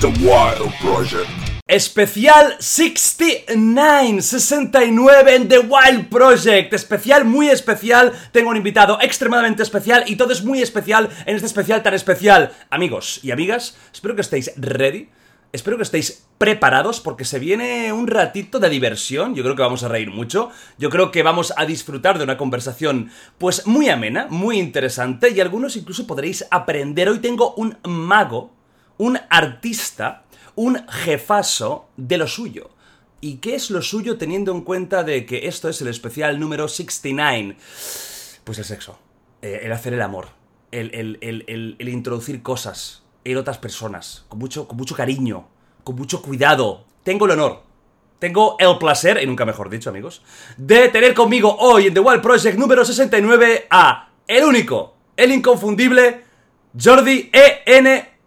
The Wild Project. Especial 69, 69 en The Wild Project. Especial, muy especial. Tengo un invitado extremadamente especial y todo es muy especial en este especial tan especial. Amigos y amigas, espero que estéis ready. Espero que estéis preparados porque se viene un ratito de diversión. Yo creo que vamos a reír mucho. Yo creo que vamos a disfrutar de una conversación pues muy amena, muy interesante y algunos incluso podréis aprender. Hoy tengo un mago, un artista un jefazo de lo suyo. ¿Y qué es lo suyo teniendo en cuenta de que esto es el especial número 69? Pues el sexo, eh, el hacer el amor, el, el, introducir cosas en otras personas, con mucho, con mucho cariño, con mucho cuidado. Tengo el honor, tengo el placer, y nunca mejor dicho amigos, de tener conmigo hoy en The Wild Project número 69 a el único, el inconfundible Jordi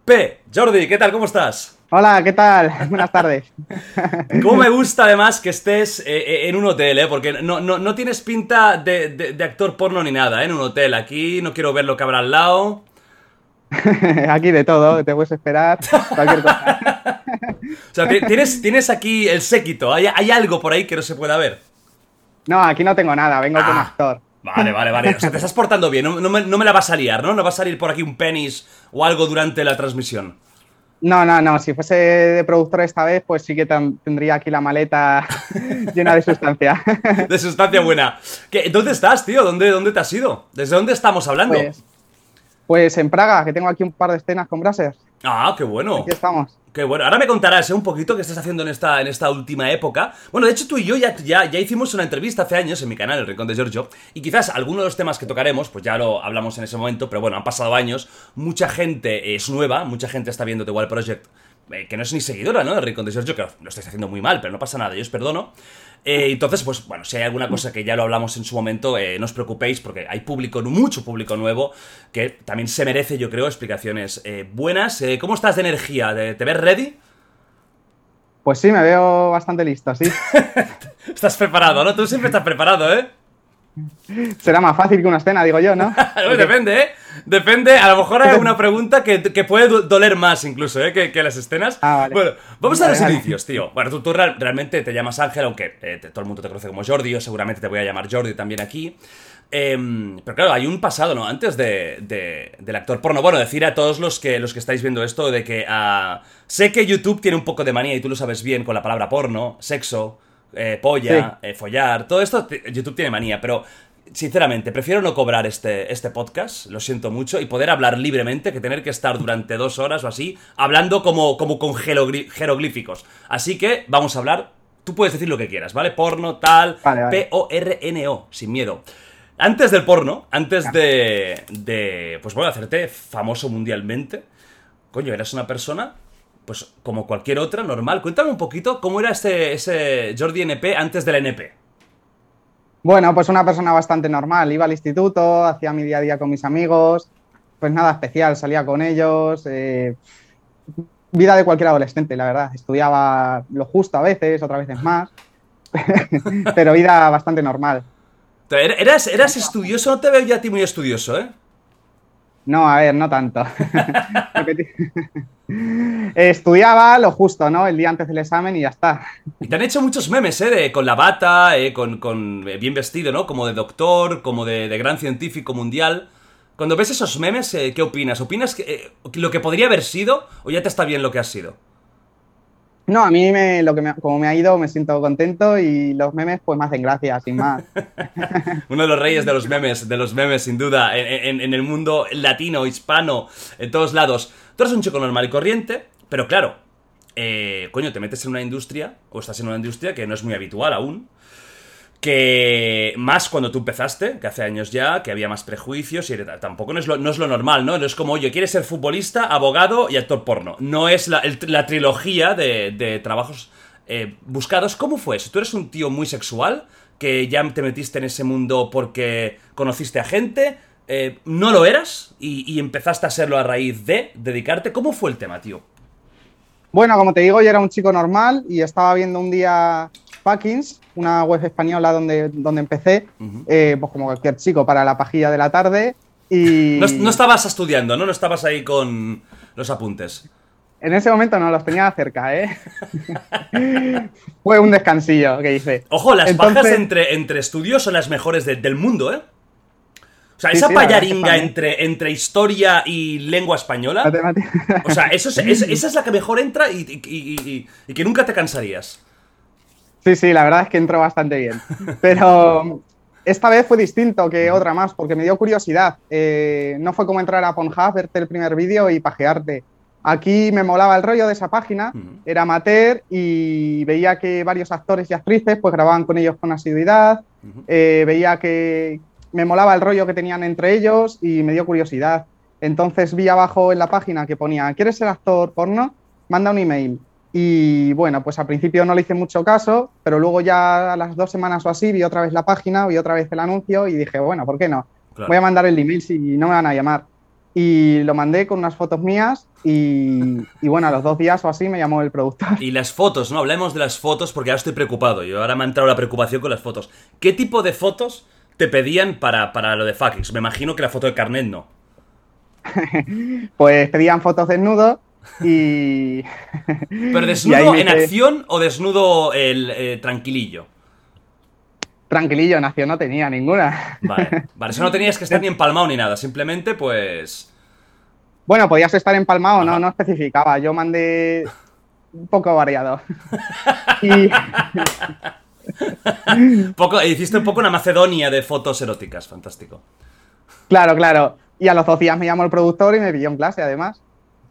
ENP. Jordi, ¿qué tal? ¿Cómo estás? Hola, ¿qué tal? Buenas tardes. ¿Cómo me gusta además que estés eh, eh, en un hotel, eh? Porque no, no, tienes pinta de, actor porno ni nada, ¿eh? En un hotel. Aquí no quiero ver lo que habrá al lado. aquí de todo, te puedes esperar. Cualquier cosa. o sea, tienes, tienes aquí el séquito. ¿Hay, algo por ahí que no se pueda ver? No, aquí no tengo nada, vengo como ah, actor. Vale, vale, vale. O sea, te estás portando bien. No, me, no me la vas a liar, ¿no? No va a salir por aquí un penis o algo durante la transmisión. No, no, no. Si fuese de productor esta vez, pues sí que tendría aquí la maleta llena de sustancia. de sustancia buena. ¿Qué, ¿Dónde estás, tío? ¿Dónde, ¿Dónde te has ido? ¿Desde dónde estamos hablando? Pues, pues en Praga, que tengo aquí un par de escenas con Brassers. Ah, qué bueno. Aquí estamos. Qué bueno. Ahora me contarás ¿eh? un poquito qué estás haciendo en esta, en esta última época. Bueno, de hecho tú y yo ya, ya, ya hicimos una entrevista hace años en mi canal, El Rincón de Giorgio, y quizás algunos de los temas que tocaremos, pues ya lo hablamos en ese momento, pero bueno, han pasado años, mucha gente es nueva, mucha gente está viendo The Wild Project eh, que no es ni seguidora, ¿no? De Rincón de Giorgio, que lo estáis haciendo muy mal, pero no pasa nada, yo os perdono. Eh, entonces, pues bueno, si hay alguna cosa que ya lo hablamos en su momento, eh, no os preocupéis porque hay público, mucho público nuevo que también se merece, yo creo, explicaciones buenas. ¿Cómo estás de energía? ¿Te ves ready? Pues sí, me veo bastante listo, sí. estás preparado, ¿no? Tú siempre estás preparado, ¿eh? Será más fácil que una escena, digo yo, ¿no? Depende, ¿eh? Depende, a lo mejor hay una pregunta que, puede doler más incluso, ¿eh? Que, las escenas. Ah, bueno, vamos a los inicios, tío. Bueno, tú, realmente te llamas Ángel, aunque eh, todo el mundo te conoce como Jordi, yo seguramente te voy a llamar Jordi también aquí. Em, pero claro, hay un pasado, ¿no? Antes de, del actor porno. Bueno, decir a todos los que, los que estáis viendo esto de que ah, sé que YouTube tiene un poco de manía y tú lo sabes bien con la palabra porno, sexo, eh, polla, eh, follar, todo esto YouTube tiene manía, pero sinceramente prefiero no cobrar este, este podcast, lo siento mucho, y poder hablar libremente que tener que estar durante dos horas o así hablando como, como con jeroglíficos. Así que vamos a hablar, tú puedes decir lo que quieras, ¿vale? Porno, tal, P-O-R-N-O, sin miedo. Antes del porno, antes de, de, pues bueno, hacerte famoso mundialmente, coño, eras una persona pues como cualquier otra, normal. Cuéntame un poquito cómo era ese, ese Jordi NP antes del NP. Bueno, pues una persona bastante normal. Iba al instituto, hacía mi día a día con mis amigos, pues nada especial, salía con ellos. Eh, vida de cualquier adolescente, la verdad. Estudiaba lo justo a veces, otras veces más, pero vida bastante normal. ¿Eras, eras estudioso? No te veo ya a ti muy estudioso, ¿eh? No, a ver, no tanto. Estudiaba lo justo, ¿no? El día antes del examen y ya está. Y te han hecho muchos memes, ¿eh? con la bata, eh, con, eh, bien vestido, ¿no? Como de doctor, como de, gran científico mundial. Cuando ves esos memes, eh, ¿qué opinas? ¿Opinas que, lo que podría haber sido o ya te está bien lo que has sido? No, a mí me, lo que como me ha ido me siento contento y los memes pues me hacen gracia, sin más. Uno de los reyes de los memes, de los memes sin duda, en, el mundo latino, hispano, en todos lados. Tú eres un chico normal y corriente, pero claro, eh, coño, te metes en una industria, o estás en una industria que no es muy habitual aún, que más cuando tú empezaste, que hace años ya, que había más prejuicios y tampoco no es, lo, no es lo normal, ¿no? No es como, oye, quieres ser futbolista, abogado y actor porno. No es la, trilogía de, trabajos eh, buscados. ¿Cómo fue eso? ¿Tú eres un tío muy sexual? ¿Que ya te metiste en ese mundo porque conociste a gente? Eh, ¿No lo eras? Y, y empezaste a serlo a raíz de dedicarte. ¿Cómo fue el tema, tío? Bueno, como te digo, yo era un chico normal y estaba viendo un día Packings, una web española donde, donde empecé, eh, pues como cualquier chico, para la pajilla de la tarde. Y... No, estabas estudiando, ¿no? No estabas ahí con los apuntes. En ese momento no los tenía cerca, ¿eh? Fue un descansillo que hice. Ojo, las Entonces- pajas entre, entre estudios son las mejores de- del mundo, ¿eh? O sea, Sí, esa sí, payaringa entre, entre historia y lengua española. Matemática- O sea, eso es- es- esa es la que mejor entra y, y- y- y- y que nunca te cansarías. Sí, sí, la verdad es que entró bastante bien. Pero esta vez fue distinto que otra más, porque me dio curiosidad. Eh, no fue como entrar a Pornhub, verte el primer vídeo y pajearte. Aquí me molaba el rollo de esa página, era amateur y veía que varios actores y actrices pues grababan con ellos con asiduidad. Eh, veía que me molaba el rollo que tenían entre ellos y me dio curiosidad. Entonces vi abajo en la página que ponía, ¿quieres ser actor porno? Manda un email. Y bueno, pues al principio no le hice mucho caso, pero luego ya a las dos semanas o así vi otra vez la página, vi otra vez el anuncio y dije, bueno, ¿por qué no? Claro. Voy a mandar el email si no me van a llamar. Y lo mandé con unas fotos mías y, y bueno, a los dos días o así me llamó el productor. Y las fotos, ¿no? Hablemos de las fotos porque ahora estoy preocupado. Yo ahora me ha entrado la preocupación con las fotos. ¿Qué tipo de fotos te pedían para, para lo de fuckings? Me imagino que la foto de carnet no. Pues pedían fotos desnudos y... Pero desnudo en acción o desnudo el eh, tranquilillo. Tranquilillo, nación no tenía ninguna. Vale, vale, eso no tenías que estar ni empalmado ni nada, simplemente pues... Bueno, podías estar empalmado, no, Ajá. no especificaba. Yo mandé un poco variado. y Poco, hiciste un poco una Macedonia de fotos eróticas, fantástico. claro, claro. Y a los dos días me llamó el productor y me pilló en clase, además.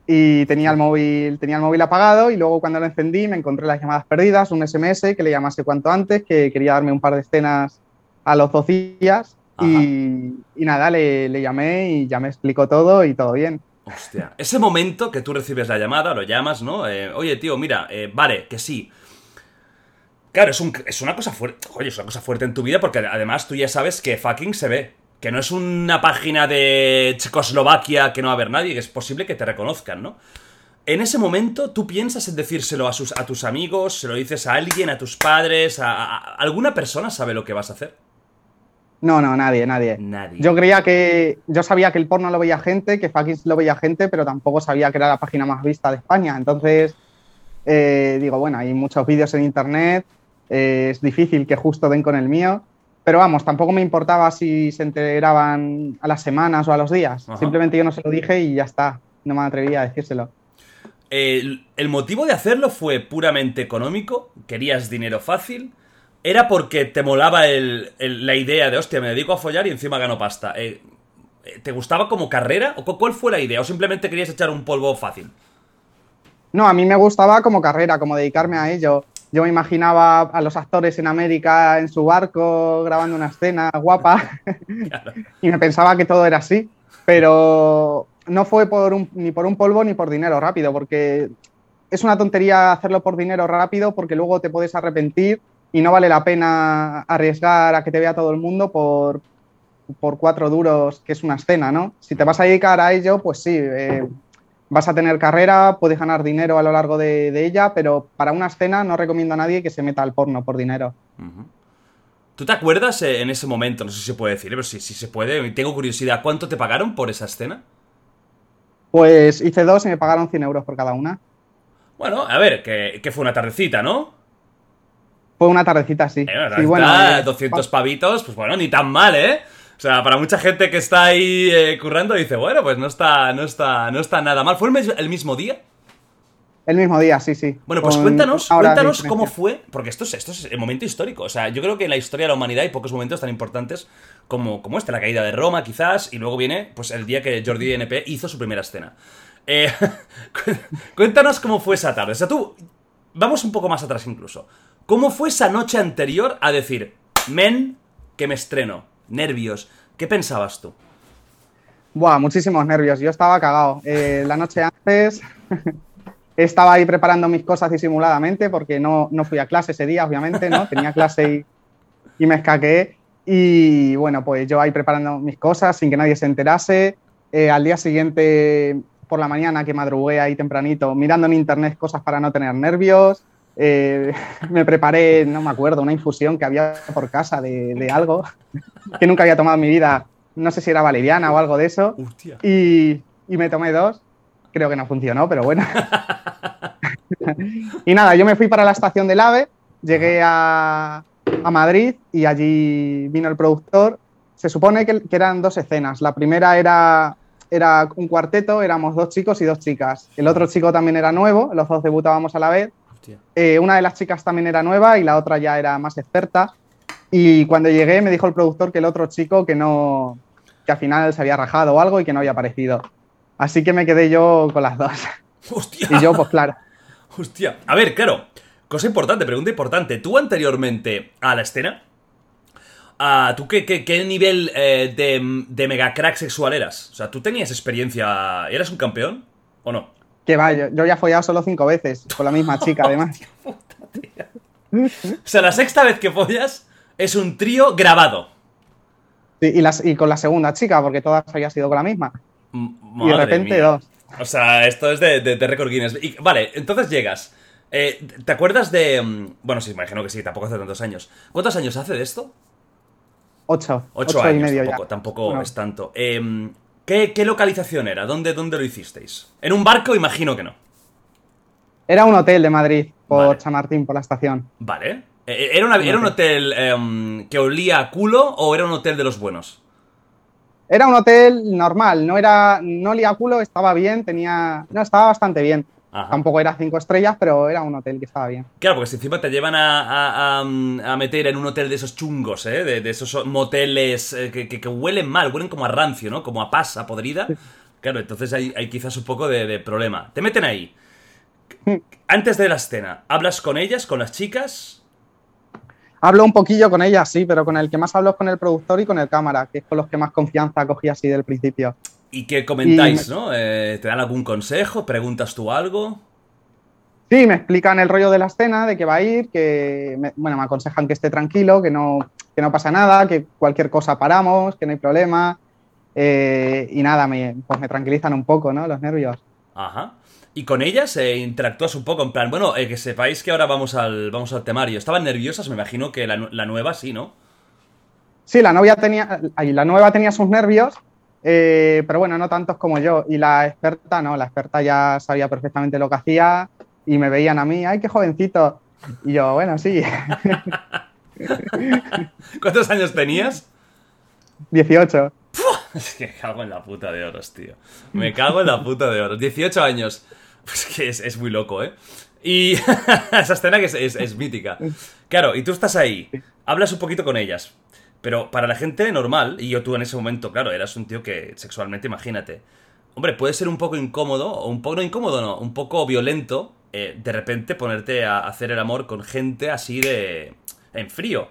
Y tenía el móvil, tenía el móvil apagado y luego cuando lo encendí me encontré las llamadas perdidas, un SMS que le llamase cuanto antes, que quería darme un par de escenas a los dos días. Y, y nada, le, le llamé y ya me explicó todo y todo bien. Hostia, ese momento que tú recibes la llamada, lo llamas, ¿no? Eh, Oye, tío, mira, eh, vale, que sí. Claro, es, un- es una cosa fuerte. Oye, es una cosa fuerte en tu vida porque además tú ya sabes que fucking se ve. Que no es una página de Checoslovaquia que no va a haber nadie, que es posible que te reconozcan, ¿no? En ese momento, ¿tú piensas en decírselo a, sus, a tus amigos? ¿Se lo dices a alguien, a tus padres? A, ¿Alguna persona sabe lo que vas a hacer? No, no, nadie, nadie. Nadie. Yo creía que. Yo sabía que el porno lo veía gente, que Fucking lo veía gente, pero tampoco sabía que era la página más vista de España. Entonces, eh, digo, bueno, hay muchos vídeos en internet, eh, es difícil que justo den con el mío. Pero vamos, tampoco me importaba si se enteraban a las semanas o a los días. Ajá. Simplemente yo no se lo dije y ya está. No me atrevía a decírselo. El, el motivo de hacerlo fue puramente económico, querías dinero fácil, era porque te molaba el- el- la idea de, hostia, me dedico a follar y encima gano pasta. Eh, eh, ¿Te gustaba como carrera? ¿O cu- cuál fue la idea? ¿O simplemente querías echar un polvo fácil? No, a mí me gustaba como carrera, como dedicarme a ello. Yo me imaginaba a los actores en América en su barco grabando una escena guapa Claro. y me pensaba que todo era así, pero no fue por un- ni por un polvo ni por dinero rápido, porque es una tontería hacerlo por dinero rápido porque luego te puedes arrepentir y no vale la pena arriesgar a que te vea todo el mundo por, por cuatro duros, que es una escena, ¿no? Si te vas a dedicar a ello, pues sí, eh, vas a tener carrera, puedes ganar dinero a lo largo de, de ella, pero para una escena no recomiendo a nadie que se meta al porno por dinero. ¿Tú te acuerdas eh, en ese momento? No sé si se puede decir, pero si si se puede. Tengo curiosidad. ¿Cuánto te pagaron por esa escena? Pues hice dos y me pagaron 100 euros por cada una. Bueno, a ver, que, que fue una tardecita, ¿no? Fue una tardecita, sí. Eh, una Sí, tardecita, eh, 200 pavitos, pues bueno, ni tan mal, ¿eh? O sea, para mucha gente que está ahí eh, currando dice, bueno, pues no está, no está, no está nada mal. ¿Fue el, mismo día? El mismo día, sí, sí. Bueno, pues Con cuéntanos, cuéntanos cómo fue, porque esto es, esto es el momento histórico. O sea, yo creo que en la historia de la humanidad hay pocos momentos tan importantes como, como este, la caída de Roma, quizás, y luego viene pues el día que Jordi NP hizo su primera escena. Eh, cu- cuéntanos cómo fue esa tarde. O sea, tú, vamos un poco más atrás incluso. ¿Cómo fue esa noche anterior a decir, men, que me estreno? Nervios. ¿Qué pensabas tú? Buah, muchísimos nervios. Yo estaba cagado. Eh, la noche antes estaba ahí preparando mis cosas disimuladamente porque no, no fui a clase ese día, obviamente, ¿no? Tenía clase y, y me escaqué. Y bueno, pues yo ahí preparando mis cosas sin que nadie se enterase. Eh, al día siguiente, por la mañana que madrugué ahí tempranito, mirando en internet cosas para no tener nervios. Eh, me preparé, no me acuerdo, una infusión que había por casa de, de algo que nunca había tomado en mi vida. No sé si era valeriana o algo de eso. Y, y me tomé dos. Creo que no funcionó, pero bueno. y nada, yo me fui para la estación del AVE, llegué a, a Madrid y allí vino el productor. Se supone que, que eran dos escenas. La primera era, era un cuarteto, éramos dos chicos y dos chicas. El otro chico también era nuevo, los dos debutábamos a la vez. Eh, una de las chicas también era nueva y la otra ya era más experta. Y cuando llegué me dijo el productor que el otro chico que no, que al final se había rajado o algo y que no había aparecido. Así que me quedé yo con las dos. Hostia. Y yo, pues claro. Hostia. A ver, claro. Cosa importante, pregunta importante. ¿Tú anteriormente a la escena? ¿Tú qué, qué- qué nivel eh, de, de mega crack sexual eras? O sea, ¿tú tenías experiencia? ¿Eras un campeón? ¿O no? Que va, yo, yo ya he follado solo cinco veces con la misma chica, además. O sea, la sexta vez que follas es un trío grabado. Sí, y, las, y con la segunda chica, porque todas había sido con la misma. M- y de repente mía. dos. O sea, esto es de, de, de récord Guinness. Y- vale, entonces llegas. Eh, ¿Te acuerdas de...? mm, Bueno, sí, imagino que sí, tampoco hace tantos años. ¿Cuántos años hace de esto? Ocho. Ocho, Ocho, años, y medio tampoco, ya. tampoco es tanto. Em, ¿qué, qué localización era? ¿Dónde, ¿Dónde lo hicisteis? ¿En un barco? Imagino que no. Era un hotel de Madrid, por Vale. Chamartín, por la estación. Vale. Eh, ¿Era, una- ¿Era un hotel em, que olía a culo o era un hotel de los buenos? Era un hotel normal, no era, no olía a culo, estaba bien, tenía, no, estaba bastante bien. Ajá. Tampoco era cinco estrellas, pero era un hotel que estaba bien. Claro, porque si encima te llevan a, a- a- a meter en un hotel de esos chungos, ¿eh? De, de esos moteles eh, que, que- que huelen mal, huelen como a rancio, ¿no? Como a pasa podrida. Claro, entonces hay, hay quizás un poco de, de problema. Te meten ahí. Antes de la escena, ¿hablas con ellas, con las chicas? Hablo un poquillo con ella, sí, pero con el que más hablo es con el productor y con el cámara, que es con los que más confianza cogí así del principio. ¿Y qué comentáis, Y- no? Eh, ¿Te dan algún consejo? ¿Preguntas tú algo? Sí, me explican el rollo de la escena, de que va a ir, que me, bueno, me aconsejan que esté tranquilo, que no, que no pasa nada, que cualquier cosa paramos, que no hay problema. eh, y nada, me, pues me tranquilizan un poco, ¿no? Los nervios. Ajá. ¿Y con ellas eh, interactúas un poco en plan, bueno, eh, que sepáis que ahora vamos al, vamos al temario? ¿Estaban nerviosas? Me imagino que la, la nueva sí, ¿no? Sí, la novia tenía, la nueva tenía sus nervios, eh, pero bueno, no tantos como yo. Y la experta, no, la experta ya sabía perfectamente lo que hacía y me veían a mí, ay, qué jovencito. Y yo, bueno, sí, ¿Cuántos años tenías? 18. Es que me cago en la puta de oros, tío. Me cago en la puta de oros. 18 años. Pues que es, es muy loco, ¿eh? Y esa escena que es, es- es mítica. Claro, y tú estás ahí, hablas un poquito con ellas. Pero para la gente normal, y yo tú en ese momento, claro, eras un tío que sexualmente, imagínate. Hombre, puede ser un poco incómodo, o un poco, no incómodo, no, un poco violento, eh, de repente ponerte a hacer el amor con gente así de... en frío.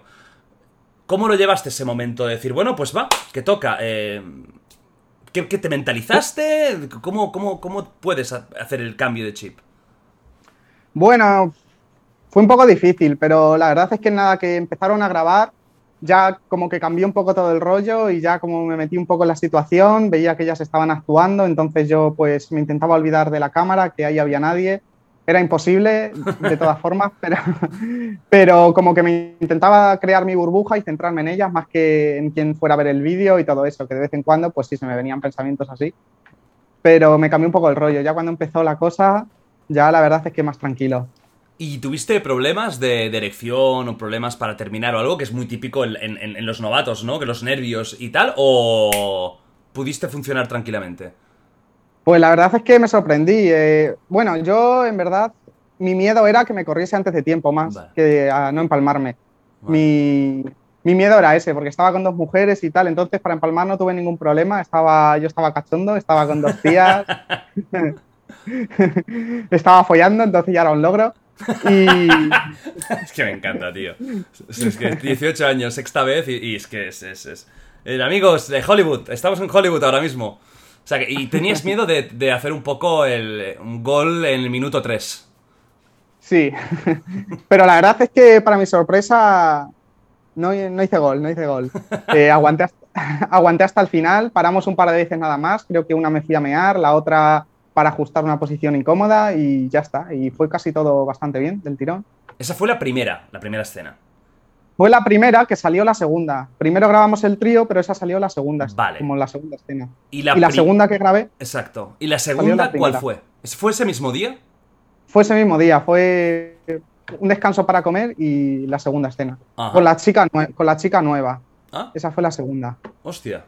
¿Cómo lo llevaste ese momento de decir, bueno, pues va, que toca? Eh, ¿qué, te mentalizaste? ¿Cómo, cómo, ¿Cómo puedes ha- hacer el cambio de chip? Bueno, fue un poco difícil, pero la verdad es que nada, que empezaron a grabar, ya como que cambió un poco todo el rollo y ya como me metí un poco en la situación, veía que ellas estaban actuando, entonces yo pues me intentaba olvidar de la cámara, que ahí había nadie. Era imposible, de todas formas, pero, pero como que me intentaba crear mi burbuja y centrarme en ellas más que en quien fuera a ver el vídeo y todo eso, que de vez en cuando pues sí se me venían pensamientos así. Pero me cambió un poco el rollo, ya cuando empezó la cosa, ya la verdad es que más tranquilo. ¿Y tuviste problemas de, de erección o problemas para terminar o algo que es muy típico en, en- en los novatos, ¿no? Que los nervios y tal, o pudiste funcionar tranquilamente? Pues la verdad es que me sorprendí. eh, bueno, yo en verdad mi miedo era que me corriese antes de tiempo más Vale. que a no empalmarme. Vale. Mi, mi miedo era ese, porque estaba con dos mujeres y tal, entonces para empalmar no tuve ningún problema. Estaba, yo estaba cachondo, estaba con dos tías, estaba follando, entonces ya era un logro. Y Es que me encanta, tío. Es, que 18 años, sexta vez, y, y es que es, es, es- Eh, amigos de Hollywood, estamos en Hollywood ahora mismo. O sea, que, y tenías miedo de, de hacer un poco el, un gol en el minuto 3. sí, pero la verdad es que para mi sorpresa no, no hice gol, no hice gol. Eh, aguanté, hasta, aguanté hasta el final, paramos un par de veces nada más, creo que una me fui a mear, la otra para ajustar una posición incómoda y ya está. Y fue casi todo bastante bien del tirón. Esa fue la primera, la primera escena. Fue la primera que salió la segunda. Primero grabamos el trío, pero esa salió la segunda, Vale. como la segunda escena. Y la, y la pri- segunda que grabé Exacto. ¿Y la segunda la cuál fue? ¿Fue ese mismo día? fue ese mismo día, fue un descanso para comer y la segunda escena. Ajá. Con la, chica, con la chica nueva. Ah, Esa fue la segunda. hostia.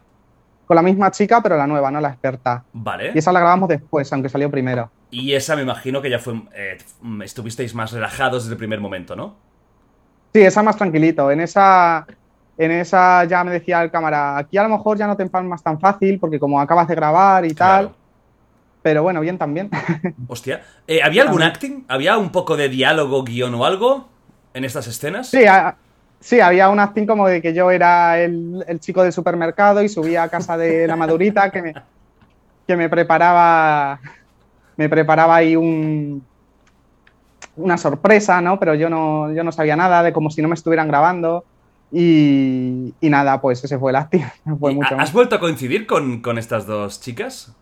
Con la misma chica, pero la nueva, no la experta. Vale. Y esa la grabamos después, aunque salió primero. Y esa me imagino que ya fue. eh, estuvisteis más relajados desde el primer momento, ¿no? Sí, esa más tranquilito. En esa, en esa ya me decía el cámara, aquí a lo mejor ya no te empalmas tan fácil porque como acabas de grabar y tal. Pero bueno, bien también. Hostia. Eh, ¿Había algún acting? ¿Había un poco de diálogo, guion o algo en estas escenas? Sí, a- sí, había un acting como de que yo era el, el chico del supermercado y subía a casa de la madurita que me, que me preparaba me preparaba ahí un, una sorpresa, ¿no? Pero yo no, yo no sabía nada de como si no me estuvieran grabando. Y, y nada, pues ese fue el acting. No fue ¿Y mucho ha- más. ¿Has vuelto a coincidir con, con estas dos chicas?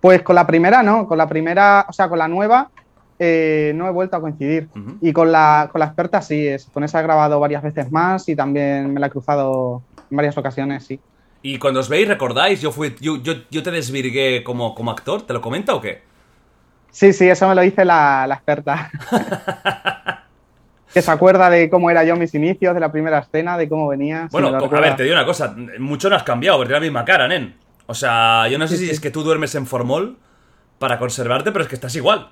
Pues con la primera, no, con la primera, o sea, con la nueva, eh, no he vuelto a coincidir. Y con la, con la experta sí, es, con esa he grabado varias veces más y también me la he cruzado en varias ocasiones, sí. Y cuando os veis, ¿recordáis? Yo fui, yo, yo, yo te desvirgué como, como actor, ¿te lo comenta o qué? Sí, sí, eso me lo dice la, la experta. que se acuerda de cómo era yo mis inicios, de la primera escena, de cómo venía. Bueno, a ver, te digo una cosa, mucho no has cambiado, porque tienes la misma cara, nen. O sea, yo no sé Sí, si sí. es que tú duermes en formol para conservarte, pero es que estás igual.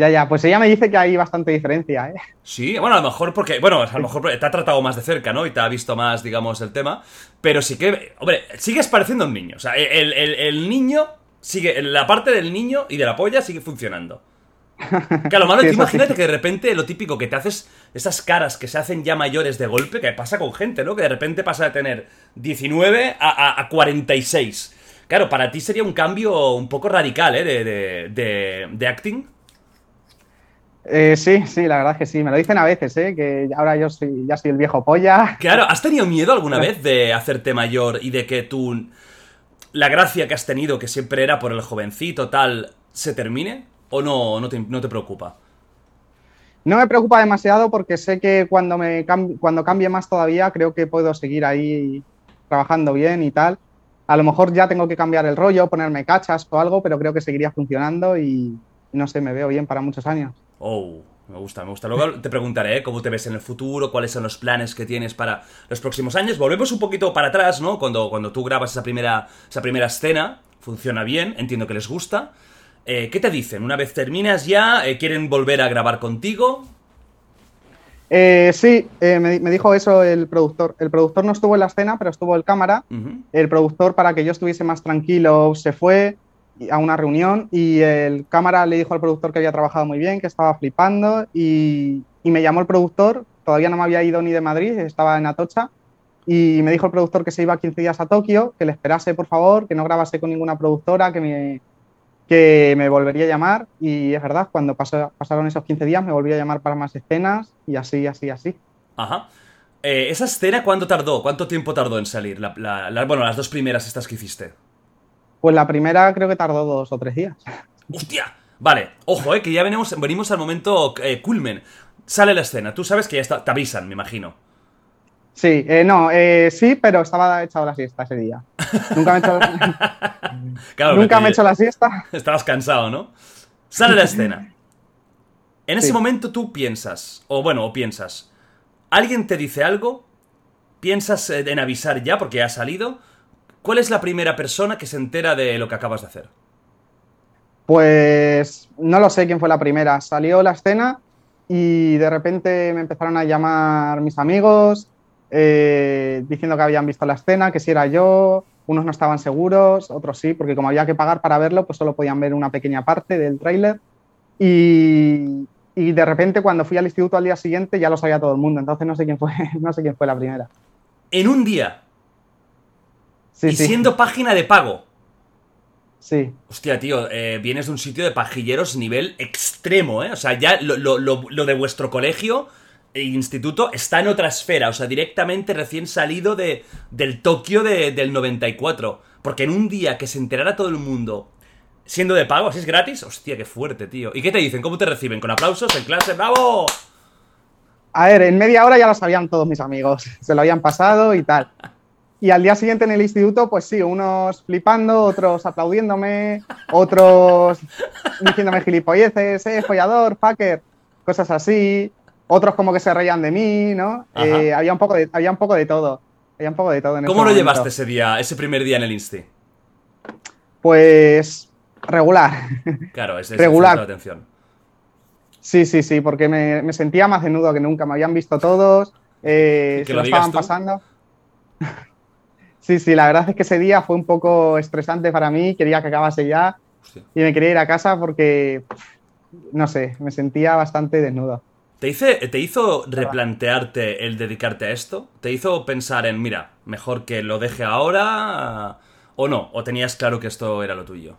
Ya, ya, pues ella me dice que hay bastante diferencia, ¿eh? Sí, bueno, a lo mejor porque, bueno, a lo mejor te ha tratado más de cerca, ¿no? Y te ha visto más, digamos, el tema. Pero sí que, hombre, sigues pareciendo un niño. O sea, el, el- el niño sigue, la parte del niño y de la polla sigue funcionando. Claro, malo, Sí, tú imagínate sí. que de repente lo típico que te haces, esas caras que se hacen ya mayores de golpe, que pasa con gente, ¿no? Que de repente pasa de tener 19 a, a- a 46. Claro, para ti sería un cambio un poco radical, ¿eh? De, de, de- de acting. Eh, Sí, sí, la verdad es que sí. Me lo dicen a veces, ¿eh? Que ahora yo soy, ya soy el viejo polla. Claro, ¿has tenido miedo alguna vez de hacerte mayor y de que tú. La gracia que has tenido, que siempre era por el jovencito, tal, se termine? ¿O no, no, te, no te preocupa? No me preocupa demasiado porque sé que cuando, me cam- cuando cambie más todavía, creo que puedo seguir ahí trabajando bien y tal. A lo mejor ya tengo que cambiar el rollo, ponerme cachas o algo, pero creo que seguiría funcionando y no sé, me veo bien para muchos años. Oh, me gusta, me gusta. Luego te preguntaré ¿eh? cómo te ves en el futuro, cuáles son los planes que tienes para los próximos años. Volvemos un poquito para atrás, ¿no? Cuando, cuando tú grabas esa primera, esa primera escena, funciona bien, entiendo que les gusta. Eh, ¿Qué te dicen? Una vez terminas ya, eh, ¿quieren volver a grabar contigo? Eh, sí, eh, me, me dijo eso el productor. El productor no estuvo en la escena, pero estuvo el cámara. El productor, para que yo estuviese más tranquilo, se fue a una reunión y el cámara le dijo al productor que había trabajado muy bien, que estaba flipando y, me llamó el productor, todavía no me había ido ni de Madrid, estaba en Atocha y me dijo el productor que se iba 15 días a Tokio, que le esperase por favor, que no grabase con ninguna productora, que me, que me volvería a llamar y es verdad, cuando pasaron esos 15 días me volvió a llamar para más escenas y así, así, así. Ajá. Eh, ¿Esa escena cuánto tardó? ¿Cuánto tiempo tardó en salir? Bueno, las dos primeras estas que hiciste. Pues la primera creo que tardó dos o tres días. ¡Hostia! Vale, ojo, eh, que ya venimos, venimos al momento eh, culmen. Sale la escena, tú sabes que ya está, te avisan, me imagino. Sí, eh, no, eh, sí, pero estaba echado la siesta ese día. Nunca me he hecho, Claro, nunca me he hecho la siesta. Estabas cansado, ¿no? Sale la escena. En ese Sí. momento tú piensas, o bueno, o piensas, alguien te dice algo, piensas eh, en avisar ya porque ya ha salido. ¿Cuál es la primera persona que se entera de lo que acabas de hacer? Pues no lo sé quién fue la primera. Salió la escena y de repente me empezaron a llamar mis amigos eh, diciendo que habían visto la escena, que si era yo. Unos no estaban seguros, otros sí, porque como había que pagar para verlo, pues solo podían ver una pequeña parte del tráiler. Y, y de repente cuando fui al instituto al día siguiente ya lo sabía todo el mundo. Entonces no sé quién fue, no sé quién fue la primera. En un día, Sí, y sí, siendo página de pago. sí. Hostia, tío, eh, vienes de un sitio de pajilleros nivel extremo, ¿eh? O sea, ya lo, lo- lo- lo de vuestro colegio e instituto está en otra esfera, o sea, directamente recién salido de, del Tokio de- del 94. Porque en un día que se enterara todo el mundo siendo de pago, así es gratis, hostia, qué fuerte, tío. ¿Y qué te dicen? ¿Cómo te reciben? ¿Con aplausos en clase? ¡Bravo! A ver, en media hora ya lo sabían todos mis amigos. Se lo habían pasado y tal. Y al día siguiente en el instituto, pues sí, unos flipando, otros aplaudiéndome, otros diciéndome gilipolleces, eh, follador, fucker, cosas así. Otros como que se reían de mí, ¿no? Eh, había, un poco de, había un poco de todo. Había un poco de todo en ¿Cómo lo llevaste ese día, ese primer día en el Insti? Pues regular. Claro, es, regular. La atención. Sí, sí, sí, porque me, sentía más desnudo que nunca. Me habían visto todos, eh, se lo, estaban pasando. Sí, sí, la verdad es que ese día fue un poco estresante para mí. Quería que acabase ya y me quería ir a casa porque, no sé, me sentía bastante desnudo. ¿Te, ¿Te hizo replantearte el dedicarte a esto? ¿Te hizo pensar en, mira, mejor que lo deje ahora o no? ¿O tenías claro que esto era lo tuyo?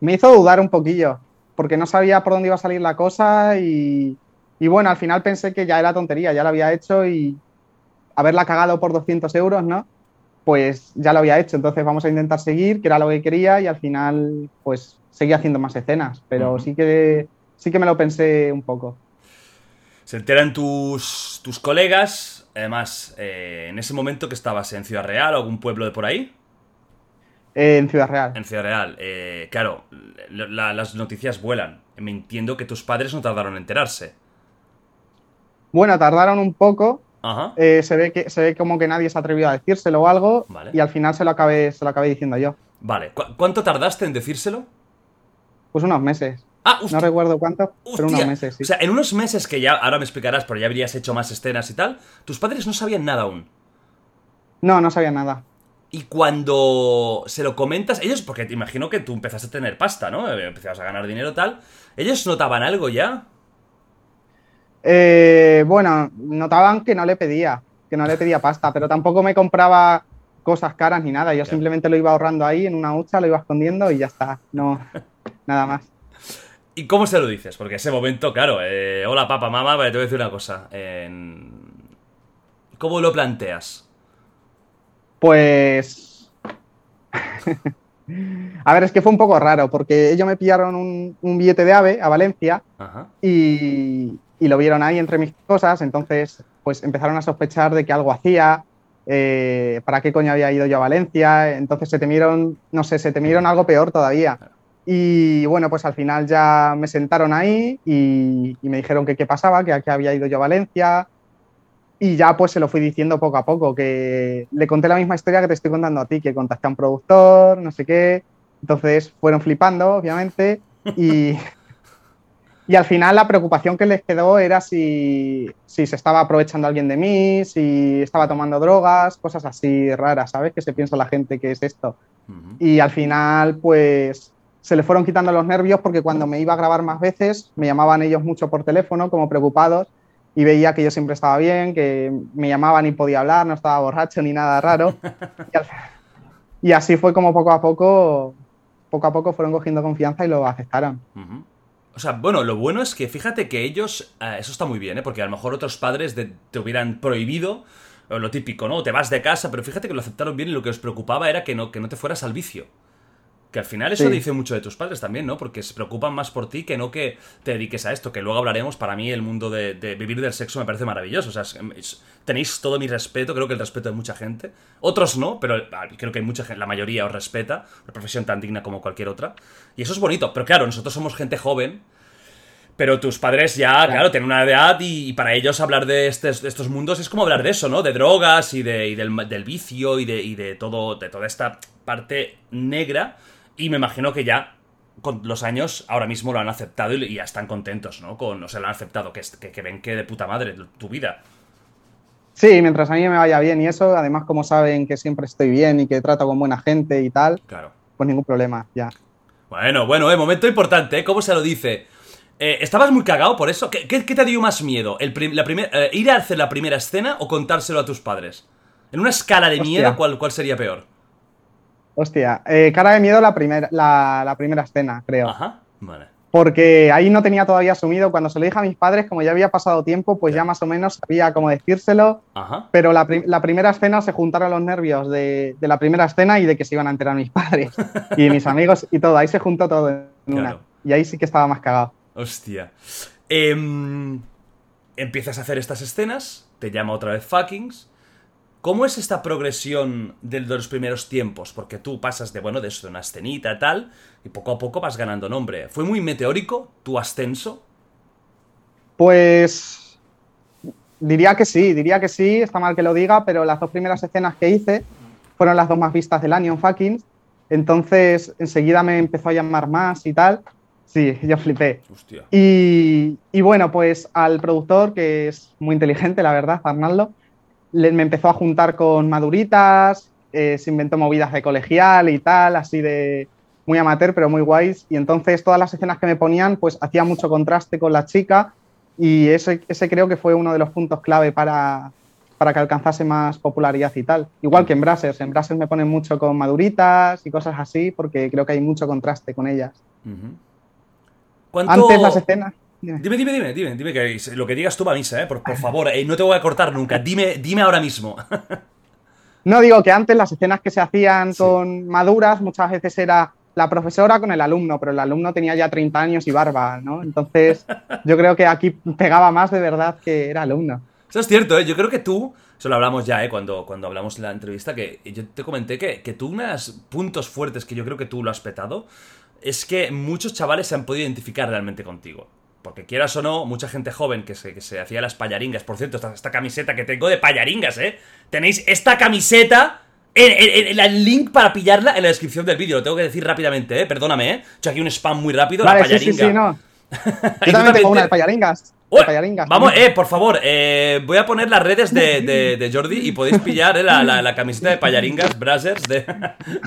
Me hizo dudar un poquillo, porque no sabía por dónde iba a salir la cosa y, bueno, al final pensé que ya era tontería, ya lo había hecho y haberla cagado por 200 euros, ¿no? Pues ya lo había hecho, entonces vamos a intentar seguir, que era lo que quería y al final pues seguí haciendo más escenas, pero sí, que, sí que me lo pensé un poco. Se enteran tus, tus colegas, además, eh, en ese momento que estabas en Ciudad Real o algún pueblo de por ahí. Eh, en Ciudad Real. En Ciudad Real. Eh, claro, las noticias vuelan. Me entiendo que tus padres no tardaron en enterarse. Bueno, tardaron un poco. Ajá. se, ve que, se ve como que nadie se atrevió a decírselo o algo. Y al final se lo acabé, se lo acabé diciendo yo. Vale. ¿Cuánto tardaste en decírselo? Pues unos meses. Ah, no recuerdo cuánto, pero unos meses, sí. O sea, en unos meses que ya, ahora me explicarás, pero ya habrías hecho más escenas y tal, tus padres no sabían nada aún. No, no sabían nada. Y cuando se lo comentas, ellos, porque te imagino que tú empezaste a tener pasta, ¿no? Empezabas a ganar dinero tal. ¿Ellos notaban algo ya? Eh, bueno, notaban que no le pedía, que no le pedía pasta, pero tampoco me compraba cosas caras ni nada. Yo simplemente lo iba ahorrando ahí en una hucha, lo iba escondiendo y ya está. No, nada más. ¿Y cómo se lo dices? Porque ese momento, claro, eh, hola papá, mamá, te voy a decir una cosa. ¿Cómo lo planteas? Pues... a ver, es que fue un poco raro, porque ellos me pillaron un, billete de AVE a Valencia Y, lo vieron ahí entre mis cosas, entonces pues empezaron a sospechar de que algo hacía, eh, para qué coño había ido yo a Valencia, entonces se temieron, no sé, se temieron algo peor todavía. Y bueno, pues al final ya me sentaron ahí y, me dijeron que qué pasaba, que, había ido yo a Valencia. Y ya pues se lo fui diciendo poco a poco, que le conté la misma historia que te estoy contando a ti, que contacté a un productor, no sé qué. Entonces fueron flipando, obviamente. Y, y al final la preocupación que les quedó era si, si se estaba aprovechando alguien de mí, si estaba tomando drogas, cosas así raras, ¿sabes? Que se piensa la gente que es esto. Y al final, pues se le fueron quitando los nervios porque cuando me iba a grabar más veces me llamaban ellos mucho por teléfono como preocupados y veía que yo siempre estaba bien, que me llamaban y podía hablar, no estaba borracho ni nada raro. Y, así fue como poco a poco, poco a poco fueron cogiendo confianza y lo aceptaron. O sea, bueno, lo bueno es que fíjate que ellos, eh, eso está muy bien, ¿eh? porque a lo mejor otros padres te hubieran prohibido lo típico, ¿no? Te vas de casa, pero fíjate que lo aceptaron bien y lo que os preocupaba era que no, que no te fueras al vicio. Que al final eso dice mucho de tus padres también, ¿no? Porque se preocupan más por ti que no que te dediques a esto, que luego hablaremos. Para mí el mundo de, vivir del sexo me parece maravilloso. O sea, tenéis todo mi respeto, creo que el respeto de mucha gente. Otros no, pero creo que hay mucha gente, la mayoría os respeta. Una profesión tan digna como cualquier otra. Y eso es bonito. Pero claro, nosotros somos gente joven. Pero tus padres ya, claro, tienen una edad y, para ellos hablar de, estos mundos es como hablar de eso, ¿no? De drogas y, de, del, vicio y de, y de, todo, de toda esta parte negra y me imagino que ya con los años ahora mismo lo han aceptado y ya están contentos, ¿no? Con, o sea, lo han aceptado, que, que, ven que de puta madre tu vida. Sí, mientras a mí me vaya bien y eso, además como saben que siempre estoy bien y que trato con buena gente y tal, claro. pues ningún problema, ya. Bueno, bueno, eh, momento importante, ¿eh? ¿Cómo se lo dice? Eh, ¿Estabas muy cagado por eso? ¿Qué, te dio más miedo? El la eh, ¿Ir a hacer la primera escena o contárselo a tus padres? En una escala de miedo, ¿cuál, ¿cuál sería peor? Hostia, eh, cara de miedo la, primera la, primera escena, creo. Ajá, vale. Porque ahí no tenía todavía asumido. Cuando se lo dije a mis padres, como ya había pasado tiempo, pues ya más o menos sabía cómo decírselo. Ajá. Pero la, primera escena se juntaron los nervios de, la primera escena y de que se iban a enterar mis padres y mis amigos y todo. Ahí se juntó todo en una. Y ahí sí que estaba más cagado. Hostia. Em, empiezas a hacer estas escenas, te llama otra vez Fuckings ¿Cómo es esta progresión de los primeros tiempos? Porque tú pasas de, bueno, de una escenita tal, y poco a poco vas ganando nombre. ¿Fue muy meteórico tu ascenso? Pues diría que sí, diría que sí, está mal que lo diga, pero las dos primeras escenas que hice fueron las dos más vistas del año en Fucking. Entonces, enseguida me empezó a llamar más y tal. Sí, yo flipé. Hostia. Y, y bueno, pues al productor, que es muy inteligente, la verdad, Arnaldo, le- me empezó a juntar con maduritas, eh, se inventó movidas de colegial y tal, así de muy amateur, pero muy guays. Y entonces todas las escenas que me ponían, pues hacía mucho contraste con la chica y ese, ese creo que fue uno de los puntos clave para, para que alcanzase más popularidad y tal. Igual que en Brazzers, en Brazzers me ponen mucho con maduritas y cosas así porque creo que hay mucho contraste con ellas. Ujú. ¿Cuánto... Antes las escenas... dime. Dime, dime, dime, dime, dime que lo que digas tú va a misa, ¿eh? Por, por favor, eh, no te voy a cortar nunca. Dime, dime ahora mismo. No digo que antes las escenas que se hacían Sí. con maduras muchas veces era la profesora con el alumno, pero el alumno tenía ya 30 años y barba, ¿no? Entonces yo creo que aquí pegaba más de verdad que era alumno. Eso es cierto, ¿eh? Yo creo que tú, eso lo hablamos ya, ¿eh? Cuando, cuando hablamos en la entrevista, que yo te comenté que, que tú, unos puntos fuertes que yo creo que tú lo has petado, es que muchos chavales se han podido identificar realmente contigo. Porque quieras o no, mucha gente joven que se, que se hacía las payaringas. Por cierto, esta, esta camiseta que tengo de payaringas, ¿eh? Tenéis esta camiseta. En, en- en el link para pillarla en la descripción del vídeo. Lo tengo que decir rápidamente, ¿eh? Perdóname, ¿eh? He hecho aquí un spam muy rápido. la Vale, sí, payaringa. sí, sí, no. ¿Y Yo también tengo una de payaringas. Vamos, eh, por favor, eh, voy a poner las redes de, de- de Jordi y podéis pillar eh, la, la- la camiseta de payaringas Brazzers de,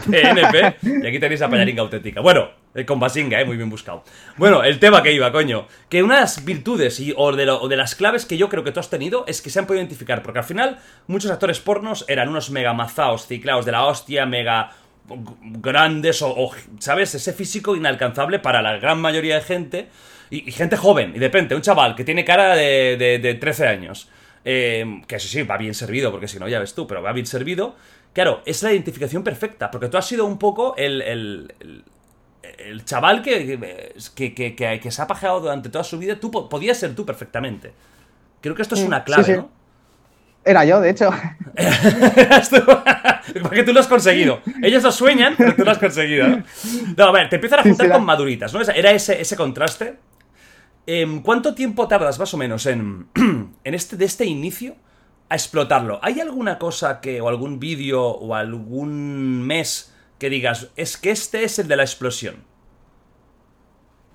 de NP. Y aquí tenéis la payaringa auténtica. Bueno, eh, con Basinga, eh, muy bien buscado. Bueno, el tema que iba, coño. Que unas virtudes y, o, de lo- o de las claves que yo creo que tú has tenido es que se han podido identificar. Porque al final, muchos actores pornos eran unos mega mazaos, ciclaos de la hostia, mega grandes o, o, ¿sabes? Ese físico inalcanzable para la gran mayoría de gente y, y gente joven. Y de repente, un chaval que tiene cara de, de, de 13 años, eh, que eso sí, va bien servido, porque si no, ya ves tú, pero va bien servido. Claro, es la identificación perfecta, porque tú has sido un poco el, el, el- el chaval que, que, que, que- que se ha pajeado durante toda su vida. Tú po- podías ser tú perfectamente. Creo que esto es una clave, sí, sí. ¿no? Era yo, de hecho. Eras tú. Porque tú lo has conseguido. Ellos lo sueñan, pero tú lo has conseguido. ¿no? No, a ver, te empiezan a juntar sí, con maduritas, ¿no? Era ese, ese contraste. Em, ¿Cuánto tiempo tardas más o menos en, en este, de este inicio a explotarlo? ¿Hay alguna cosa que, o algún vídeo, o algún mes que digas, es que este es el de la explosión?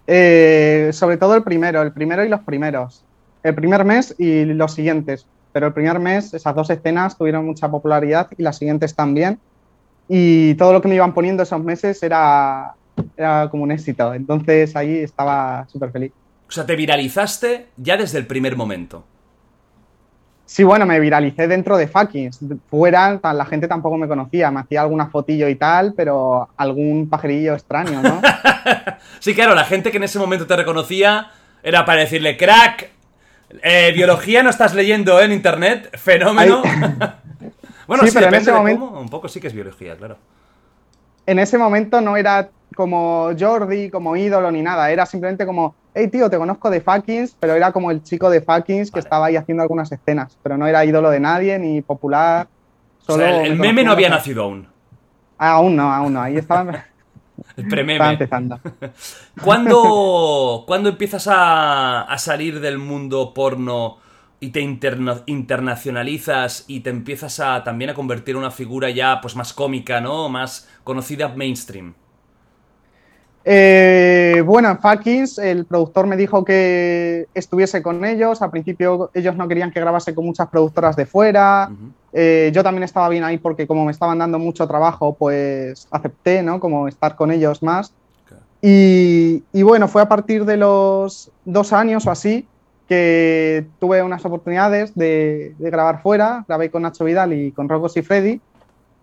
Eh, sobre todo el primero, el primero y los primeros. El primer mes y los siguientes. Pero el primer mes, esas dos escenas tuvieron mucha popularidad y las siguientes también. Y todo lo que me iban poniendo esos meses era, era como un éxito. Entonces ahí estaba súper feliz. O sea, te viralizaste ya desde el primer momento. Sí, bueno, me viralicé dentro de Fuckings. Fuera, la gente tampoco me conocía. Me hacía alguna fotillo y tal, pero algún pajerillo extraño, ¿no? Sí, claro, la gente que en ese momento te reconocía era para decirle, crack, eh, biología no estás leyendo en internet, fenómeno. bueno, Sí, sí, pero en ese de momento- cómo, un poco sí que es biología, claro. En ese momento no era como Jordi, como ídolo ni nada, era simplemente como, hey tío, te conozco de Fuckings, pero era como el chico de Fuckings que estaba ahí haciendo algunas escenas, pero no era ídolo de nadie ni popular. O Solo sea, el, el me meme no había nacido aún. Ah, aún no, aún no, ahí estaba, El estaba prememe. ¿Cuándo, cuándo empiezas a, a salir del mundo porno y te interna- internacionalizas y te empiezas a también a convertir en una figura ya pues más cómica, ¿no? Más conocida mainstream. Eh, bueno, en Fuckings el productor me dijo que estuviese con ellos. Al principio ellos no querían que grabase con muchas productoras de fuera. Eh, yo también estaba bien ahí porque como me estaban dando mucho trabajo, pues acepté, ¿no? Como estar con ellos más. Y bueno, fue a partir de los dos años o así que tuve unas oportunidades de, de grabar fuera. Grabé con Nacho Vidal y con Rocos y Freddy.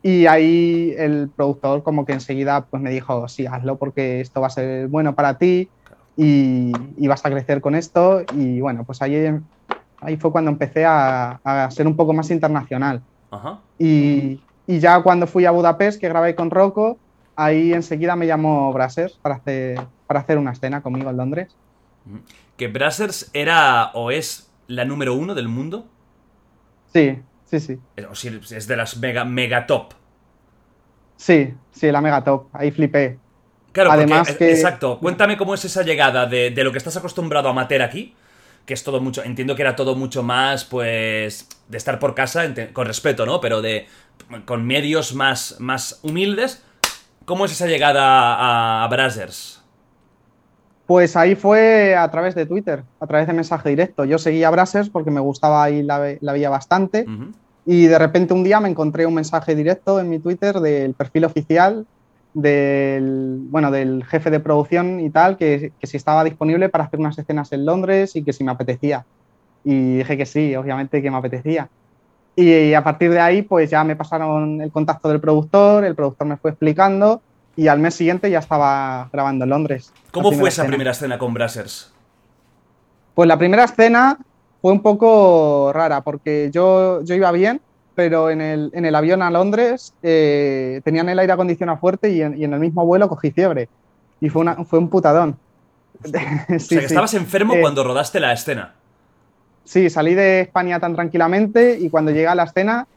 Y ahí el productor como que enseguida pues me dijo, sí, hazlo porque esto va a ser bueno para ti y, y vas a crecer con esto. Y bueno, pues ahí, ahí fue cuando empecé a, a ser un poco más internacional. Ajá. Y, y ya cuando fui a Budapest, que grabé con Rocco, ahí enseguida me llamó Brassers para hacer, para hacer una escena conmigo en Londres. Que Brazzers era o es la número uno del mundo. Sí, Sí, sí. Es, o si es de las mega, mega top. Sí, sí, la mega top. Ahí flipé. Claro, Además porque, que- exacto. Cuéntame cómo es esa llegada de, de lo que estás acostumbrado a mater aquí, que es todo mucho, entiendo que era todo mucho más, pues, de estar por casa, con respeto, ¿no? Pero de, con medios más, más humildes. ¿Cómo es esa llegada a, a Brazzers? Pues ahí fue a través de Twitter, a través de mensaje directo. Yo seguía Brazzers porque me gustaba y la, la veía bastante. Y de repente un día me encontré un mensaje directo en mi Twitter del perfil oficial del, bueno, del jefe de producción y tal, que, que si estaba disponible para hacer unas escenas en Londres y que si me apetecía. Y dije que sí, obviamente que me apetecía. Y a partir de ahí, pues ya me pasaron el contacto del productor, el productor me fue explicando y al mes siguiente ya estaba grabando en Londres. ¿Cómo fue esa escena. primera escena con Brazzers? Pues la primera escena fue un poco rara porque yo, yo iba bien, pero en el, en el avión a Londres eh, tenían el aire acondicionado fuerte y en, y en el mismo vuelo cogí fiebre. Y fue, una, fue un putadón. Sí, o sea, que sí. estabas enfermo Eh, cuando rodaste la escena. Sí, salí de España tan tranquilamente y cuando llegué a la escena,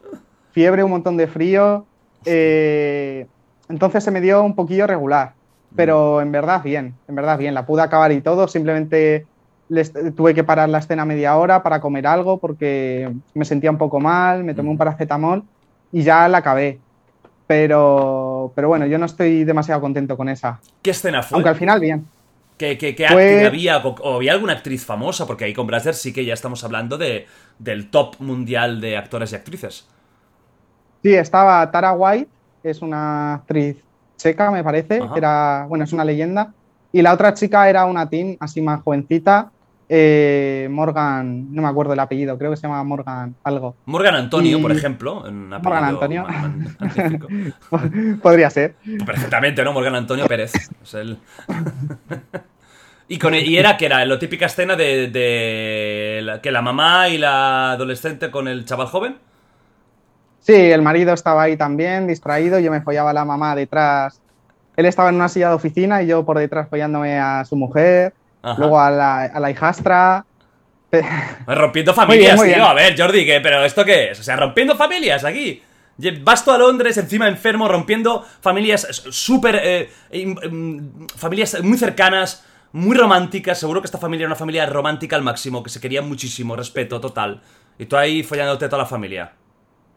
fiebre, un montón de frío. eh, entonces se me dio un poquillo regular, pero en verdad bien, en verdad bien. La pude acabar y todo, simplemente les- tuve que parar la escena media hora para comer algo porque me sentía un poco mal, me tomé un paracetamol y ya la acabé. Pero, pero bueno, yo no estoy demasiado contento con esa. ¿Qué escena fue? Aunque al final bien. ¿Qué, qué, qué había? O, había alguna actriz famosa? Porque ahí con Brazzers sí que ya estamos hablando de, del top mundial de actores y actrices. Sí, estaba Tara White, es una actriz checa, me parece, Ajá. era, bueno, es una leyenda. Y la otra chica era una teen, así más jovencita, eh, Morgan, no me acuerdo el apellido, creo que se llama Morgan algo. Morgan Antonio, Y- por ejemplo. Un apellido Morgan Antonio. man-. Podría ser. Perfectamente, ¿no? Morgan Antonio Pérez. Es el- y, con, y era que era la típica escena de, de la- que la mamá y la adolescente con el chaval joven. Sí, el marido estaba ahí también, distraído, yo me follaba a la mamá detrás. Él estaba en una silla de oficina y yo por detrás follándome a su mujer, Ajá. luego a la, a la hijastra. Rompiendo familias, muy tío. bien. A ver, Jordi, ¿qué? ¿pero esto qué es? O sea, rompiendo familias aquí. Vas tú a Londres, encima enfermo, rompiendo familias súper. eh, im- familias muy cercanas, muy románticas. Seguro que esta familia era una familia romántica al máximo, que se querían muchísimo, respeto total. Y tú ahí follándote a toda la familia.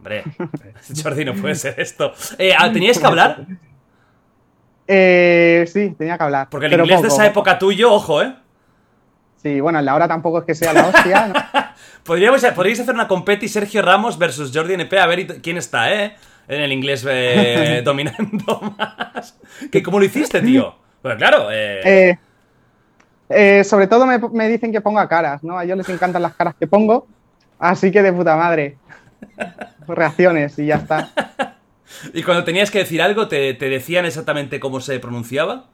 Hombre, Jordi, no puede ser esto. Eh, ah, ¿Teníais que hablar? Eh, sí, tenía que hablar. Porque el inglés de esa época tuyo, ojo, ¿eh? Sí, bueno, el de ahora tampoco es que sea la hostia. ¿no? Podríamos, podríais hacer una competi Sergio Ramos versus Jordi NP a ver quién está, ¿eh? En el inglés eh, dominando más. ¿Qué, ¿Cómo lo hiciste, tío? Pues claro, eh, Eh, eh, sobre todo me, me dicen que ponga caras, ¿no? A ellos les encantan las caras que pongo, así que de puta madre. Reacciones y ya está. y cuando tenías que decir algo, te, te decían exactamente cómo se pronunciaba.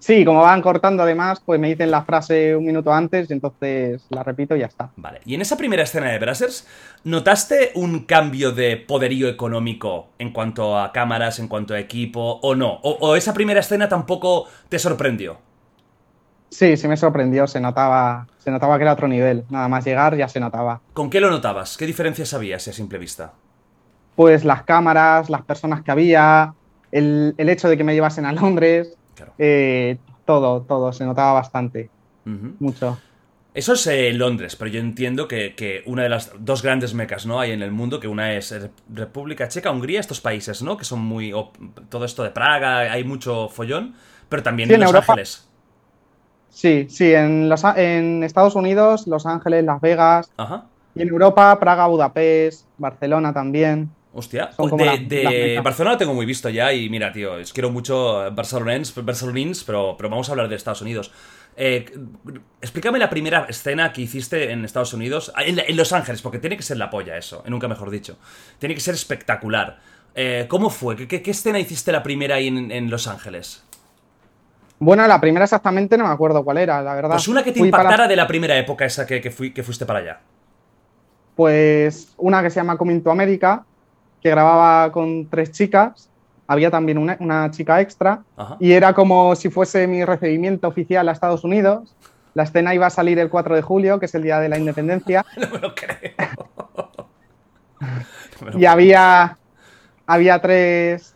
Sí, como van cortando además, pues me dicen la frase un minuto antes y entonces la repito y ya está. Vale, y en esa primera escena de Brazzers, ¿notaste un cambio de poderío económico en cuanto a cámaras, en cuanto a equipo, o no? ¿O, o esa primera escena tampoco te sorprendió? Sí, sí me sorprendió, se notaba, se notaba que era otro nivel. Nada más llegar ya se notaba. ¿Con qué lo notabas? ¿Qué diferencias habías a simple vista? Pues las cámaras, las personas que había, el, el hecho de que me llevasen a Londres, Claro. eh, todo, todo, se notaba bastante, mucho. Eso es eh, Londres, pero yo entiendo que, que una de las dos grandes mecas, ¿no? Hay en el mundo, que una es Rep- República Checa, Hungría, estos países, ¿no? Que son muy... todo esto de Praga, hay mucho follón, pero también Sí, en en Los Europa. Ángeles. Sí, sí, en, los, en Estados Unidos, Los Ángeles, Las Vegas, Ajá. y en Europa, Praga, Budapest, Barcelona también. Hostia, de. Barcelona lo tengo muy visto ya y mira, tío, os quiero mucho barcelonins, barcelonins pero, pero vamos a hablar de Estados Unidos. Eh, explícame la primera escena que hiciste en Estados Unidos, ah, en, en Los Ángeles, porque tiene que ser la polla eso, nunca mejor dicho. Tiene que ser espectacular. Eh, ¿Cómo fue? ¿Qué, qué, qué escena hiciste la primera ahí en, en Los Ángeles? Bueno, la primera exactamente no me acuerdo cuál era, la verdad. Pues una que te Fui para- impactara de la primera época esa que, que, fui- que fuiste para allá. Pues una que se llama Coming to America, que grababa con tres chicas. Había también una, una chica extra. Ajá. Y era como si fuese mi recibimiento oficial a Estados Unidos. La escena iba a salir el 4 de julio, que es el día de la independencia. No me lo creo. y había, había tres,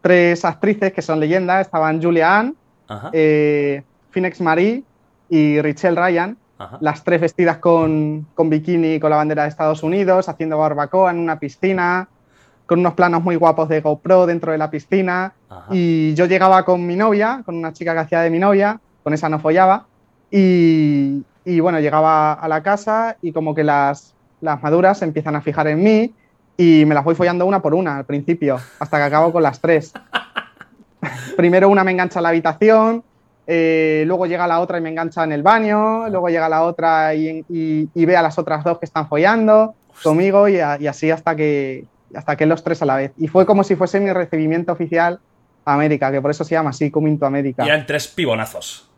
tres actrices que son leyendas. Estaban Julia Ann, Ajá. eh, Phoenix Marie y Rachel Ryan. Ajá. Las tres vestidas con, con bikini y con la bandera de Estados Unidos, haciendo barbacoa en una piscina, con unos planos muy guapos de GoPro dentro de la piscina. Ajá. Y yo llegaba con mi novia, con una chica que hacía de mi novia, con esa no follaba. Y, y bueno, llegaba a la casa y como que las, las maduras se empiezan a fijar en mí y me las voy follando una por una al principio, hasta que acabo con las tres. Primero una me engancha en la habitación, eh, luego llega la otra y me engancha en el baño, luego llega la otra y, y- y ve a las otras dos que están follando conmigo y, a- y así hasta que, hasta que los tres a la vez. Y fue como si fuese mi recibimiento oficial a América, que por eso se llama así, Coming to America. Y eran tres pibonazos.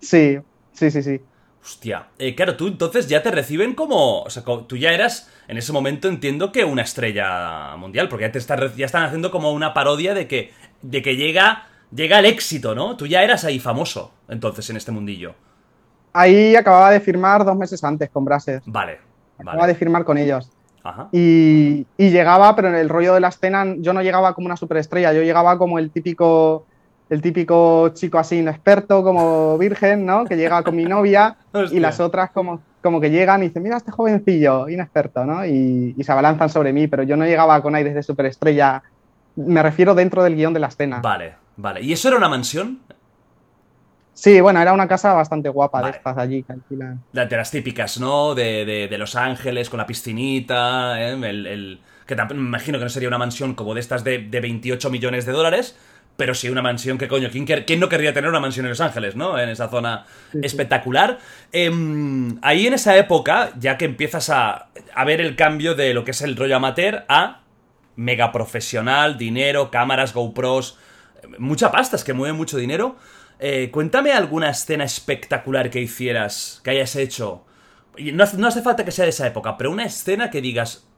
Sí, sí, sí, sí. Hostia, eh, claro, tú entonces ya te reciben como. O sea, tú ya eras, en ese momento entiendo que una estrella mundial, porque ya te ya están haciendo como una parodia de que, de que llega, llega el éxito, ¿no? Tú ya eras ahí famoso, entonces, en este mundillo. Ahí acababa de firmar dos meses antes con Brazzers. Vale, Acababa de firmar con ellos. Ajá. Y, y llegaba, pero en el rollo de la escena yo no llegaba como una superestrella, yo llegaba como el típico, el típico chico así inexperto, como virgen, ¿no? Que llega con mi novia y las otras como, como que llegan y dicen, mira este jovencillo, inexperto, ¿no? Y, y se abalanzan sobre mí, pero yo no llegaba con aires de superestrella, me refiero dentro del guion de la escena. Vale, vale. ¿Y eso era una mansión? Sí, bueno, era una casa bastante guapa Vale. de estas allí, que alquilan. La- De las típicas, ¿no? De, de- de Los Ángeles, con la piscinita, ¿eh? el, el- que me imagino que no sería una mansión como de estas de, de 28 millones de dólares, pero sí una mansión que, coño, ¿quién, quer- quién no querría tener una mansión en Los Ángeles, ¿no? En esa zona Sí, sí. espectacular. Em, ahí en esa época, ya que empiezas a, a ver el cambio de lo que es el rollo amateur a mega profesional, dinero, cámaras, GoPros, mucha pasta, es que mueve mucho dinero. Eh, cuéntame alguna escena espectacular que hicieras, que hayas hecho. Y no, no hace falta que sea de esa época, pero una escena que digas,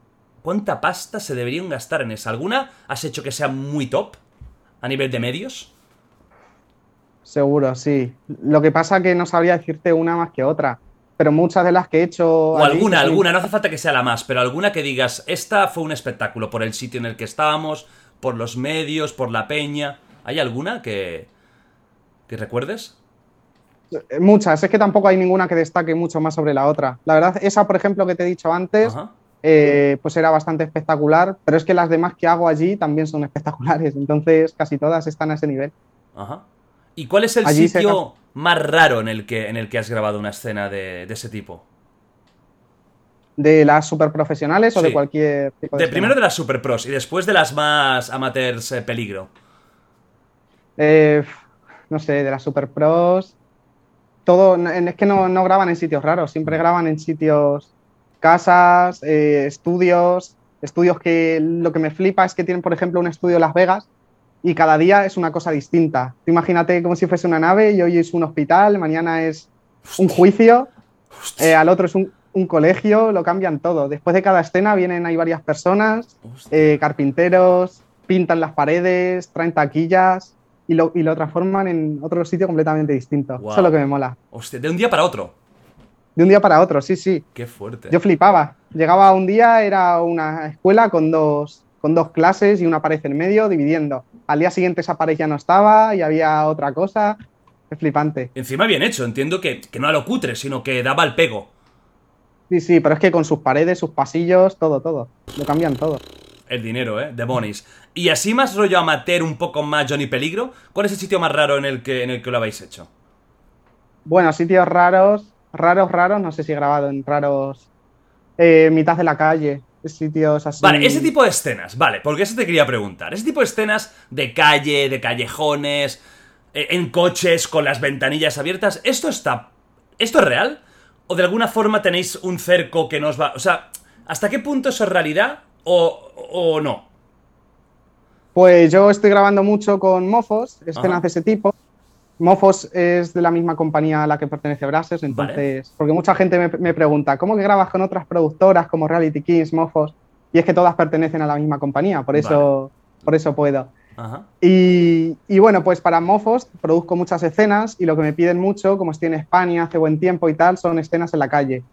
¿cuánta pasta se deberían gastar en esa? ¿Alguna has hecho que sea muy top a nivel de medios? Seguro, sí. Lo que pasa que no sabría decirte una más que otra, pero muchas de las que he hecho... O allí alguna, alguna, no hace falta que sea la más, pero alguna que digas, esta fue un espectáculo por el sitio en el que estábamos, por los medios, por la peña. ¿Hay alguna que, que recuerdes? Eh, Muchas, es que tampoco hay ninguna que destaque mucho más sobre la otra. La verdad, esa, por ejemplo, que te he dicho antes, eh, pues era bastante espectacular, pero es que las demás que hago allí también son espectaculares, entonces casi todas están a ese nivel. Ajá. ¿Y cuál es el Allí se sitio más raro en el que, en el que has grabado una escena de, de ese tipo? ¿De las super profesionales o Sí. de cualquier tipo de, De, primero de las super pros y después de las más amateurs eh, peligro. Eh, no sé, de las super pros. Todo, es que no, no graban en sitios raros, siempre graban en sitios, casas, eh, estudios, estudios que lo que me flipa es que tienen, por ejemplo, un estudio en Las Vegas y cada día es una cosa distinta. Tú imagínate como si fuese una nave y hoy es un hospital, mañana es un juicio, eh, al otro es un, un colegio, lo cambian todo. Después de cada escena vienen, hay varias personas, eh, carpinteros, pintan las paredes, traen taquillas y lo, y lo transforman en otro sitio completamente distinto. Guau. Eso es lo que me mola. Hostia, de un día para otro. De un día para otro, sí, sí. Qué fuerte. Yo flipaba. Llegaba un día, era una escuela con dos, con dos clases y una pared en medio, dividiendo. Al día siguiente esa pared ya no estaba y había otra cosa. Es flipante. Encima bien hecho, entiendo que, que no a lo cutre, sino que daba el pego. Sí, sí, pero es que con sus paredes, sus pasillos, todo, todo. Lo cambian todo. El dinero, ¿eh? De Bonis. Y así más rollo amateur, un poco más Johnny Peligro. ¿Cuál es el sitio más raro en el que, en el que lo habéis hecho? Bueno, sitios raros, raros, raros, no sé si he grabado en raros. eh, mitad de la calle, sitios así. Vale, ese tipo de escenas, vale, porque eso te quería preguntar. Ese tipo de escenas de calle, de callejones, eh, en coches, con las ventanillas abiertas, ¿esto está. ¿Esto es real? ¿O de alguna forma tenéis un cerco que nos va. O sea, ¿hasta qué punto eso es realidad o, o no? Pues yo estoy grabando mucho con Mofos, escenas Ajá. de ese tipo. Mofos es de la misma compañía a la que pertenece Brazzers, entonces, porque mucha gente me, me pregunta, ¿cómo que grabas con otras productoras como Reality Kings, Mofos? Y es que todas pertenecen a la misma compañía, por eso, por eso puedo. Ajá. Y, y bueno, pues para Mofos produzco muchas escenas y lo que me piden mucho, como estoy en España, hace buen tiempo y tal, son escenas en la calle.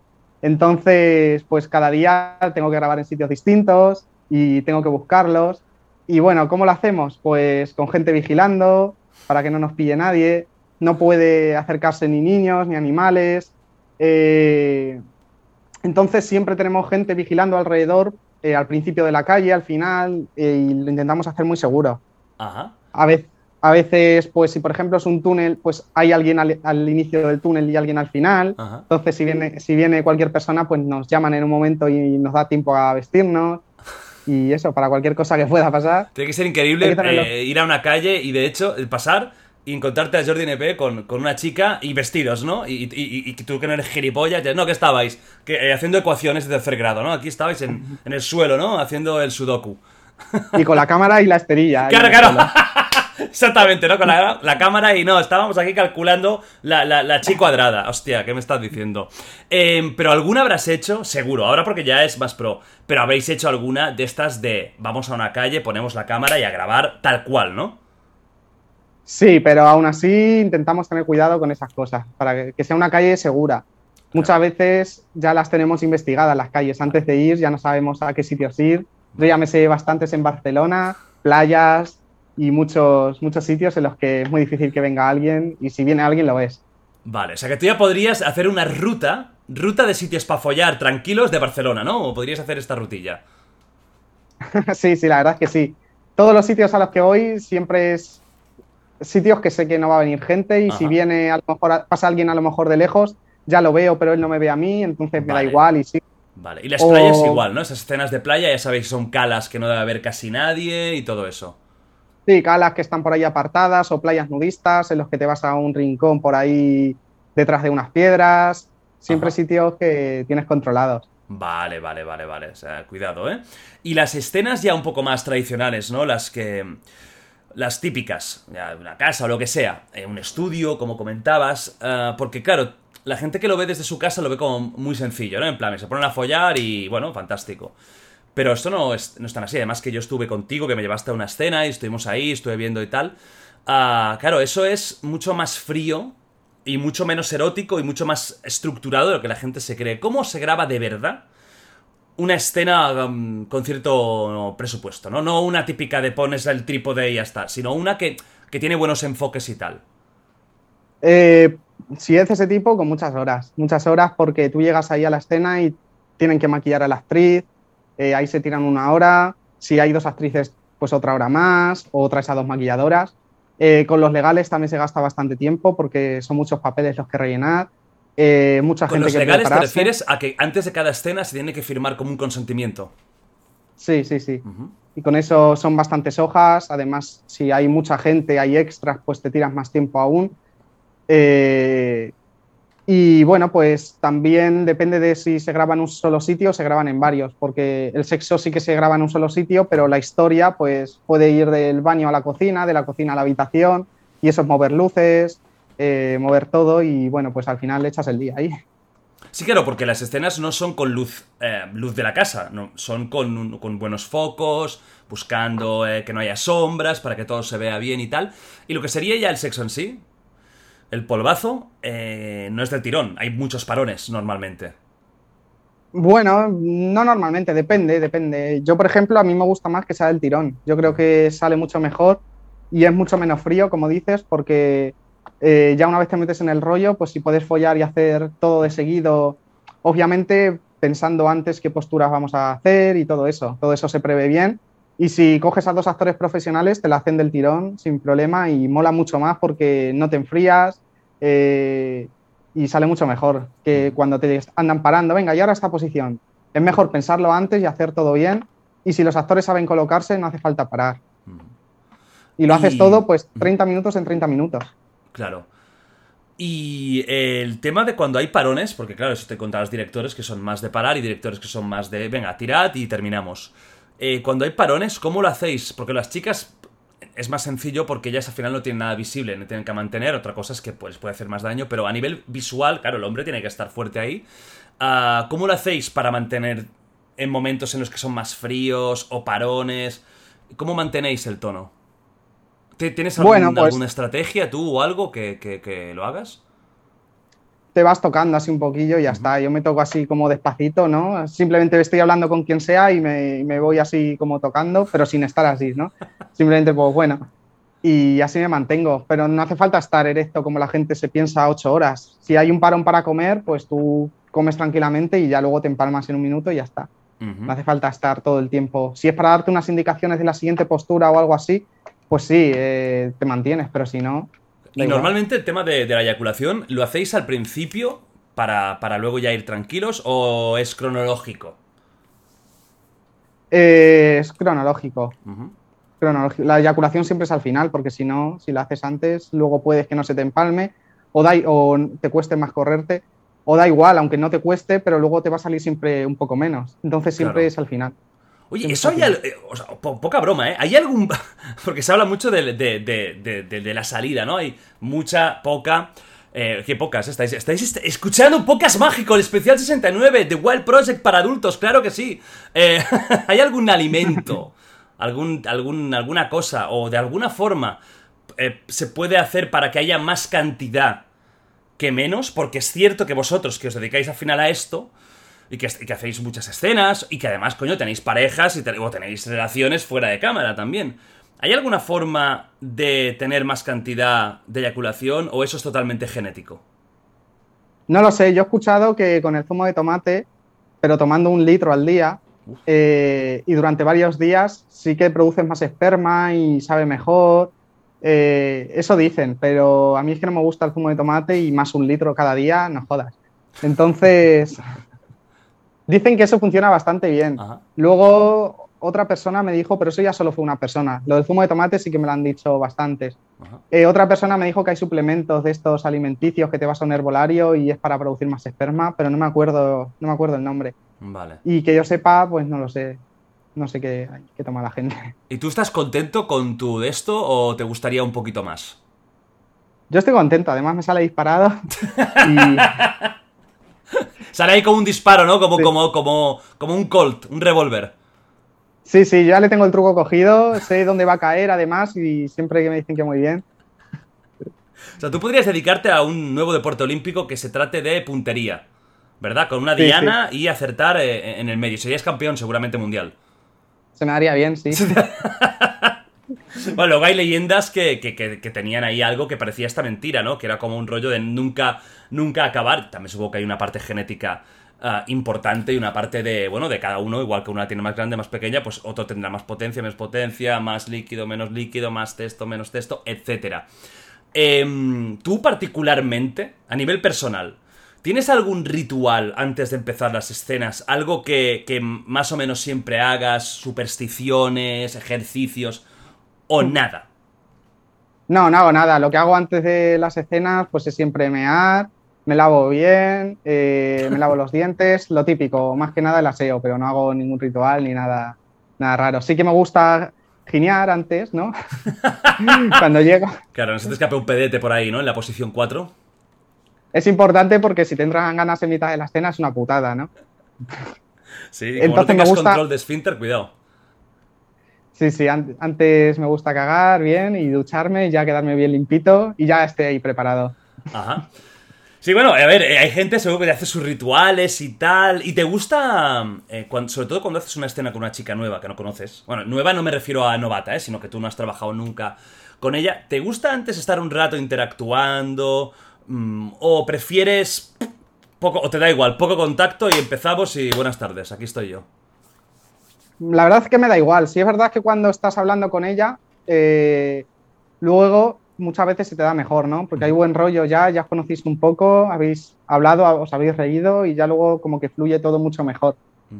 Entonces, pues cada día tengo que grabar en sitios distintos y tengo que buscarlos. Y bueno, ¿cómo lo hacemos? Pues con gente vigilando para que no nos pille nadie. No puede acercarse ni niños ni animales. Eh, entonces siempre tenemos gente vigilando alrededor, eh, al principio de la calle, al final, eh, y lo intentamos hacer muy seguro. Ajá. A veces, a veces, pues si por ejemplo es un túnel, pues hay alguien al, al inicio del túnel y alguien al final. Ajá. Entonces, si viene, si viene cualquier persona, pues nos llaman en un momento y nos da tiempo a vestirnos. Y eso, para cualquier cosa que pueda pasar. Tiene que ser increíble que eh, ir a una calle y de hecho el pasar y encontrarte a Jordi NP con, con una chica y vestidos, ¿no? Y, y- y- y tú que no eres gilipollas, ya, no, que estabais que, eh, haciendo ecuaciones de tercer grado, ¿no? Aquí estabais en, en el suelo, ¿no? Haciendo el sudoku. Y con la cámara y la esterilla. Claro, claro. Exactamente, ¿no? Con la, la cámara y no, estábamos aquí calculando la, la, la chi cuadrada. Hostia, ¿qué me estás diciendo? Em, pero alguna habrás hecho, seguro, ahora porque ya es más pro, pero habréis hecho alguna de estas de vamos a una calle, ponemos la cámara y a grabar tal cual, ¿no? Sí, pero aún así intentamos tener cuidado con esas cosas, para que, que sea una calle segura. Muchas veces ya las tenemos investigadas las calles. Antes de ir ya no sabemos a qué sitios ir. Yo ya me sé bastantes en Barcelona, playas y muchos, muchos sitios en los que es muy difícil que venga alguien y si viene alguien lo ves. Vale, o sea que tú ya podrías hacer una ruta, ruta de sitios para follar tranquilos de Barcelona, ¿no? O podrías hacer esta rutilla. sí, sí, la verdad es que sí. Todos los sitios a los que voy siempre es sitios que sé que no va a venir gente y si viene a lo mejor pasa alguien a lo mejor de lejos, ya lo veo, pero él no me ve a mí, entonces me da igual y sí. Vale, y las playas igual, ¿no? Esas escenas de playa ya sabéis que son calas que no debe haber casi nadie y todo eso. Sí, calas que están por ahí apartadas o playas nudistas en los que te vas a un rincón por ahí detrás de unas piedras. Siempre Ajá. sitios que tienes controlados. Vale, vale, vale, vale. O sea, cuidado, ¿eh? Y las escenas ya un poco más tradicionales, ¿no? Las que. Las típicas, ya, una casa o lo que sea, eh, un estudio, como comentabas, ah, porque claro, la gente que lo ve desde su casa lo ve como muy sencillo, ¿no? En plan, se ponen a follar y bueno, fantástico. Pero esto no es, no es tan así, además que yo estuve contigo, que me llevaste a una escena y estuvimos ahí, estuve viendo y tal. Ah, claro, eso es mucho más frío y mucho menos erótico y mucho más estructurado de lo que la gente se cree. ¿Cómo se graba de verdad una escena um, con cierto presupuesto? ¿no? no una típica de pones el trípode y ya está, sino una que, que tiene buenos enfoques y tal. Eh, si es ese tipo, con muchas horas. Muchas horas porque tú llegas ahí a la escena y tienen que maquillar a la actriz, eh, ahí se tiran una hora. Si hay dos actrices, pues otra hora más, o traes a dos maquilladoras. Eh, con los legales también se gasta bastante tiempo porque son muchos papeles los que rellenar. Eh, mucha Con gente los que legales te refieres a que antes de cada escena se tiene que firmar como un consentimiento. Sí, sí, sí. Y con eso son bastantes hojas. Además, si hay mucha gente, hay extras, pues te tiras más tiempo aún. Eh, y bueno, pues también depende de si se graba en un solo sitio o se graban en varios, porque el sexo sí que se graba en un solo sitio, pero la historia pues puede ir del baño a la cocina, de la cocina a la habitación, y eso es mover luces, eh, mover todo, y bueno, pues al final le echas el día ahí. Sí, claro, porque las escenas no son con luz, eh, luz de la casa, no, son con, con buenos focos, buscando eh, que no haya sombras para que todo se vea bien y tal. Y lo que sería ya el sexo en sí, el polvazo, eh, no es del tirón, hay muchos parones normalmente. Bueno, no normalmente, depende, depende. Yo, por ejemplo, a mí me gusta más que sea del tirón. Yo creo que sale mucho mejor y es mucho menos frío, como dices, porque eh, ya una vez te metes en el rollo, pues si puedes follar y hacer todo de seguido, obviamente pensando antes qué posturas vamos a hacer y todo eso, todo eso se prevé bien. Y si coges a dos actores profesionales, te la hacen del tirón sin problema y mola mucho más porque no te enfrías eh, y sale mucho mejor que cuando te andan parando. Venga, y ahora esta posición. Es mejor pensarlo antes y hacer todo bien. Y si los actores saben colocarse, no hace falta parar. Y lo haces todo, pues 30 minutos en 30 minutos. Claro. Y el tema de cuando hay parones, porque claro, eso te contan los directores que son más de parar y directores que son más de, venga, tirad y terminamos. Eh, cuando hay parones, ¿cómo lo hacéis? Porque las chicas es más sencillo porque ellas al final no tienen nada visible, no tienen que mantener, otra cosa es que pues, puede hacer más daño, pero a nivel visual, claro, el hombre tiene que estar fuerte ahí. Ah, ¿Cómo lo hacéis para mantener en momentos en los que son más fríos o parones? ¿Cómo mantenéis el tono? ¿Te- ¿Tienes algún- Bueno, pues- alguna estrategia tú o algo que, que- que lo hagas? Te vas tocando así un poquillo y ya está. Yo me toco así como despacito, ¿no? Simplemente estoy hablando con quien sea y me, me voy así como tocando, pero sin estar así, ¿no? Simplemente, pues bueno. Y así me mantengo, pero no hace falta estar erecto como la gente se piensa ocho horas. Si hay un parón para comer, pues tú comes tranquilamente y ya luego te empalmas en un minuto y ya está. No hace falta estar todo el tiempo. Si es para darte unas indicaciones de la siguiente postura o algo así, pues sí, eh, te mantienes, pero si no, y normalmente el tema de, la eyaculación, ¿lo hacéis al principio para, luego ya ir tranquilos o es cronológico? Eh, es cronológico. La eyaculación siempre es al final, porque si no, si la haces antes, luego puedes que no se te empalme o, da, o te cueste más correrte, o da igual, aunque no te cueste, pero luego te va a salir siempre un poco menos. Entonces siempre es al final. Oye, eso hay. Eh, poca broma, ¿eh? ¿Hay algún.? Porque se habla mucho de, la salida, ¿no? Hay mucha, poca. Eh, ¿Qué pocas estáis? ¿Estáis escuchando Pocas Mágico, el especial 69 de Wild Project para adultos? Claro que sí. Eh, ¿Hay algún alimento, algún, algún, alguna cosa o de alguna forma se puede hacer para que haya más cantidad que menos? Porque es cierto que vosotros que os dedicáis al final a esto, y que, hacéis muchas escenas y que además, coño, tenéis parejas y o tenéis relaciones fuera de cámara también. ¿Hay alguna forma de tener más cantidad de eyaculación o eso es totalmente genético? No lo sé, yo he escuchado que con el zumo de tomate, pero tomando un litro al día eh, y durante varios días sí que produces más esperma y sabe mejor. Eh, eso dicen, pero a mí es que no me gusta el zumo de tomate y más un litro cada día, no jodas. Entonces, Dicen que eso funciona bastante bien. Luego otra persona me dijo, pero eso ya solo fue una persona. Lo del zumo de tomate sí que me lo han dicho bastantes. Eh, otra persona me dijo que hay suplementos de estos alimenticios que te vas a un herbolario y es para producir más esperma, pero no me acuerdo, no me acuerdo el nombre. Vale. Y que yo sepa, pues no lo sé. No sé qué, qué toma la gente. ¿Y tú estás contento con tu de esto o te gustaría un poquito más? Yo estoy contento, además me sale disparado. y... Sale ahí como un disparo, ¿no? Como, como, como, como un Colt, un revólver. Sí, sí, ya le tengo el truco cogido, sé dónde va a caer además y siempre que me dicen que muy bien. O sea, tú podrías dedicarte a un nuevo deporte olímpico que se trate de puntería, ¿verdad? Con una diana y acertar eh, en el medio. Serías campeón seguramente mundial. Se me haría bien, sí. bueno, luego hay leyendas que, tenían ahí algo que parecía esta mentira, ¿no? Que era como un rollo de nunca, nunca acabar. También supongo que hay una parte genética ah, importante y una parte de, bueno, de cada uno, igual que una tiene más grande, más pequeña, pues otro tendrá más potencia, menos potencia, más líquido, menos líquido, más texto, menos texto, etc. Em, tú particularmente, a nivel personal, ¿Tienes algún ritual antes de empezar las escenas? ¿Algo que, que, más o menos siempre hagas? ¿Supersticiones? ¿Ejercicios? O nada? No, no hago nada. Lo que hago antes de las escenas, pues es siempre mear, me lavo bien, eh, me lavo los dientes, lo típico, más que nada el aseo, pero no hago ningún ritual ni nada, nada raro. Sí que me gusta ginear antes, ¿no? Cuando llego. Claro, no se te escape un pedete por ahí, ¿no? En la posición 4. Es importante porque si te entran ganas en mitad de la escena es una putada, ¿no? Sí, como Entonces no me gusta... control de esfínter, cuidado. Sí, sí, antes me gusta cagar bien y ducharme y ya quedarme bien limpito y ya esté ahí preparado. Ajá. Sí, bueno, a ver, eh, hay gente seguro que hace sus rituales y tal. ¿Y te gusta, eh, sobre todo cuando haces una escena con una chica nueva que no conoces? Bueno, nueva no me refiero a novata, ¿eh? sino que tú no has trabajado nunca con ella. ¿Te gusta antes estar un rato interactuando? Mm, ¿O prefieres poco, o te da igual, poco contacto y empezamos y buenas tardes, aquí estoy yo? La verdad es que me da igual. Si es verdad que cuando estás hablando con ella, eh, luego muchas veces se te da mejor, ¿no? Porque hay buen rollo ya, ya os conocéis un poco, habéis hablado, os habéis reído y ya luego como que fluye todo mucho mejor.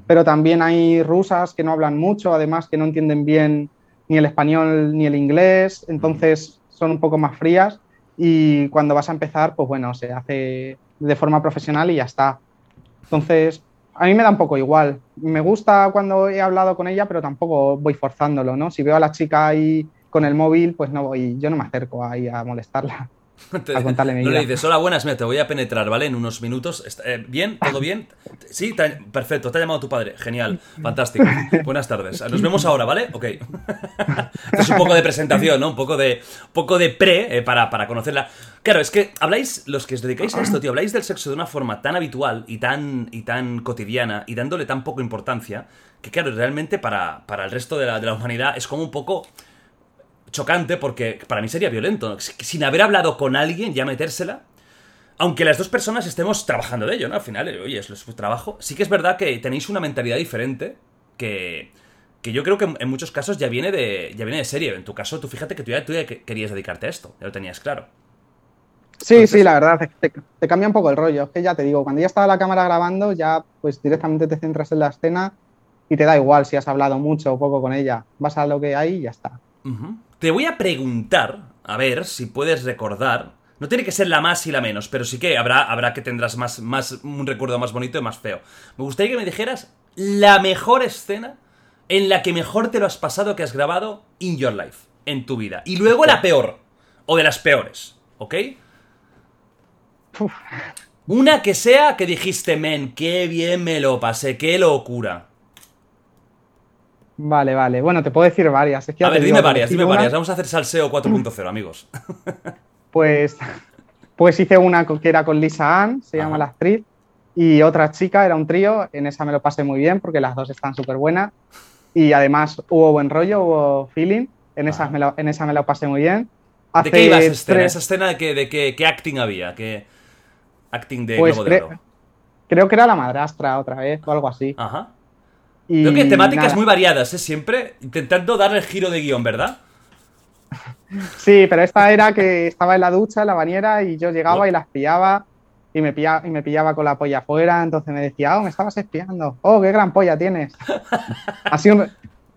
Pero también hay rusas que no hablan mucho, además que no entienden bien ni el español ni el inglés, entonces son un poco más frías y cuando vas a empezar, pues bueno, se hace de forma profesional y ya está. Entonces, a mí me da un poco igual. Me gusta cuando he hablado con ella, pero tampoco voy forzándolo, ¿no? Si veo a la chica ahí con el móvil, pues no voy, yo no me acerco ahí a molestarla. a contarle mi no vida. le dices, hola, buenas, mira, te voy a penetrar, ¿vale? En unos minutos. Eh, ¿Bien? ¿Todo bien? Sí, te ha- perfecto, te ha llamado tu padre. Genial, fantástico. Buenas tardes. Nos vemos ahora, ¿vale? Ok. es un poco de presentación, ¿no? Un poco de, poco de pre eh, para, para conocerla. Claro, es que habláis, los que os dedicáis a esto, tío, habláis del sexo de una forma tan habitual y tan, y tan cotidiana y dándole tan poca importancia que, claro, realmente para, para el resto de la, de la humanidad es como un poco chocante porque para mí sería violento. Sin haber hablado con alguien, ya metérsela. Aunque las dos personas estemos trabajando de ello, ¿no? Al final, eh, oye, es su trabajo. Sí que es verdad que tenéis una mentalidad diferente que, que yo creo que en muchos casos ya viene de, ya viene de serie. En tu caso, tú fíjate que tú ya, tú ya querías dedicarte a esto, ya lo tenías claro. Sí, sí, la verdad, te, te cambia un poco el rollo. Es que ya te digo, cuando ya estaba la cámara grabando, ya pues directamente te centras en la escena y te da igual si has hablado mucho o poco con ella. Vas a lo que hay y ya está. Ujú. Te voy a preguntar, a ver si puedes recordar. No tiene que ser la más y la menos, pero sí que habrá, habrá que tendrás más, más, un recuerdo más bonito y más feo. Me gustaría que me dijeras la mejor escena en la que mejor te lo has pasado que has grabado in your life, en tu vida. Y luego la peor, o de las peores, ¿ok? Uf. Una que sea que dijiste, men, qué bien me lo pasé, qué locura. Vale, vale. Bueno, te puedo decir varias. Es que A ver, dime digo, varias, dime una, varias. Vamos a hacer salseo 4.0, amigos. Pues, pues hice una que era con Lisa Ann, se llama la actriz, y otra chica, era un trío. En esa me lo pasé muy bien porque las dos están súper buenas. Y además hubo buen rollo, hubo feeling. En, esas me lo, en esa me lo pasé muy bien. ¿De qué iba esa escena? tres- ¿Esa escena de qué, de qué, qué acting había? ¿Qué acting de Pues Globo de cre- Oro? creo que era la madrastra otra vez o algo así. Ajá. Y Creo que temáticas nada. muy variadas, ¿eh? Siempre intentando darle el giro de guion, ¿verdad? Sí, pero esta era que estaba en la ducha, en la bañera, y yo llegaba y las pillaba y me pillaba, y me pillaba con la polla afuera. Entonces me decía, oh, me estabas espiando. Oh, qué gran polla tienes. Así un,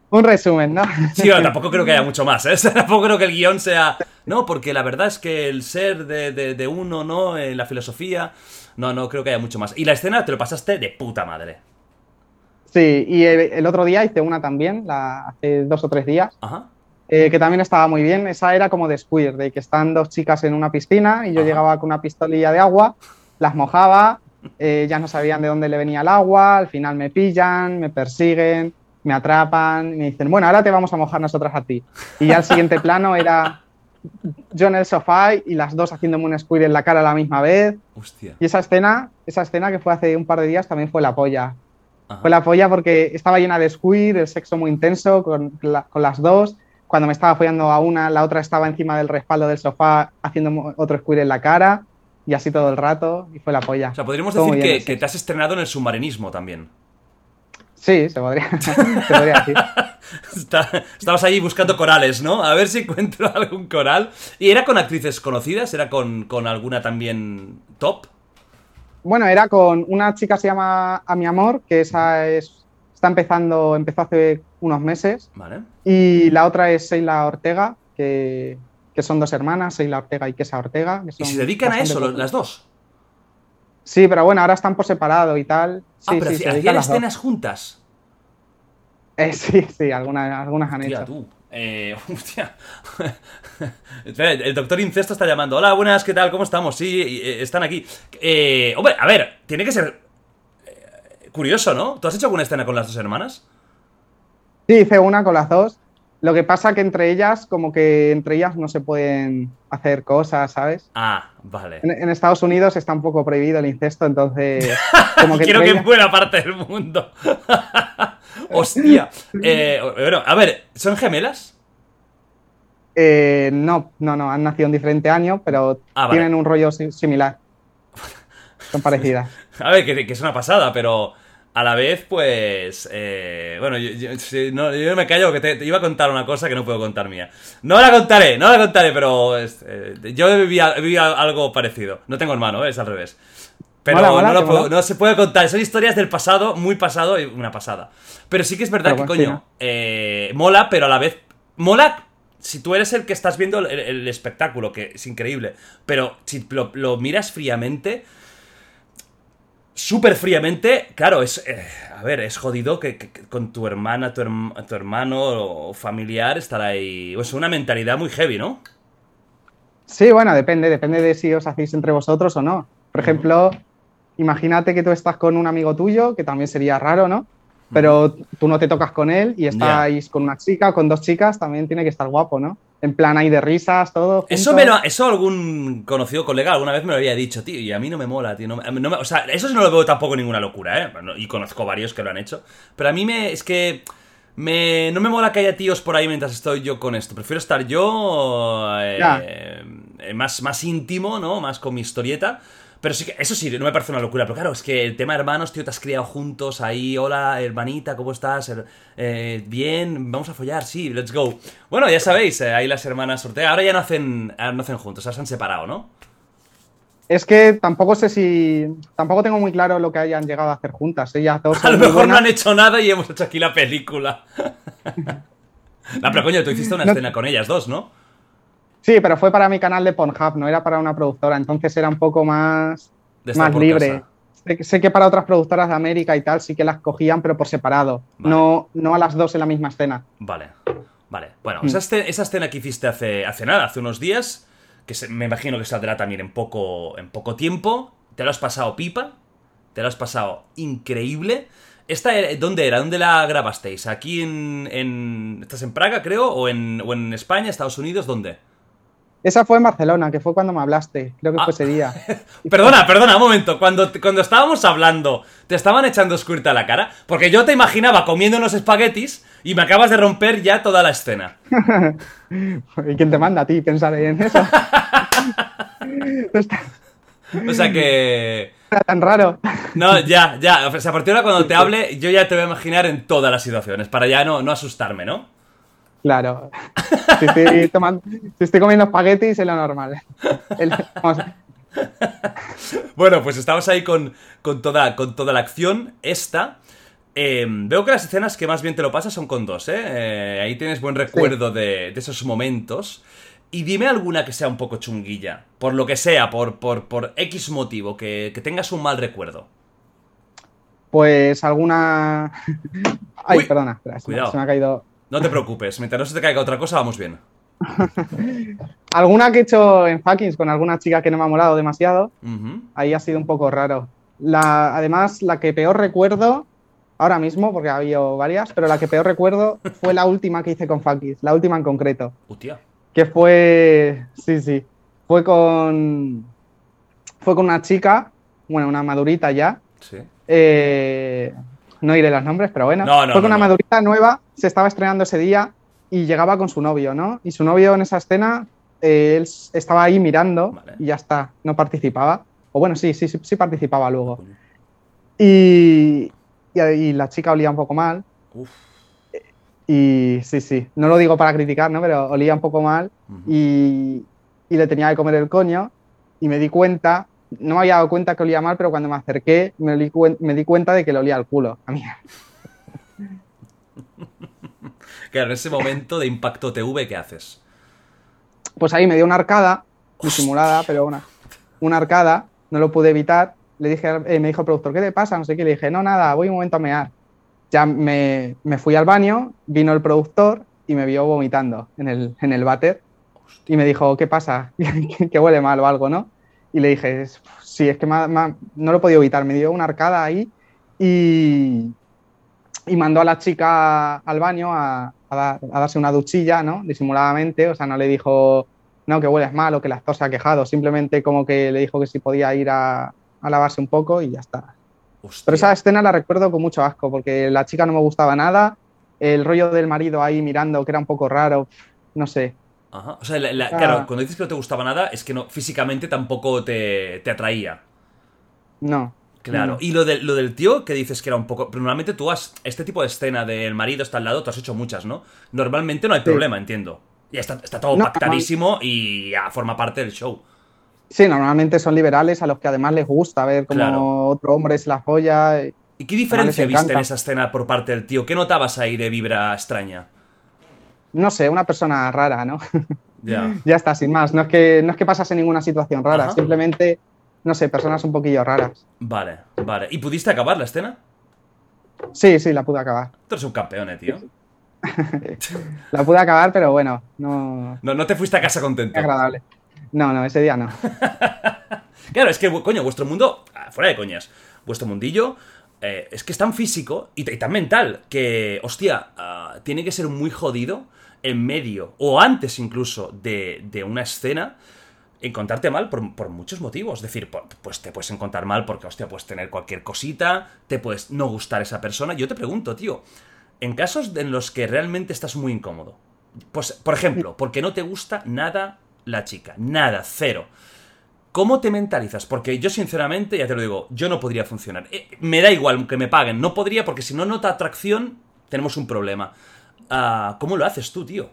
un resumen, ¿no? Sí, tampoco creo que haya mucho más, ¿eh? Tampoco creo que el guion sea... No, porque la verdad es que el ser de, de- de uno, ¿no? En la filosofía... No, no creo que haya mucho más. Y la escena te lo pasaste de puta madre. Sí, y el, el otro día hice una también, la, hace dos o tres días, Ajá. eh, que también estaba muy bien. Esa era como de Squid, de que están dos chicas en una piscina y yo Ajá. llegaba con una pistolilla de agua, las mojaba, eh, ya no sabían de dónde le venía el agua, al final me pillan, me persiguen, me atrapan y me dicen, bueno, ahora te vamos a mojar nosotras a ti. Y ya el siguiente plano era yo en el sofá y las dos haciéndome un squid en la cara a la misma vez. Hostia. Y esa escena, esa escena que fue hace un par de días también fue la polla. Ajá. Fue la polla porque estaba llena de squid, el sexo muy intenso con, la- con las dos. Cuando me estaba follando a una, la otra estaba encima del respaldo del sofá haciendo otro squid en la cara y así todo el rato y fue la polla. O sea, podríamos decir que, te has estrenado en el submarinismo también. Sí, se podría, se podría decir. Está- estabas ahí buscando corales, ¿no? A ver si encuentro algún coral. ¿Y era con actrices conocidas? ¿Era con, con alguna también top? Bueno, era con una chica que se llama A mi amor, que esa es, está empezando, empezó hace unos meses, Vale. y la otra es Seila Ortega, que, que son dos hermanas, Seila Ortega y Kesa Ortega. que ¿Y se dedican a eso, las dos? Sí, pero bueno, ahora están por separado y tal. Sí, ah, pero sí, se dedican hacían dos. escenas juntas. Eh, sí, sí, algunas, algunas han hecho. tú. Eh, hostia. El doctor Incesto está llamando. Hola, buenas, ¿qué tal? ¿Cómo estamos? Sí, eh, están aquí. Eh, hombre, a ver, tiene que ser eh, curioso, ¿no? ¿Tú has hecho alguna escena con las dos hermanas? Sí, hice una con las dos. Lo que pasa que entre ellas, como que entre ellas no se pueden hacer cosas, ¿sabes? Ah, vale. En, en Estados Unidos está un poco prohibido el incesto, entonces. Como que Quiero que en ellas- buena parte del mundo. Hostia. Eh, bueno, a ver, ¿son gemelas? Eh, no, no, no, han nacido en diferente año, pero Ah, vale. tienen un rollo si- similar. Son parecidas. A ver, que, que es una pasada, pero a la vez, pues. eh, bueno, yo, yo- sí, no, yo me callo que te, te iba a contar una cosa que no puedo contar mía. No la contaré, no la contaré, pero eh, yo viví, viví algo parecido. No tengo hermano, eh, es al revés. Pero Mola, mola, no, lo puedo- no se puede contar, son historias del pasado, muy pasado y una pasada. Pero sí que es verdad Pero que, coño, eh, mola, pero a la vez. Mola si tú eres el que estás viendo el, el espectáculo, que es increíble. Pero si lo, lo miras fríamente, súper fríamente, claro, es. eh, a ver, es jodido que, que- que con tu hermana, tu, herm- tu hermano o familiar estar ahí. Es una mentalidad muy heavy, ¿no? Sí, bueno, depende, depende de si os hacéis entre vosotros o no. Por ejemplo, imagínate que tú estás con un amigo tuyo, que también sería raro, ¿no? Pero tú no te tocas con él y estáis con una chica o con dos chicas, también tiene que estar guapo, ¿no? En plan ahí de risas, todo. Eso, me lo, eso algún conocido colega alguna vez me lo había dicho, tío, y a mí no me mola, tío. No, no me- o sea, eso no lo veo tampoco ninguna locura, ¿eh? Y conozco varios que lo han hecho. Pero a mí me. Es que. Me, no me mola que haya tíos por ahí mientras estoy yo con esto. Prefiero estar yo. eh, Ya. eh, más, más íntimo, ¿no? Más con mi historieta. Pero sí que, eso sí, no me parece una locura. Pero claro, es que el tema hermanos, tío, te has criado juntos ahí. Hola, hermanita, ¿cómo estás? Eh, bien, vamos a follar, sí, let's go. Bueno, ya sabéis, eh, ahí las hermanas Ortega. Ahora ya no hacen, no hacen juntos, ahora se han separado, ¿no? Es que tampoco sé si. Tampoco tengo muy claro lo que hayan llegado a hacer juntas. Ellas dos A lo mejor no han hecho nada y hemos hecho aquí la película. no, pero coño, tú hiciste una No- escena con ellas dos, ¿no? Sí, pero fue para mi canal de Pornhub, no era para una productora, entonces era un poco más, más libre. Sé, que- sé que para otras productoras de América y tal sí que las cogían, pero por separado, Vale. no, no a las dos en la misma escena. Vale, vale. Bueno, Mm. esa, escena, esa escena que hiciste hace, hace nada, hace unos días, que se- me imagino que saldrá también en poco, en poco tiempo, te lo has pasado pipa, te lo has pasado increíble. ¿Esta ¿Dónde era? ¿Dónde la grabasteis? ¿Aquí en, en- ¿Estás en Praga, creo? ¿O en, o en España, Estados Unidos? ¿Dónde? Esa fue en Barcelona, que fue cuando me hablaste, creo que Ah. fue ese día. Perdona, perdona, un momento. Cuando, cuando estábamos hablando, ¿te estaban echando squirt a la cara? Porque yo te imaginaba comiendo unos espaguetis y me acabas de romper ya toda la escena. ¿Y quién te manda a ti pensar en eso? no está O sea que... tan raro. No, ya, ya. O sea, a partir de ahora cuando te hable, yo ya te voy a imaginar en todas las situaciones, para ya no, no asustarme, ¿no? Claro. Si estoy, tomando- si estoy comiendo espaguetis es lo normal. El- vamos, Bueno, pues estamos ahí con, con, toda, con toda la acción. Esta. eh, veo que las escenas que más bien te lo pasas son con dos, ¿eh? Eh, ahí tienes buen recuerdo de, de esos momentos. Y dime alguna que sea un poco chunguilla. Por lo que sea, por, por, por X motivo, que, que tengas un mal recuerdo. Pues alguna. Ay, Uy, perdona, espera, se me- cuidado. se me ha caído. No te preocupes, mientras no se te caiga otra cosa, vamos bien. Alguna que he hecho en Fuckings con alguna chica que no me ha molado demasiado. Ahí ha sido un poco raro. La, además, la que peor recuerdo, ahora mismo, porque ha habido varias, pero la que peor recuerdo fue la última que hice con Fuckings, la última en concreto. Hostia. Que fue. Sí, sí. Fue con. Fue con una chica, bueno, una madurita ya. Sí. Eh, no diré los nombres, pero bueno. No, no, Fue con no, una madurita nueva, se estaba estrenando ese día y llegaba con su novio, ¿no? Y su novio en esa escena, eh, él estaba ahí mirando Vale. y ya está, no participaba. O bueno, sí, sí, sí, sí participaba luego. Y, y, y la chica olía un poco mal. Uf. Y sí, sí, no lo digo para criticar, ¿no? Pero olía un poco mal y, y le tenía que comer el coño y me di cuenta, no me había dado cuenta que olía mal, pero cuando me acerqué me, me di cuenta de que le olía el culo a mí. Claro, en ese momento de impacto TV, ¿qué haces? Pues ahí me dio una arcada, disimulada, pero una, una arcada, no lo pude evitar. Le dije, eh, me dijo el productor, ¿qué te pasa? No sé qué. Le dije, no, nada, voy un momento a mear. Ya me, me fui al baño, vino el productor y me vio vomitando en el, en el váter. Y me dijo, ¿qué pasa? que huele mal o algo, ¿no? Y le dije, "Es- sí, es que no lo he podido evitar. Me dio una arcada ahí y, y mandó a la chica al baño a, a dar- a darse una duchilla, ¿no? Disimuladamente, o sea, no le dijo, no, que hueles mal o que el actor se ha quejado, simplemente como que le dijo que si podía ir a, a lavarse un poco y ya está. Hostia. Pero esa escena la recuerdo con mucho asco, porque la chica no me gustaba nada, el rollo del marido ahí mirando, que era un poco raro, no sé. Ajá. O sea, la- la- claro, cuando dices que no te gustaba nada, es que no, físicamente tampoco te, te atraía. No. Claro. No. Y lo, de- lo del tío, que dices que era un poco. Pero normalmente tú has. Este tipo de escena del marido está al lado, tú has hecho muchas, ¿no? Normalmente no hay Sí. problema, entiendo. Ya está, está todo No, pactadísimo y ya forma parte del show. Sí, normalmente son liberales a los que además les gusta ver cómo Claro. otro hombre se la folla. ¿Y qué diferencia viste en esa escena por parte del tío? ¿Qué notabas ahí de vibra extraña? No sé, una persona rara, ¿no? Ya. ya está, sin más. No es que, no es que pasase ninguna situación rara, Ajá. simplemente, no sé, personas un poquillo raras. Vale, vale. ¿Y pudiste acabar la escena? Sí, sí, la pude acabar. Tú eres un campeón, eh, tío. La pude acabar, pero bueno, no. No, no te fuiste a casa contento. Agradable. No, no, ese día no. claro, es que, coño, vuestro mundo, ah, fuera de coñas, vuestro mundillo eh, es que es tan físico y, tan mental que, hostia, ah, tiene que ser muy jodido en medio o antes incluso de, de una escena encontrarte mal por, por, muchos motivos. Es decir, pues te puedes encontrar mal porque, hostia, puedes tener cualquier cosita, te puedes no gustar esa persona. Yo te pregunto, tío, en casos en los que realmente estás muy incómodo, pues, por ejemplo, porque no te gusta nada la chica, nada, cero. ¿Cómo te mentalizas? Porque yo sinceramente, ya te lo digo, yo no podría funcionar. Eh, me da igual que me paguen, no podría porque si no nota atracción, tenemos un problema. Uh, ¿Cómo lo haces tú, tío?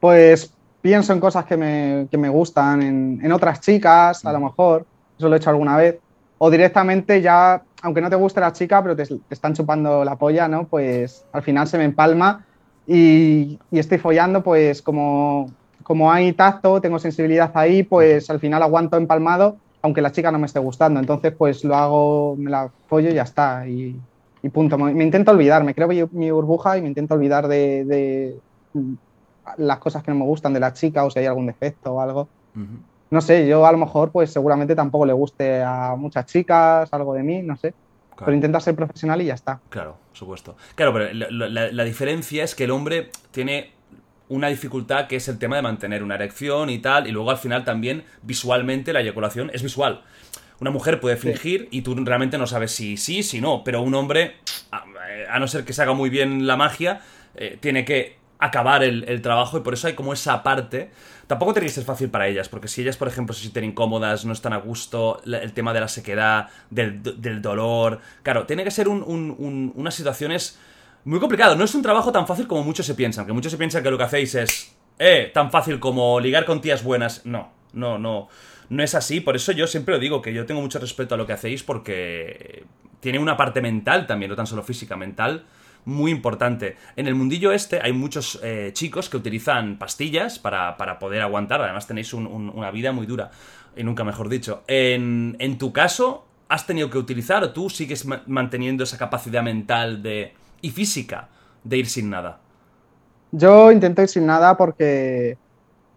Pues pienso en cosas que me, que me gustan, en, en, otras chicas, a lo mejor, eso lo he hecho alguna vez, o directamente ya, aunque no te guste la chica, pero te, te están chupando la polla, ¿no? Pues al final se me empalma y, y estoy follando, pues como, como hay tacto, tengo sensibilidad ahí, pues al final aguanto empalmado, aunque la chica no me esté gustando. Entonces, pues lo hago, me la follo y ya está. Y, y punto. Me, me, intento olvidar, me creo mi burbuja y me intento olvidar de, de, las cosas que no me gustan de la chica o si hay algún defecto o algo. Uh -huh. No sé, yo a lo mejor, pues seguramente tampoco le guste a muchas chicas algo de mí, no sé. Claro. Pero intenta ser profesional y ya está. Claro, por supuesto. Claro, pero la, la, la, diferencia es que el hombre tiene una dificultad que es el tema de mantener una erección y tal, y luego al final también visualmente la eyaculación es visual. Una mujer puede fingir sí. y tú realmente no sabes si sí, si no, pero un hombre, a, a no ser que se haga muy bien la magia, eh, tiene que acabar el, trabajo y por eso hay como esa parte. Tampoco tiene que ser fácil para ellas, porque si ellas, por ejemplo, se sienten incómodas, no están a gusto, el tema de la sequedad, del, dolor. Claro, tiene que ser un, un, un, unas situaciones muy complicadas. No es un trabajo tan fácil como muchos se piensan, que muchos se piensan que lo que hacéis es, eh, tan fácil como ligar con tías buenas. No, no, no. No es así, por eso yo siempre lo digo, que yo tengo mucho respeto a lo que hacéis porque tiene una parte mental también, no tan solo física, mental muy importante. En el mundillo este hay muchos eh, chicos que utilizan pastillas para, para poder aguantar. Además tenéis un, un, una vida muy dura. Y nunca mejor dicho. En, en, tu caso, ¿has tenido que utilizar o tú sigues ma manteniendo esa capacidad mental de, y física de ir sin nada? Yo intento ir sin nada porque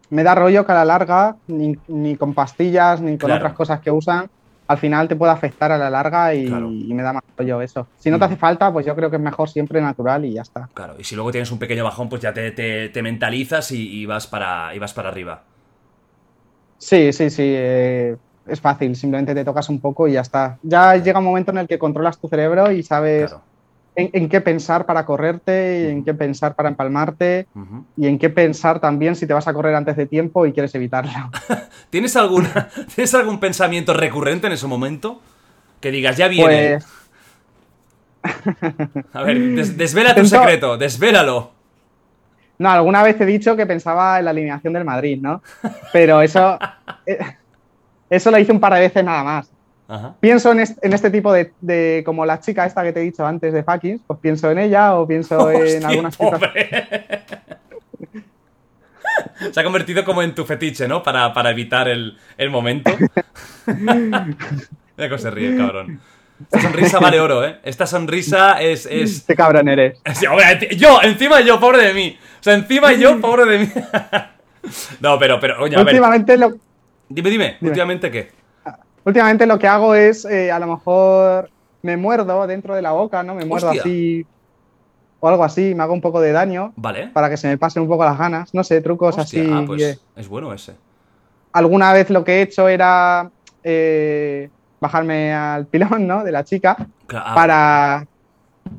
me da rollo que a la larga, ni, ni con pastillas, ni con claro. otras cosas que usan, al final te puede afectar a la larga y, claro. y me da más rollo eso. Si no te hace falta, pues yo creo que es mejor siempre natural y ya está. Claro, y si luego tienes un pequeño bajón, pues ya te, te, te mentalizas y, y, vas para, y vas para arriba. Sí, sí, sí. Eh, es fácil, simplemente te tocas un poco y ya está. Ya llega un momento en el que controlas tu cerebro y sabes claro. En, en, qué pensar para correrte, y en qué pensar para empalmarte uh -huh. y en qué pensar también si te vas a correr antes de tiempo y quieres evitarlo. ¿Tienes, alguna, ¿Tienes algún pensamiento recurrente en ese momento? Que digas, ya viene. Pues... A ver, des desvela tu secreto, desvélalo. No, alguna vez he dicho que pensaba en la alineación del Madrid, ¿no? Pero eso. Eh, eso lo hice un par de veces nada más. Ajá. Pienso en este, en este tipo de, de, como la chica esta que te he dicho antes de fuckings, pues pienso en ella o pienso Hostia, en algunas Se ha convertido como en tu fetiche, ¿no? Para, para evitar el, el momento. Mira cómo se ríe, cabrón. Esta sonrisa vale oro, ¿eh? Esta sonrisa es... es... Qué cabrón eres. Yo, encima yo, pobre de mí. O sea, encima yo, pobre de mí. no, pero, pero, oye, a Últimamente. Lo... Dime, dime, dime, ¿últimamente qué? Últimamente lo que hago es, eh, a lo mejor, me muerdo dentro de la boca, ¿no? Me muerdo Hostia. así o algo así, me hago un poco de daño. Vale. Para que se me pasen un poco las ganas. No sé, trucos Hostia, así. Ah, pues es bueno ese. Alguna vez lo que he hecho era... Eh, bajarme al pilón, ¿no? De la chica claro. para,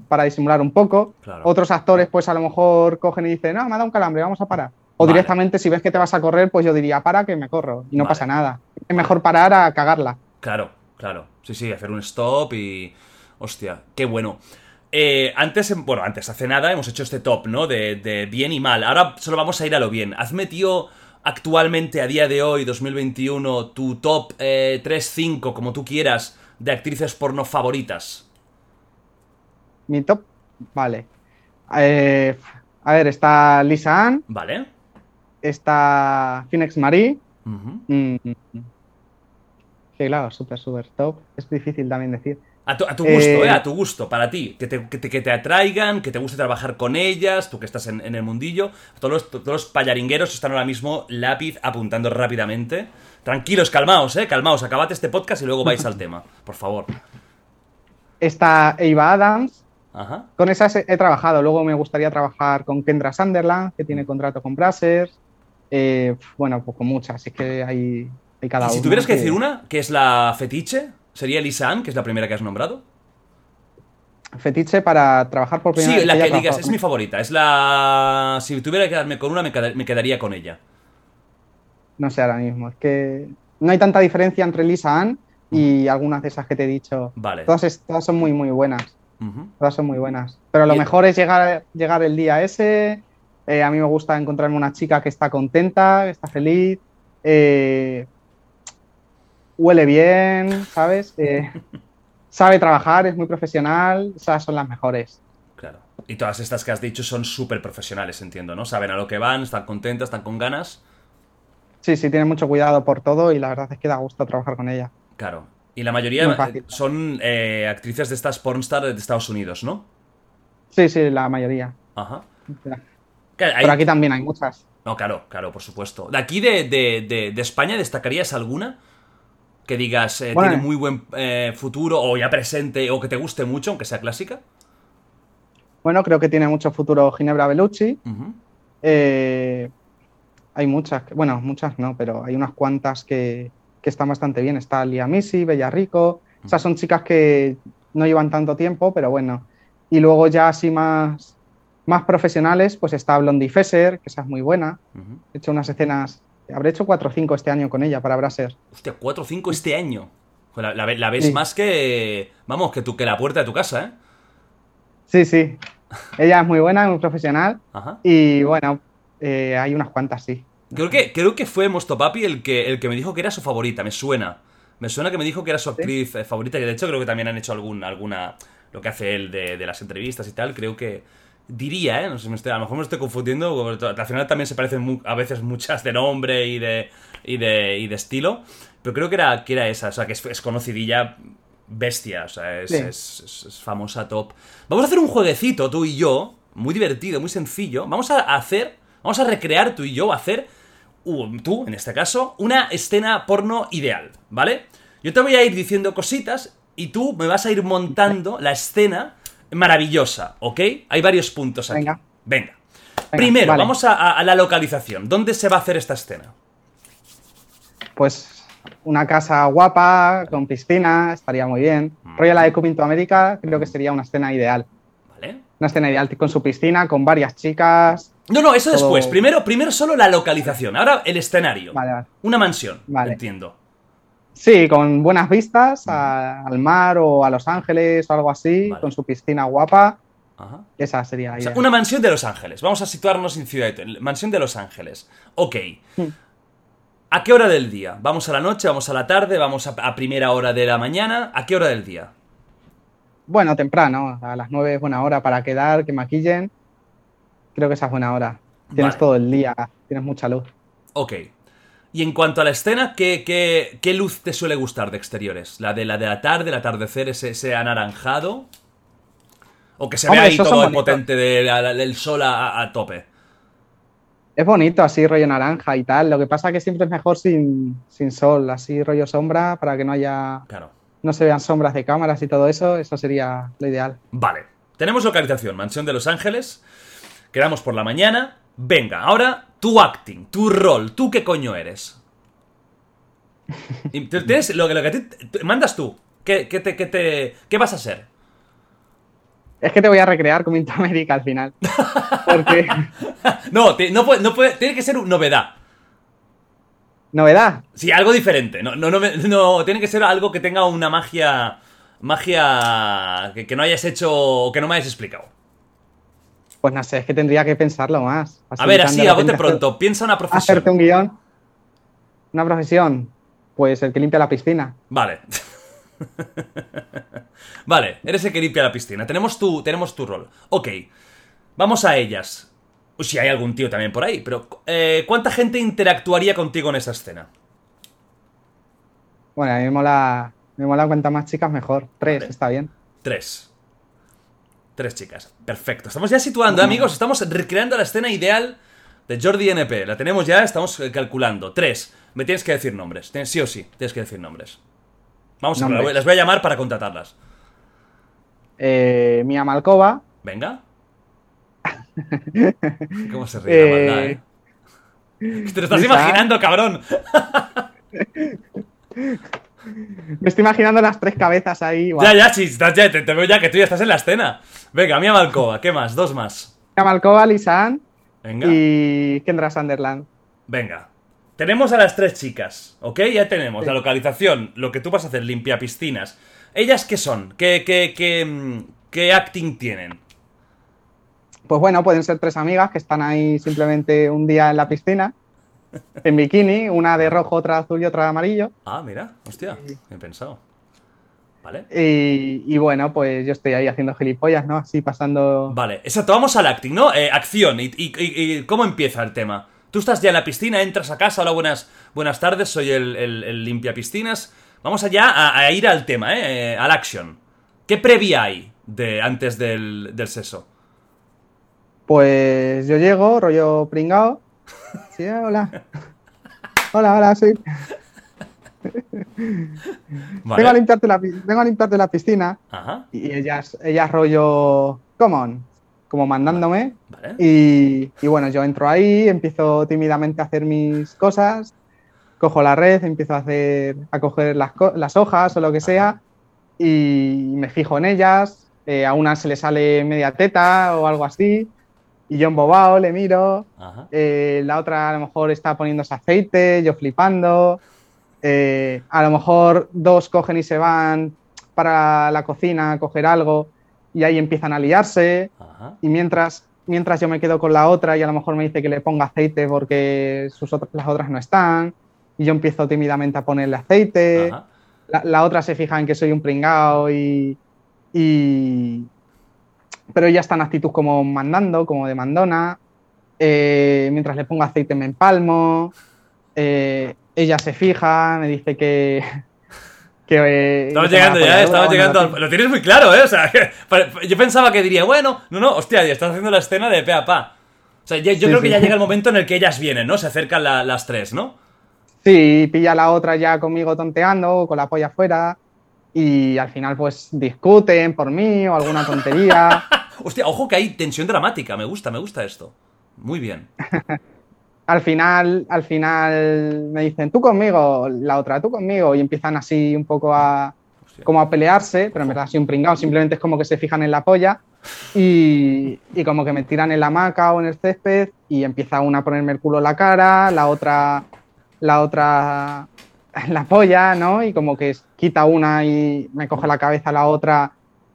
para disimular un poco. Claro. Otros actores, pues a lo mejor cogen y dicen, no, me ha dado un calambre, vamos a parar. O vale. directamente, si ves que te vas a correr, pues yo diría, para que me corro y no vale. pasa nada. Es mejor parar a cagarla. Claro, claro. Sí, sí, hacer un stop y. Hostia, qué bueno. Eh, antes, bueno, antes, hace nada hemos hecho este top, ¿no? De, de bien y mal. Ahora solo vamos a ir a lo bien. Hazme, tío actualmente, a día de hoy, 2021, tu top eh, 3-5, como tú quieras, de actrices porno favoritas? Mi top, vale. Eh, a ver, está Lisa Ann. Vale. Está Phoenix Marie. Uh -huh. mm, sí, claro, súper, súper top. Es difícil también decir. A tu, a tu gusto, Eh, eh, a tu gusto, para ti. Que te, que te- que te atraigan, que te guste trabajar con ellas, tú que estás en, en el mundillo. Todos los, todos los payaringueros están ahora mismo lápiz apuntando rápidamente. Tranquilos, calmaos, eh, calmaos. Acabad este podcast y luego vais al tema, por favor. Está Eva Adams. Ajá. Con esas he, he trabajado. Luego me gustaría trabajar con Kendra Sunderland, que tiene contrato con Brazzers. Eh, bueno, pues con muchas. Es que hay, hay cada Y si tuvieras que decir una, que es la fetiche, sería Lisa Ann, que es la primera que has nombrado. Fetiche para trabajar por primera Sí, vez. la haya que digas, es mi favorita. Es la. Si tuviera que quedarme con una, me, me quedaría con ella. No sé ahora mismo. Es que no hay tanta diferencia entre Lisa Ann y algunas de esas que te he dicho. Vale. Todas, todas son muy, muy buenas. Todas son muy buenas. Pero lo mejor es llegar, llegar el día ese. Eh, a mí me gusta encontrarme una chica que está contenta, que está feliz. eh, huele bien, ¿sabes? Eh, sabe trabajar, es muy profesional. Esas son las mejores. Claro. Y todas estas que has dicho son súper profesionales, entiendo, ¿no? Saben a lo que van, están contentas, están con ganas. Sí, sí, tiene mucho cuidado por todo y la verdad es que da gusto trabajar con ella. Claro. Y la mayoría son eh, actrices de estas pornstar de Estados Unidos, ¿no? Sí, sí, la mayoría. Ajá. Pero Claro, hay- aquí también hay muchas. No, claro, claro, por supuesto. De aquí de, de- de- de España, ¿destacarías alguna? Que digas, eh, Bueno, tiene muy buen eh, futuro, o ya presente, o que te guste mucho, aunque sea clásica. Bueno, creo que tiene mucho futuro Ginebra Bellucci. Eh, hay muchas, bueno, muchas no, pero hay unas cuantas que, que están bastante bien. Está Lia Misi, Bella Rico. Esas son chicas que no llevan tanto tiempo, pero bueno. Y luego ya así más, más profesionales, pues está Blondie Fesser, que esa es muy buena. He hecho unas escenas, habré hecho cuatro o cinco este año con ella para Braser. Hostia, 4 o 5 este año. Joder, La, la ve- la ves Sí. más que. Vamos, que, tú, que la puerta de tu casa, ¿eh? Sí, sí. Ella es muy buena, muy profesional. Ajá. Y bueno, eh, hay unas cuantas, sí. Creo que, creo que fue Mostopapi el que, el que me dijo que era su favorita, me suena. Me suena que me dijo que era su actriz eh, favorita, que de hecho creo que también han hecho algún, alguna. Lo que hace él de, de las entrevistas y tal, creo que. Diría, ¿eh? No sé, me estoy- a lo mejor me estoy confundiendo, al final también se parecen mu- a veces muchas de nombre y de, y de, y de estilo, pero creo que era, que era esa, o sea, que es, es conocidilla bestia, o sea, es, es- famosa top. Vamos a hacer un jueguecito, tú y yo, muy divertido, muy sencillo. Vamos a hacer, vamos a recrear tú y yo, hacer u- tú, en este caso, una escena porno ideal, ¿vale? Yo te voy a ir diciendo cositas y tú me vas a ir montando la escena maravillosa, ¿ok? Hay varios puntos aquí. Venga. Venga. Venga, Primero, vale. vamos a, la localización. ¿Dónde se va a hacer esta escena? Pues una casa guapa, con piscina, estaría muy bien. Rollo la de Coming to America, creo que sería una escena ideal. ¿Vale? Una escena ideal con su piscina, con varias chicas. No, no, eso Todo- después. Primero, primero solo la localización. Ahora el escenario. Vale, vale. Una mansión, Vale. entiendo. Sí, con buenas vistas a- al mar o a Los Ángeles o algo así, Vale. con su piscina guapa. Ajá. Esa sería O sea, una mansión de Los Ángeles. Vamos a situarnos en Ciudad de Mansión de Los Ángeles. Ok. Hmm. ¿A qué hora del día? ¿Vamos a la noche? ¿Vamos a la tarde? ¿Vamos a, a primera hora de la mañana? ¿A qué hora del día? Bueno, temprano, a las 9 es buena hora para quedar, que maquillen. Creo que esa es buena hora. Tienes Vale. todo el día, tienes mucha luz. Ok. Y en cuanto a la escena, ¿qué, qué, qué luz te suele gustar de exteriores? ¿La de la de la tarde, el atardecer, ese, ese anaranjado? ¿O que se Hombre, vea ahí todo el potente de del sol a, a tope? Es bonito así, rollo naranja y tal. Lo que pasa que siempre es mejor sin, sin sol, así rollo sombra, para que no haya, Claro. no se vean sombras de cámaras y todo eso. Eso sería lo ideal. Vale. Tenemos localización, Mansión de Los Ángeles. Quedamos por la mañana. Venga, ahora tu acting, tu rol, tú qué coño eres. Tienes lo que, lo te- mandas tú. ¿Qué, qué te, qué te- qué vas a ser? Es que te voy a recrear con Minto América al final. Porque, No, te- no, puede, no puede- tiene que ser una novedad. novedad. Sí, algo diferente. No, no, no, no, tiene que ser algo que tenga una magia. Magia que, que no hayas hecho o que no me hayas explicado. Pues no sé, es que tendría que pensarlo más. A ver, así, a bote pronto. Piensa una profesión. Hacerte un guion. Una profesión. Pues el que limpia la piscina. Vale. vale, eres el que limpia la piscina. Tenemos tu, tenemos tu rol. Ok, vamos a ellas. O si hay algún tío también por ahí, pero eh, ¿cuánta gente interactuaría contigo en esa escena? Bueno, a mí me mola Me mola cuantas más chicas mejor. Tres, Vale. está bien. Tres. Tres chicas. Perfecto. Estamos ya situando, amigos. Estamos recreando la escena ideal de Jordi NP. La tenemos ya, estamos eh, calculando. Tres. Me tienes que decir nombres. Tienes- Sí o sí, tienes que decir nombres. Vamos a ver, las voy a llamar para contratarlas. Eh, Mia Malkova. Venga. ¿Cómo se ríe la maldad, Eh, eh? Te lo estás imaginando, cabrón. Me estoy imaginando las tres cabezas ahí. Ya, ya, sí, ya, te, te veo ya que tú ya estás en la escena. Venga, Mia Malkova, ¿qué más? Dos más. Mia Malkova, Lisan Venga. y Kendra Sunderland. Venga. Tenemos a las tres chicas, ¿ok? Ya tenemos Sí. la localización, lo que tú vas a hacer, limpia piscinas. ¿Ellas qué son? ¿Qué, qué, qué, mm, qué acting tienen? Pues bueno, pueden ser tres amigas que están ahí simplemente un día en la piscina, en bikini, una de rojo, otra azul y otra de amarillo. Ah, mira, hostia, he pensado. Vale. Y, y bueno, pues yo estoy ahí haciendo gilipollas, ¿no? Así pasando. Vale, exacto, vamos al acting, ¿no? Eh, acción, y, y- y- cómo empieza el tema? Tú estás ya en la piscina, entras a casa, hola, buenas, buenas tardes, soy el, el, el limpia piscinas. Vamos allá a, a ir al tema, ¿eh? Eh, Al action. ¿Qué previa hay de, antes del, del seso? Pues yo llego, rollo pringao. Sí, hola. Hola, hola, sí. Vale. Vengo a limpiarte la, vengo a limpiarte la piscina. Ajá, Y ellas, ellas rollo, come on, como mandándome. vale. Y, y bueno, yo entro ahí, empiezo tímidamente a hacer mis cosas, cojo la red, empiezo a hacer, a coger las, las hojas o lo que sea, y me fijo en ellas. eh, a una se le sale media teta o algo así, y yo embobado le miro. Eh, la otra a lo mejor está poniéndose aceite, yo flipando. eh, a lo mejor dos cogen y se van para la cocina a coger algo y ahí empiezan a liarse. Ajá. Y mientras, mientras yo me quedo con la otra y a lo mejor me dice que le ponga aceite porque sus otras- las otras no están. Y yo empiezo tímidamente a ponerle aceite. La, la otra se fija en que soy un pringao y, y- Pero ella está en actitud como mandando, como de mandona. Eh, mientras le pongo aceite me empalmo. Eh, ella se fija, me dice que... que eh, Estamos que llegando ya, estamos llegando al... Lo tienes muy claro, ¿eh? O sea, que pare- yo pensaba que diría, bueno, no, no, hostia, ya estás haciendo la escena de pe a pa. O sea, ya- yo Sí, creo que sí. ya llega el momento en el que ellas vienen, ¿no? Se acercan la- las tres, ¿no? Sí, pilla a la otra ya conmigo tonteando, con la polla afuera, y al final pues discuten por mí o alguna tontería. Hostia, ojo que hay tensión dramática, me gusta, me gusta esto. Muy bien. al final, al final me dicen, tú conmigo, la otra, tú conmigo, y empiezan así un poco a Hostia. como a pelearse, pero en verdad soy un pringao, simplemente es como que se fijan en la polla y, y como que me tiran en la hamaca o en el césped y empieza una a ponerme el culo en la cara, la otra, la otra la polla, ¿no? Y como que quita una y me coge la cabeza la otra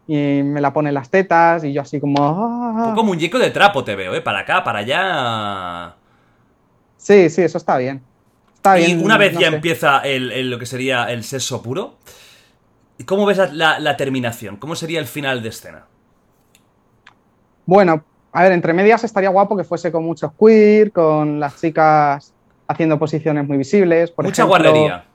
y me la pone en las tetas y yo así como... Un "Ah". muñeco de trapo te veo, ¿eh? Para acá, para allá. Sí, sí, eso está bien. Está Y bien, una vez no ya sé. empieza el, el- lo que sería el sexo puro, ¿cómo ves la, la- la terminación? ¿Cómo sería el final de escena? Bueno, a ver, entre medias estaría guapo que fuese con muchos queer, con las chicas haciendo posiciones muy visibles. Por Mucha ejemplo, guarrería.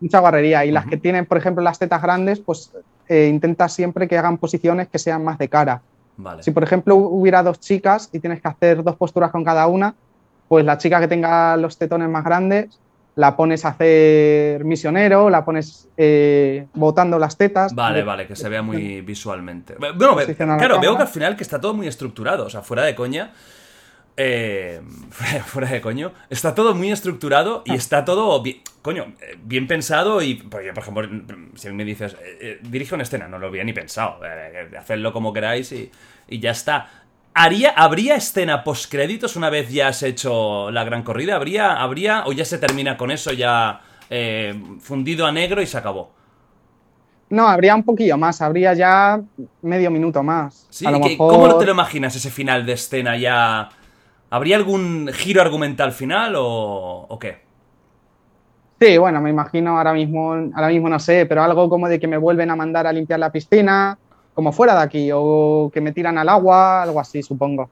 Mucha guarrería. Y las que tienen, por ejemplo, las tetas grandes, pues eh, intenta siempre que hagan posiciones que sean más de cara. Vale. Si, por ejemplo, hubiera dos chicas y tienes que hacer dos posturas con cada una, pues la chica que tenga los tetones más grandes la pones a hacer misionero, la pones eh, botando las tetas. Vale, De- vale, que se vea muy visualmente. Bueno, claro, veo que al final que está todo muy estructurado, o sea, fuera de coña. Eh, fuera de coño, está todo muy estructurado y está todo bien, coño, eh, bien pensado y, por ejemplo, si me dices, eh, eh, dirige una escena, no lo había ni pensado, eh, hacedlo como queráis y, y ya está. ¿Haría, ¿Habría escena postcréditos una vez ya has hecho la gran corrida? ¿Habría, habría o ya se termina con eso ya fundido a negro y se acabó? No, habría un poquillo más, habría ya medio minuto más. Sí, a lo ¿qué- mejor... ¿cómo te lo imaginas ese final de escena ya? ¿Habría algún giro argumental final o, o qué? Sí, bueno, me imagino ahora mismo, ahora mismo no sé, pero algo como de que me vuelven a mandar a limpiar la piscina, como fuera de aquí, o que me tiran al agua, algo así, supongo.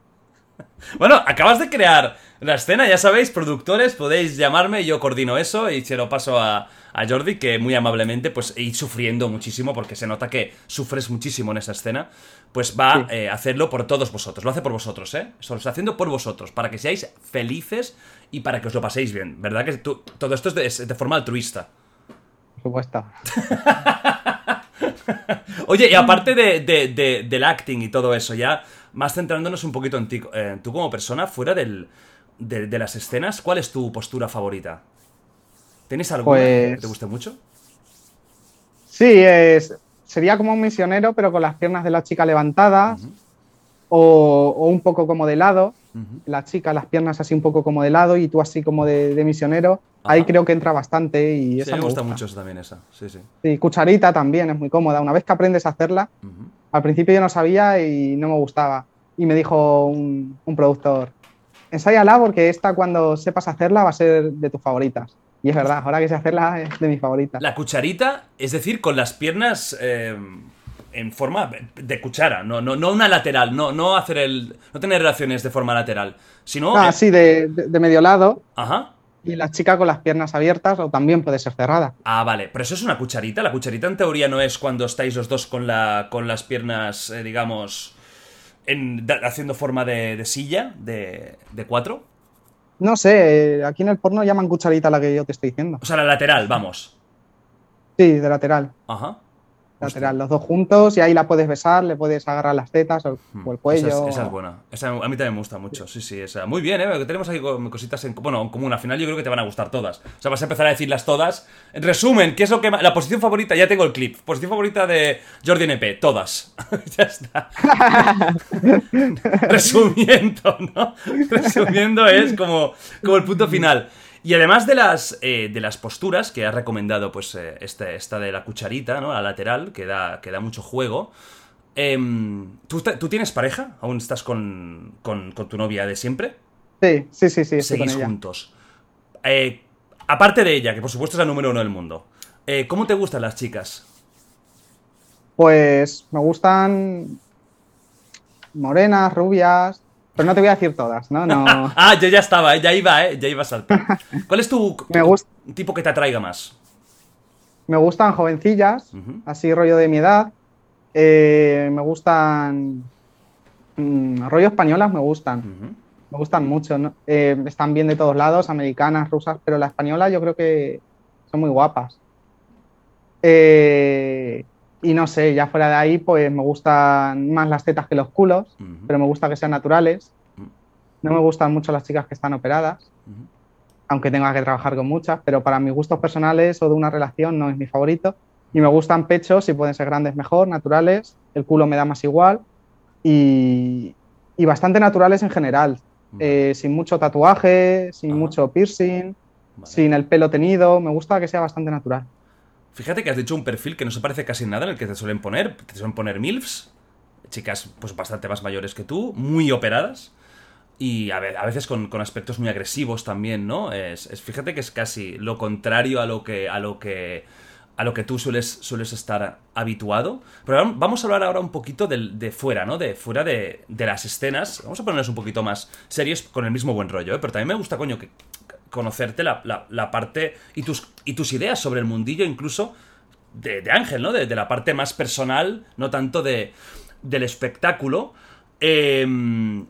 Bueno, acabas de crear La escena, ya sabéis, productores, podéis llamarme, yo coordino eso y se lo paso a, a Jordi, que muy amablemente, pues, y sufriendo muchísimo, porque se nota que sufres muchísimo en esa escena, pues va Sí. eh, a hacerlo por todos vosotros. Lo hace por vosotros, ¿eh? Eso lo está haciendo por vosotros, para que seáis felices y para que os lo paséis bien. ¿Verdad que tú- todo esto es de, es de forma altruista? Por supuesto. Oye, y aparte de, de- de- del acting y todo eso, ya más centrándonos un poquito en ti, eh, tú como persona, fuera del, de, de las escenas, ¿cuál es tu postura favorita? ¿Tienes alguna Pues- que te guste mucho? Sí, es, sería como un misionero, pero con las piernas de la chica levantadas o, o un poco como de lado. La chica, las piernas así un poco como de lado y tú así como de, de misionero. Ahí creo que entra bastante y Sí, esa me gusta mucho eso también, esa. Sí, sí. Sí, cucharita también es muy cómoda. Una vez que aprendes a hacerla, al principio yo no sabía y no me gustaba. Y me dijo un, un productor, ensáyala porque esta cuando sepas hacerla va a ser de tus favoritas. Y es verdad, ahora que sé hacerla es de mis favoritas. La cucharita, es decir, con las piernas eh, en forma de cuchara, no, no, no una lateral, no, no hacer el. no tener relaciones de forma lateral, sino. Ah, eh, sí, de, de- de medio lado Ajá. y la chica con las piernas abiertas o también puede ser cerrada. Ah, vale, pero eso es una cucharita. La cucharita en teoría no es cuando estáis los dos con, la, con las piernas, eh, digamos, en- da- haciendo forma de, de silla, de, de cuatro. No sé, eh, aquí en el porno llaman cucharita la que yo te estoy diciendo. O sea, la lateral, vamos. Sí, de lateral. Ajá. Lateral, los dos juntos y ahí la puedes besar, le puedes agarrar las tetas o, Hmm, o el cuello. Esa es, esa es buena. Esa a mí también me gusta mucho. Sí, sí, esa. Muy bien, ¿eh? Tenemos co- cositas en, bueno, en común. Al final yo creo que te van a gustar todas. O sea, vas a empezar a decirlas todas. En resumen, ¿qué es lo que La posición favorita, ya tengo el clip. Posición favorita de Jordi NP, todas. ya está. Resumiendo, ¿no? Resumiendo es como, como el punto final. Y además de las, eh, de las posturas que has recomendado, pues eh, esta, esta de la cucharita, ¿no? La lateral, que da, que da mucho juego. Em, ¿tú, tú tienes pareja? ¿Aún estás con, con- con tu novia de siempre? Sí, sí, sí, sí, con Seguís ella. juntos. Eh, aparte de ella, que por supuesto es la número uno del mundo, ¿cómo te gustan las chicas? Pues me gustan morenas, rubias, pero no te voy a decir todas, ¿no? No. Ah, yo ya estaba, ¿eh? ya iba, ¿eh? ya iba a saltar. ¿Cuál es tu, Me gusta- tu tipo que te atraiga más? Me gustan jovencillas, así rollo de mi edad. Eh, me gustan mm, rollo españolas, me gustan. Me gustan mucho. ¿no? Eh, están bien de todos lados, americanas, rusas, pero la española yo creo que son muy guapas. Eh, y no sé, ya fuera de ahí, pues me gustan más las tetas que los culos, pero me gusta que sean naturales. No me gustan mucho las chicas que están operadas, aunque tenga que trabajar con muchas, pero para mis gustos personales o de una relación no es mi favorito. Y me gustan pechos, si pueden ser grandes mejor, naturales. El culo me da más igual. Y, y bastante naturales en general. Eh, sin mucho tatuaje, sin mucho piercing, vale. sin el pelo tenido. Me gusta que sea bastante natural. Fíjate que has dicho un perfil que no se parece casi nada en el que te suelen poner. Te suelen poner MILFs, chicas pues bastante más mayores que tú, muy operadas. Y a, ve- a veces con, aspectos muy agresivos también, ¿no? Es, fíjate que es casi lo contrario a lo que. a lo que. a lo que tú sueles, sueles estar habituado. Pero vam- vamos a hablar ahora un poquito de, fuera, ¿no? De fuera de, de las escenas. Vamos a ponernos un poquito más serios con el mismo buen rollo, ¿eh? Pero también me gusta, coño, que conocerte la, la- la parte y tus, y tus ideas sobre el mundillo, incluso de, de Ángel, ¿no? De, de la parte más personal, no tanto de, del espectáculo. Eh,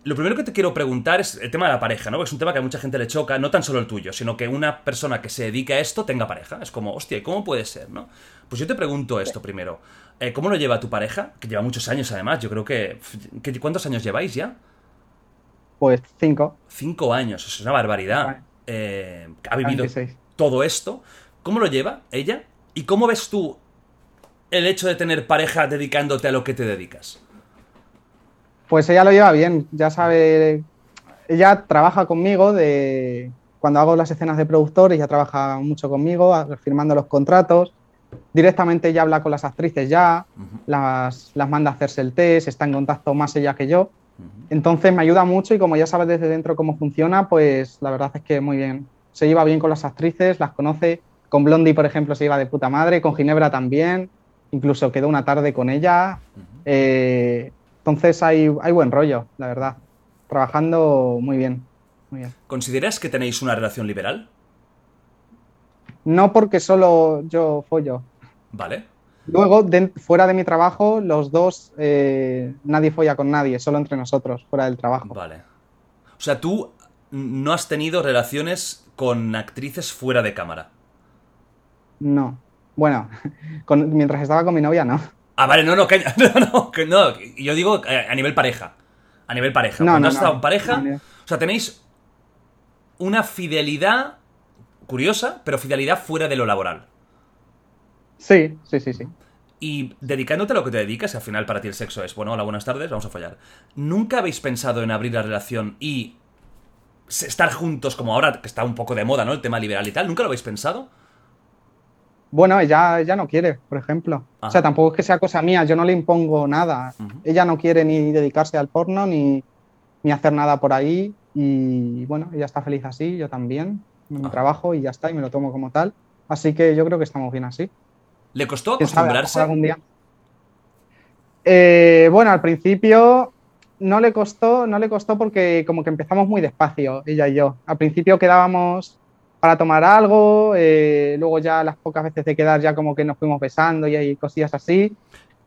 lo primero que te quiero preguntar es el tema de la pareja, ¿no? Porque es un tema que a mucha gente le choca, no tan solo el tuyo, sino que una persona que se dedique a esto tenga pareja. Es como, hostia, ¿y ¿cómo puede ser, no? Pues yo te pregunto esto primero. Eh, ¿Cómo lo lleva tu pareja? Que lleva muchos años además, yo creo que... que- ¿Cuántos años lleváis ya? Pues cinco, Cinco años, eso es una barbaridad. Eh, ha vivido 26. todo esto. ¿Cómo lo lleva ella? ¿Y cómo ves tú el hecho de tener pareja dedicándote a lo que te dedicas? Pues ella lo lleva bien, ya sabe. Ella trabaja conmigo de cuando hago las escenas de productor, ella trabaja mucho conmigo, firmando los contratos. Directamente ella habla con las actrices ya, las, las manda a hacerse el test, está en contacto más ella que yo. Entonces me ayuda mucho y como ya sabes desde dentro cómo funciona, pues la verdad es que muy bien. Se lleva bien con las actrices, las conoce. Con Blondie, por ejemplo, se lleva de puta madre, con Ginebra también. Incluso quedó una tarde con ella. Eh, entonces hay, hay buen rollo, la verdad. Trabajando muy bien. muy bien. ¿Consideras que tenéis una relación liberal? No porque solo yo follo. Vale. Luego, de- fuera de mi trabajo, los dos, eh, nadie folla con nadie, solo entre nosotros, fuera del trabajo. Vale. O sea, tú no has tenido relaciones con actrices fuera de cámara. No. Bueno, con- mientras estaba con mi novia, no. Ah, vale, no, no, que, no, no, que no. Yo digo eh, a nivel pareja. A nivel pareja. No, Cuando no, has estado en pareja, o sea, tenéis una fidelidad curiosa, pero fidelidad fuera de lo laboral. Sí, sí, sí, sí. Y dedicándote a lo que te dedicas, al final para ti el sexo es, bueno, hola, buenas tardes, vamos a fallar. ¿Nunca habéis pensado en abrir la relación y estar juntos como ahora, que está un poco de moda, ¿no? El tema liberal y tal. ¿Nunca lo habéis pensado? Bueno, ella, ella no quiere, por ejemplo. Ah. O sea, tampoco es que sea cosa mía, yo no le impongo nada. Ella no quiere ni dedicarse al porno, ni, ni hacer nada por ahí. Y bueno, ella está feliz así, yo también. Mi Ah. trabajo y ya está, y me lo tomo como tal. Así que yo creo que estamos bien así. ¿Le costó ¿Quién sabe? Acostumbrarse? mejor algún día. Eh, bueno, al principio no le costó, no le costó porque como que empezamos muy despacio, ella y yo. Al principio quedábamos para tomar algo, eh, luego ya las pocas veces de quedar ya como que nos fuimos besando y hay cosillas así.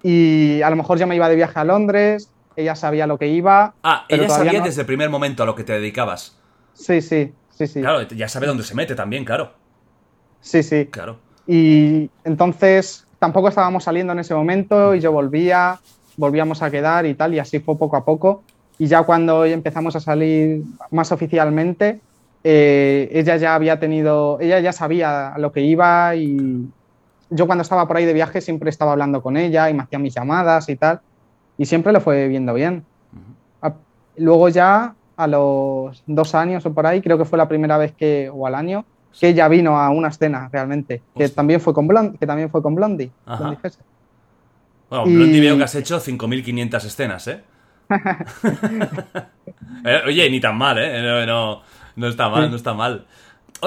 Y a lo mejor yo me iba de viaje a Londres, ella sabía lo que iba. Ah, pero ella sabía no- desde el primer momento a lo que te dedicabas. Sí, sí, sí, sí. Claro, ya sabe dónde se mete también, claro. Sí, sí. Claro. Y entonces tampoco estábamos saliendo en ese momento y yo volvía, volvíamos a quedar y tal, y así fue poco a poco. Y ya cuando empezamos a salir más oficialmente, eh, ella ya había tenido, ella ya sabía a lo que iba y yo cuando estaba por ahí de viaje siempre estaba hablando con ella y me hacía mis llamadas y tal, y siempre le fue viendo bien. Luego ya a los dos años o por ahí, creo que fue la primera vez que, o al año, que ella vino a una escena realmente, que también fue con Blondie, que también fue con Blondie. Blondie. Bueno, Y- Blondie veo que has hecho 5.500 escenas, ¿eh? Eh, Oye, ni tan mal, ¿eh? No, no, no está mal, no está mal.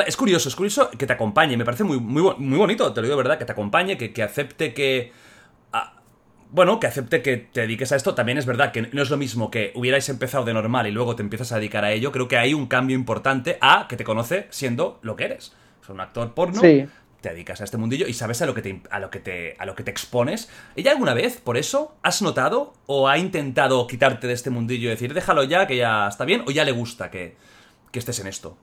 Es curioso, es curioso que te acompañe. Me parece muy, muy, muy bonito, te lo digo de verdad, que te acompañe, que, que acepte que... bueno, que acepte que te dediques a esto. También es verdad que no es lo mismo que hubierais empezado de normal y luego te empiezas a dedicar a ello. Creo que hay un cambio importante a que te conoce siendo lo que eres. Es un actor porno, Sí. te dedicas a este mundillo y sabes a lo que te, a lo que te, a lo que te expones. ¿Ella alguna vez, por eso, has notado o ha intentado quitarte de este mundillo y decir, déjalo ya, que ya está bien, o ya le gusta que, que estés en esto?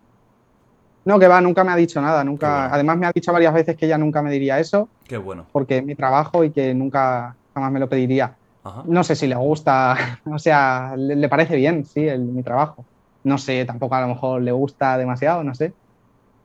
No, que va, nunca me ha dicho nada, nunca. Bueno. Además me ha dicho varias veces que ella nunca me diría eso, Qué bueno. porque es mi trabajo y que nunca jamás me lo pediría. Ajá. No sé si le gusta, o sea, le, le parece bien, sí, el- mi trabajo. No sé, tampoco a lo mejor le gusta demasiado, no sé.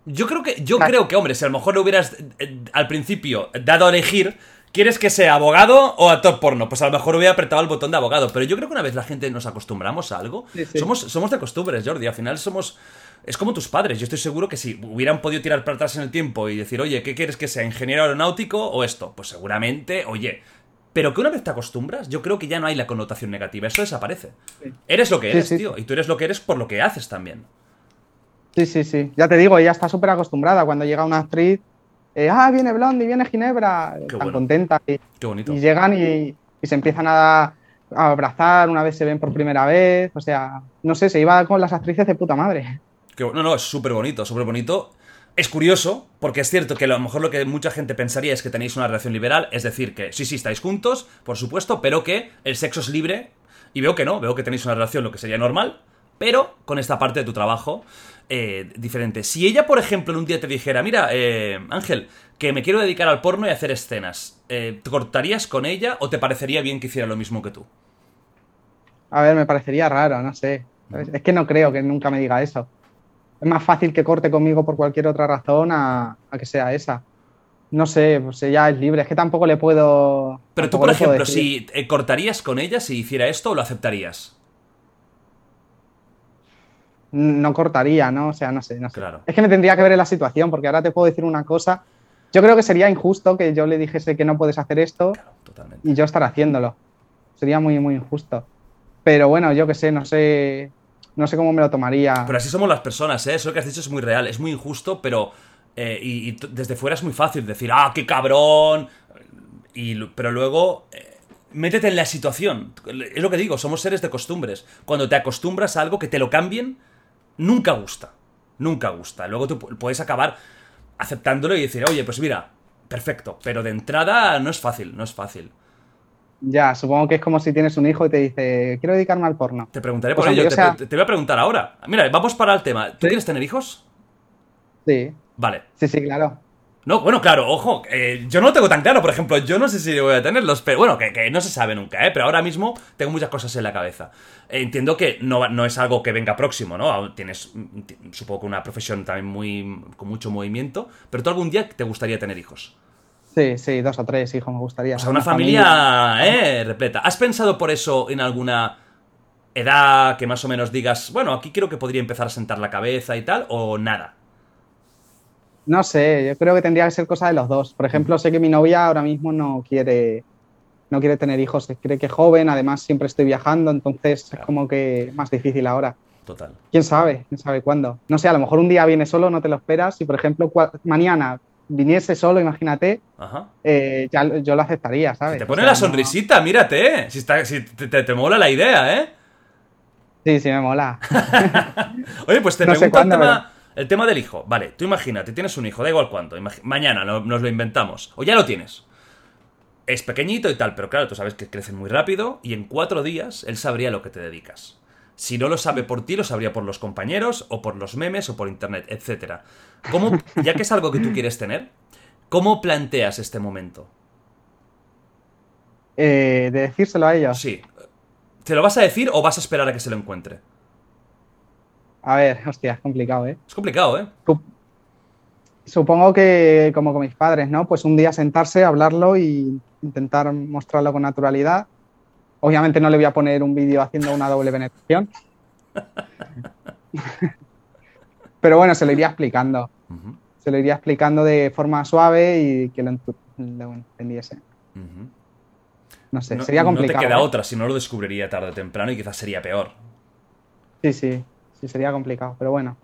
Yo creo que, yo Claro. creo que, hombre, si a lo mejor le hubieras eh, al principio dado a elegir, ¿quieres que sea abogado o actor porno? Pues a lo mejor hubiera apretado el botón de abogado. Pero yo creo que una vez la gente nos acostumbramos a algo, Sí, sí. Somos, somos de costumbres, Jordi. Al final somos. Es como tus padres. Yo estoy seguro que si hubieran podido tirar para atrás en el tiempo y decir, oye, ¿qué quieres que sea? ¿Ingeniero aeronáutico o esto? Pues seguramente, oye. Pero que una vez te acostumbras, yo creo que ya no hay la connotación negativa. Eso desaparece. Sí. Eres lo que eres, sí. tío. Y tú eres lo que eres por lo que haces también. Sí, sí, sí. Ya te digo, ella está súper acostumbrada. Cuando llega una actriz, eh, ah, viene Blondie, viene Ginebra, Qué tan bueno. contenta. Y, Qué bonito. y llegan y, y se empiezan a, a abrazar, una vez se ven por primera vez. O sea, no sé, se iba con las actrices de puta madre. Que- no, no, es súper bonito, súper bonito. Es curioso, porque es cierto que a lo mejor lo que mucha gente pensaría es que tenéis una relación liberal, es decir, que sí, sí, estáis juntos, por supuesto, pero que el sexo es libre, y veo que no, veo que tenéis una relación lo que sería normal, pero con esta parte de tu trabajo eh, diferente. Si ella, por ejemplo, en un día te dijera, mira, eh, Ángel, que me quiero dedicar al porno y hacer escenas, eh, ¿te cortarías con ella o te parecería bien que hiciera lo mismo que tú? A ver, me parecería raro, no sé. Es que no creo que nunca me diga eso. Es más fácil que corte conmigo por cualquier otra razón a, a que sea esa. No sé, pues ella es libre. Es que tampoco le puedo. Pero tú, por ejemplo, si eh, cortarías con ella si hiciera esto o lo aceptarías. No cortaría, ¿no? O sea, no sé, no sé. Claro. Es que me tendría que ver en la situación, porque ahora te puedo decir una cosa. Yo creo que sería injusto que yo le dijese que no puedes hacer esto Claro, totalmente. y yo estar haciéndolo. Sería muy, muy injusto. Pero bueno, yo qué sé, no sé. No sé cómo me lo tomaría. Pero así somos las personas, ¿eh? Eso que has dicho es muy real, es muy injusto, pero... eh, y, desde fuera es muy fácil decir, ¡ah, qué cabrón! Y, pero luego... eh, métete en la situación. Es lo que digo, somos seres de costumbres. Cuando te acostumbras a algo que te lo cambien, nunca gusta. Nunca gusta. Luego tú pu- puedes acabar aceptándolo y decir, oye, pues mira, perfecto. Pero de entrada no es fácil, no es fácil. Ya, supongo que es como si tienes un hijo y te dice, quiero dedicarme al porno. Te preguntaré por Pues ello, te, sea- te- te voy a preguntar ahora. Mira, vamos para el tema. ¿Tú Sí. quieres tener hijos? Sí, Vale. sí, sí, claro. No, bueno, claro, ojo, eh, yo no lo tengo tan claro, por ejemplo, yo no sé si voy a tenerlos, pero bueno, que, que no se sabe nunca, ¿eh? Pero ahora mismo tengo muchas cosas en la cabeza. Eh, entiendo que no, es algo que venga próximo, ¿no? Tienes, mm, supongo que una profesión también muy, con mucho movimiento, pero tú algún día te gustaría tener hijos. Sí, sí, dos o tres hijos me gustaría. O sea, una familia, ¿eh? Repleta. ¿Has pensado por eso en alguna edad que más o menos digas, bueno, aquí creo que podría empezar a sentar la cabeza y tal, o nada? No sé, yo creo que tendría que ser cosa de los dos. Por ejemplo, sé que mi novia ahora mismo no quiere, no quiere tener hijos, cree que es joven, además siempre estoy viajando, entonces Claro. es como que más difícil ahora. Total. ¿Quién sabe? ¿Quién sabe cuándo? No sé, a lo mejor un día viene solo, no te lo esperas, y por ejemplo mañana viniese solo, imagínate, Ajá. eh, ya, yo lo aceptaría, ¿sabes? Te O pone sea, la no- sonrisita, mírate, ¿eh? Si, está, si te, te- te mola la idea, ¿eh? Sí, sí, me mola. Oye, pues te No pregunto cuándo, el, tema, el tema del hijo. Vale, tú imagínate, tienes un hijo, da igual cuánto. mañana lo- nos lo inventamos. O ya lo tienes. Es pequeñito y tal, pero claro, tú sabes que crecen muy rápido y en cuatro días él sabría lo que te dedicas. Si no lo sabe por ti, lo sabría por los compañeros, o por los memes, o por internet, etc. ¿Cómo, ya que es algo que tú quieres tener, ¿cómo planteas este momento? Eh, de decírselo a ellos. Sí. ¿Te lo vas a decir o vas a esperar a que se lo encuentre? A ver, hostia, es complicado, ¿eh? Es complicado, ¿eh? Sup- Supongo que como con mis padres, ¿no? Pues un día sentarse, hablarlo y intentar mostrarlo con naturalidad. Obviamente no le voy a poner un vídeo haciendo una doble penetración. Pero bueno, se lo iría explicando. Se lo iría explicando de forma suave y que lo, entendiese. No sé, No- sería complicado. No te queda ¿eh? otra, si no lo descubriría tarde o temprano y quizás sería peor. Sí, sí, sí, sería complicado. Pero bueno.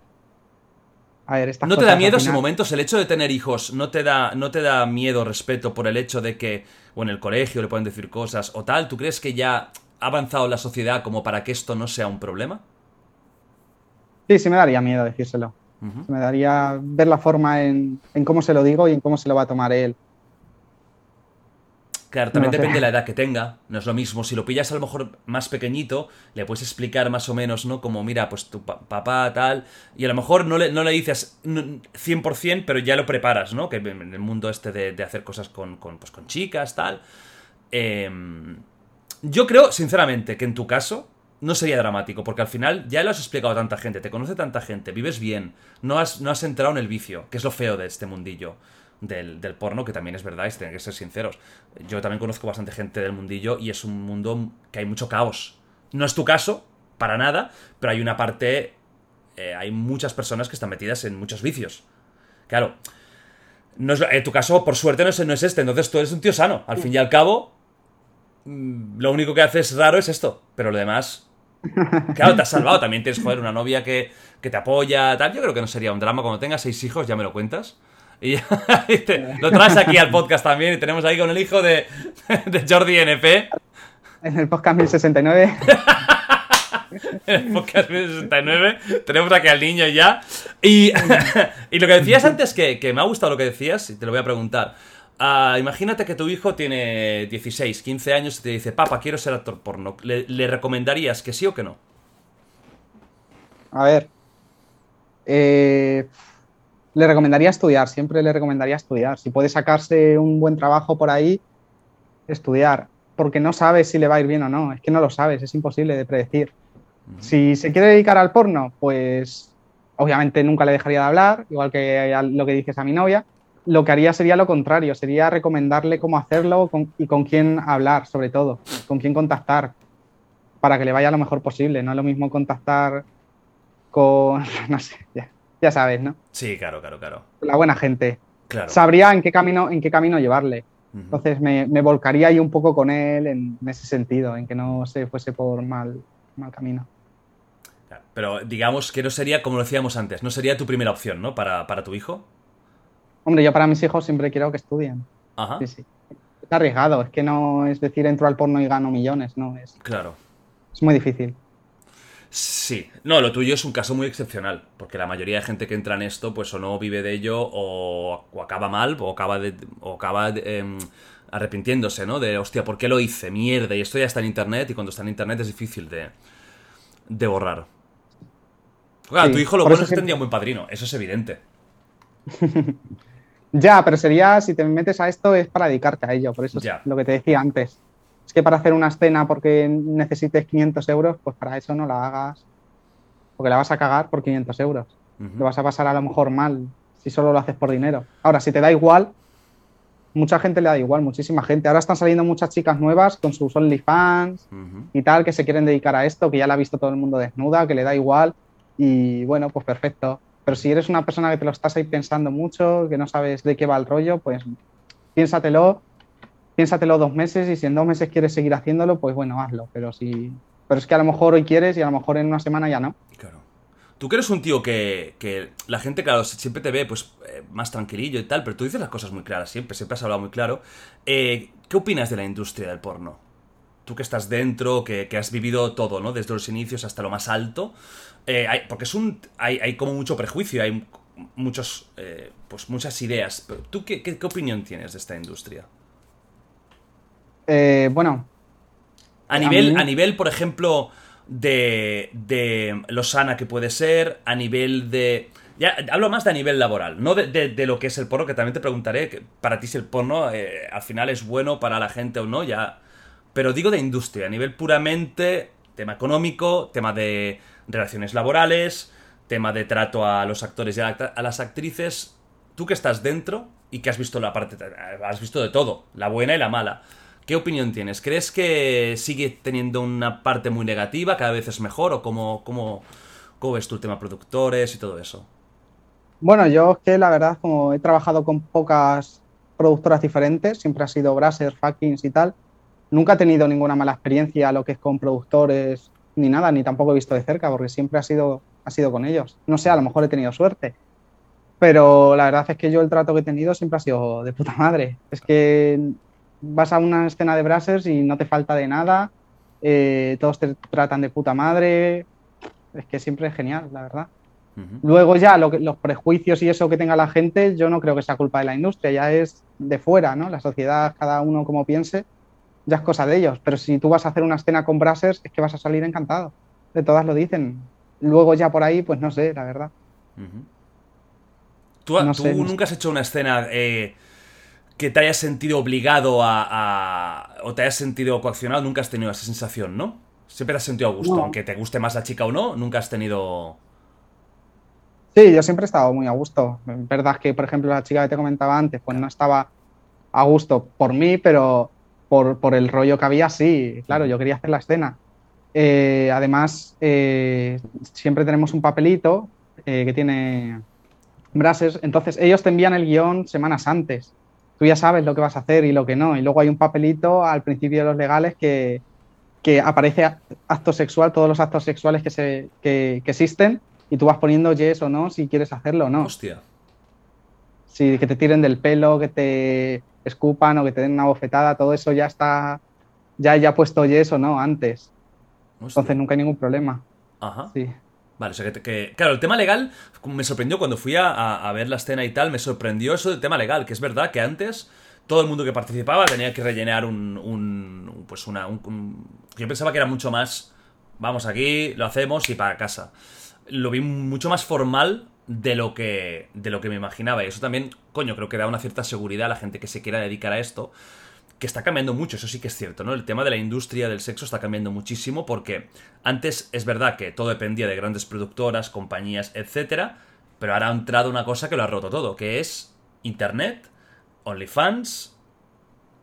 A ver, ¿No te da miedo ese final- momento? ¿El hecho de tener hijos no te da, no te da miedo respeto por el hecho de que, o en el colegio le pueden decir cosas o tal? ¿Tú crees que ya ha avanzado la sociedad como para que esto no sea un problema? Sí, sí me daría miedo decírselo. Me daría ver la forma en, en cómo se lo digo y en cómo se lo va a tomar él. Claro, también No depende de la edad que tenga. No es lo mismo. Si lo pillas a lo mejor más pequeñito, le puedes explicar más o menos, ¿no? Como, mira, pues tu pa- papá, tal. Y a lo mejor no le, no le dices n- 100%, pero ya lo preparas, ¿no? Que en el mundo este de, de hacer cosas con, con, pues, con chicas, tal. Em, yo creo, sinceramente, que en tu caso no sería dramático, porque al final ya lo has explicado a tanta gente, te conoce tanta gente, vives bien, no has, no has entrado en el vicio, que es lo feo de este mundillo del, del porno, que también es verdad, y tienen que ser sinceros. Yo también conozco bastante gente del mundillo y es un mundo que hay mucho caos. No es tu caso, para nada, pero hay una parte, eh, hay muchas personas que están metidas en muchos vicios. Claro, no es, tu caso, por suerte, no es, no es este, entonces tú eres un tío sano. Al fin y al cabo, mm, lo único que haces raro es esto, pero lo demás... Claro, te has salvado. También tienes, joder, una novia que, que te apoya, tal. Yo creo que no sería un drama. Cuando tengas seis hijos, ya me lo cuentas. Y te- lo traes aquí al podcast también. Y tenemos ahí con el hijo de, de Jordi NP. En el podcast 1069. En el podcast 69. Tenemos aquí al niño ya. Y, y lo que decías antes, que, que me ha gustado lo que decías, y te lo voy a preguntar. Ah, imagínate que tu hijo tiene 16, 15 años y te dice, papá, quiero ser actor porno. ¿Le, le recomendarías que sí o que no? A ver. eh, le recomendaría estudiar, siempre le recomendaría estudiar. Si puede sacarse un buen trabajo por ahí, estudiar. Porque no sabes si le va a ir bien o no. Es que no lo sabes, es imposible de predecir. Si se quiere dedicar al porno, pues obviamente nunca le dejaría de hablar, igual que lo que dices a mi novia. Lo que haría sería lo contrario, sería recomendarle cómo hacerlo con- y con quién hablar, sobre todo, con quién contactar, para que le vaya lo mejor posible. No es lo mismo contactar con, no sé, ya, ya sabes, ¿no? Sí, claro, claro, claro. La buena gente. Claro. Sabría en qué camino, en qué camino llevarle. Entonces me, me volcaría ahí un poco con él en, en ese sentido, en que no se fuese por mal, mal camino. Pero digamos que no sería, como lo decíamos antes, no sería tu primera opción, ¿no? Para, para tu hijo. Hombre, yo para mis hijos siempre quiero que estudien. Ajá. Sí, sí. Es arriesgado, es que no es decir entro al porno y gano millones, no, es, Claro. es muy difícil. Sí, no, lo tuyo es un caso muy excepcional, porque la mayoría de gente que entra en esto, pues o no vive de ello, o, acaba mal, o acaba, de, o acaba em, arrepintiéndose, ¿no? De, hostia, ¿por qué lo hice? Mierda, y esto ya está en internet, y cuando está en internet es difícil de, de borrar. Claro, tu hijo lo bueno es que tendría un buen padrino, eso es evidente. ya, pero sería, si te metes a esto, es para dedicarte a ello, por eso es lo que te decía antes. Que para hacer una escena porque necesites 500 euros, pues para eso no la hagas. Porque la vas a cagar por 500 euros. Lo vas a pasar a lo mejor mal si solo lo haces por dinero. Ahora, si te da igual, mucha gente le da igual, muchísima gente. Ahora están saliendo muchas chicas nuevas con sus OnlyFans y tal, que se quieren dedicar a esto, que ya la ha visto todo el mundo desnuda, que le da igual. Y bueno, pues perfecto. Pero si eres una persona que te lo estás ahí pensando mucho, que no sabes de qué va el rollo, pues piénsatelo piénsatelo dos meses y si en dos meses quieres seguir haciéndolo, pues bueno, hazlo. Pero si. Pero es que a lo mejor hoy quieres y a lo mejor en una semana ya no. Claro. Tú que eres un tío que, que la gente, claro, siempre te ve pues eh, más tranquilillo y tal, pero tú dices las cosas muy claras siempre, siempre has hablado muy claro. Eh, ¿Qué opinas de la industria del porno? Tú que estás dentro, que, has vivido todo, ¿no? Desde los inicios hasta lo más alto. Eh, porque es un. Hay, hay, como mucho prejuicio, hay muchos. pues muchas ideas. ¿Tú qué, qué opinión tienes de esta industria? Eh, bueno. A nivel, a, nivel, por ejemplo, de, de lo sana que puede ser, a nivel de... Ya, hablo más de a nivel laboral, no de, lo que es el porno, que también te preguntaré, que para ti si el porno eh, al final es bueno para la gente o no, ya... Pero digo de industria, a nivel puramente tema económico, tema de relaciones laborales, tema de trato a los actores y a, a las actrices. Tú que estás dentro y que has visto la parte... Has visto de todo, la buena y la mala. ¿Qué opinión tienes? ¿Crees que sigue teniendo una parte muy negativa, cada vez es mejor? ¿O cómo, cómo, ves tú tema productores y todo eso? Bueno, yo es que la verdad, como he trabajado con pocas productoras diferentes, siempre ha sido Brazzers, Fuckings y tal, nunca he tenido ninguna mala experiencia lo que es con productores ni nada, ni tampoco he visto de cerca, porque siempre ha sido, ha sido con ellos. No sé, a lo mejor he tenido suerte. Pero la verdad es que yo el trato que he tenido siempre ha sido de puta madre. Es que vas a una escena de Brazzers y no te falta de nada, eh, todos te tratan de puta madre, es que siempre es genial, la verdad. Luego ya los prejuicios y eso que tenga la gente, yo no creo que sea culpa de la industria, ya es de fuera, ¿no? La sociedad, cada uno como piense, ya es cosa de ellos. Pero si tú vas a hacer una escena con Brazzers, es que vas a salir encantado. De todas lo dicen. Luego ya por ahí, pues no sé, la verdad. ¿Tú, nunca has hecho una escena eh, que te hayas sentido obligado a, o te hayas sentido coaccionado, nunca has tenido esa sensación, ¿no? Siempre te has sentido a gusto, aunque te guste más la chica o no, nunca has tenido... Sí, yo siempre he estado muy a gusto. Verdad que, por ejemplo, la chica que te comentaba antes, pues no estaba a gusto por mí, pero por, el rollo que había, sí, claro, yo quería hacer la escena. Eh, además, eh, siempre tenemos un papelito eh, que tiene brases, entonces ellos te envían el guion semanas antes tú ya sabes lo que vas a hacer y lo que no. Y luego hay un papelito al principio de los legales que, aparece acto sexual, todos los actos sexuales que, se, que, existen, y tú vas poniendo yes o no si quieres hacerlo o no. Hostia. Sí, que te tiren del pelo, que te escupan o que te den una bofetada, todo eso ya está, ya ya puesto yes o no antes. Entonces nunca hay ningún problema. Ajá. Sí. Vale, o sea que, Claro, el tema legal me sorprendió cuando fui a, ver la escena y tal, me sorprendió eso del tema legal, que es verdad que antes todo el mundo que participaba tenía que rellenar un... un pues una... yo pensaba que era mucho más... Vamos aquí, lo hacemos y para casa. Lo vi mucho más formal de lo que de lo que me imaginaba y eso también, coño, creo que da una cierta seguridad a la gente que se quiera dedicar a esto que está cambiando mucho, eso sí que es cierto, ¿no? El tema de la industria del sexo está cambiando muchísimo porque antes es verdad que todo dependía de grandes productoras, compañías, etcétera, pero ahora ha entrado una cosa que lo ha roto todo, que es Internet, OnlyFans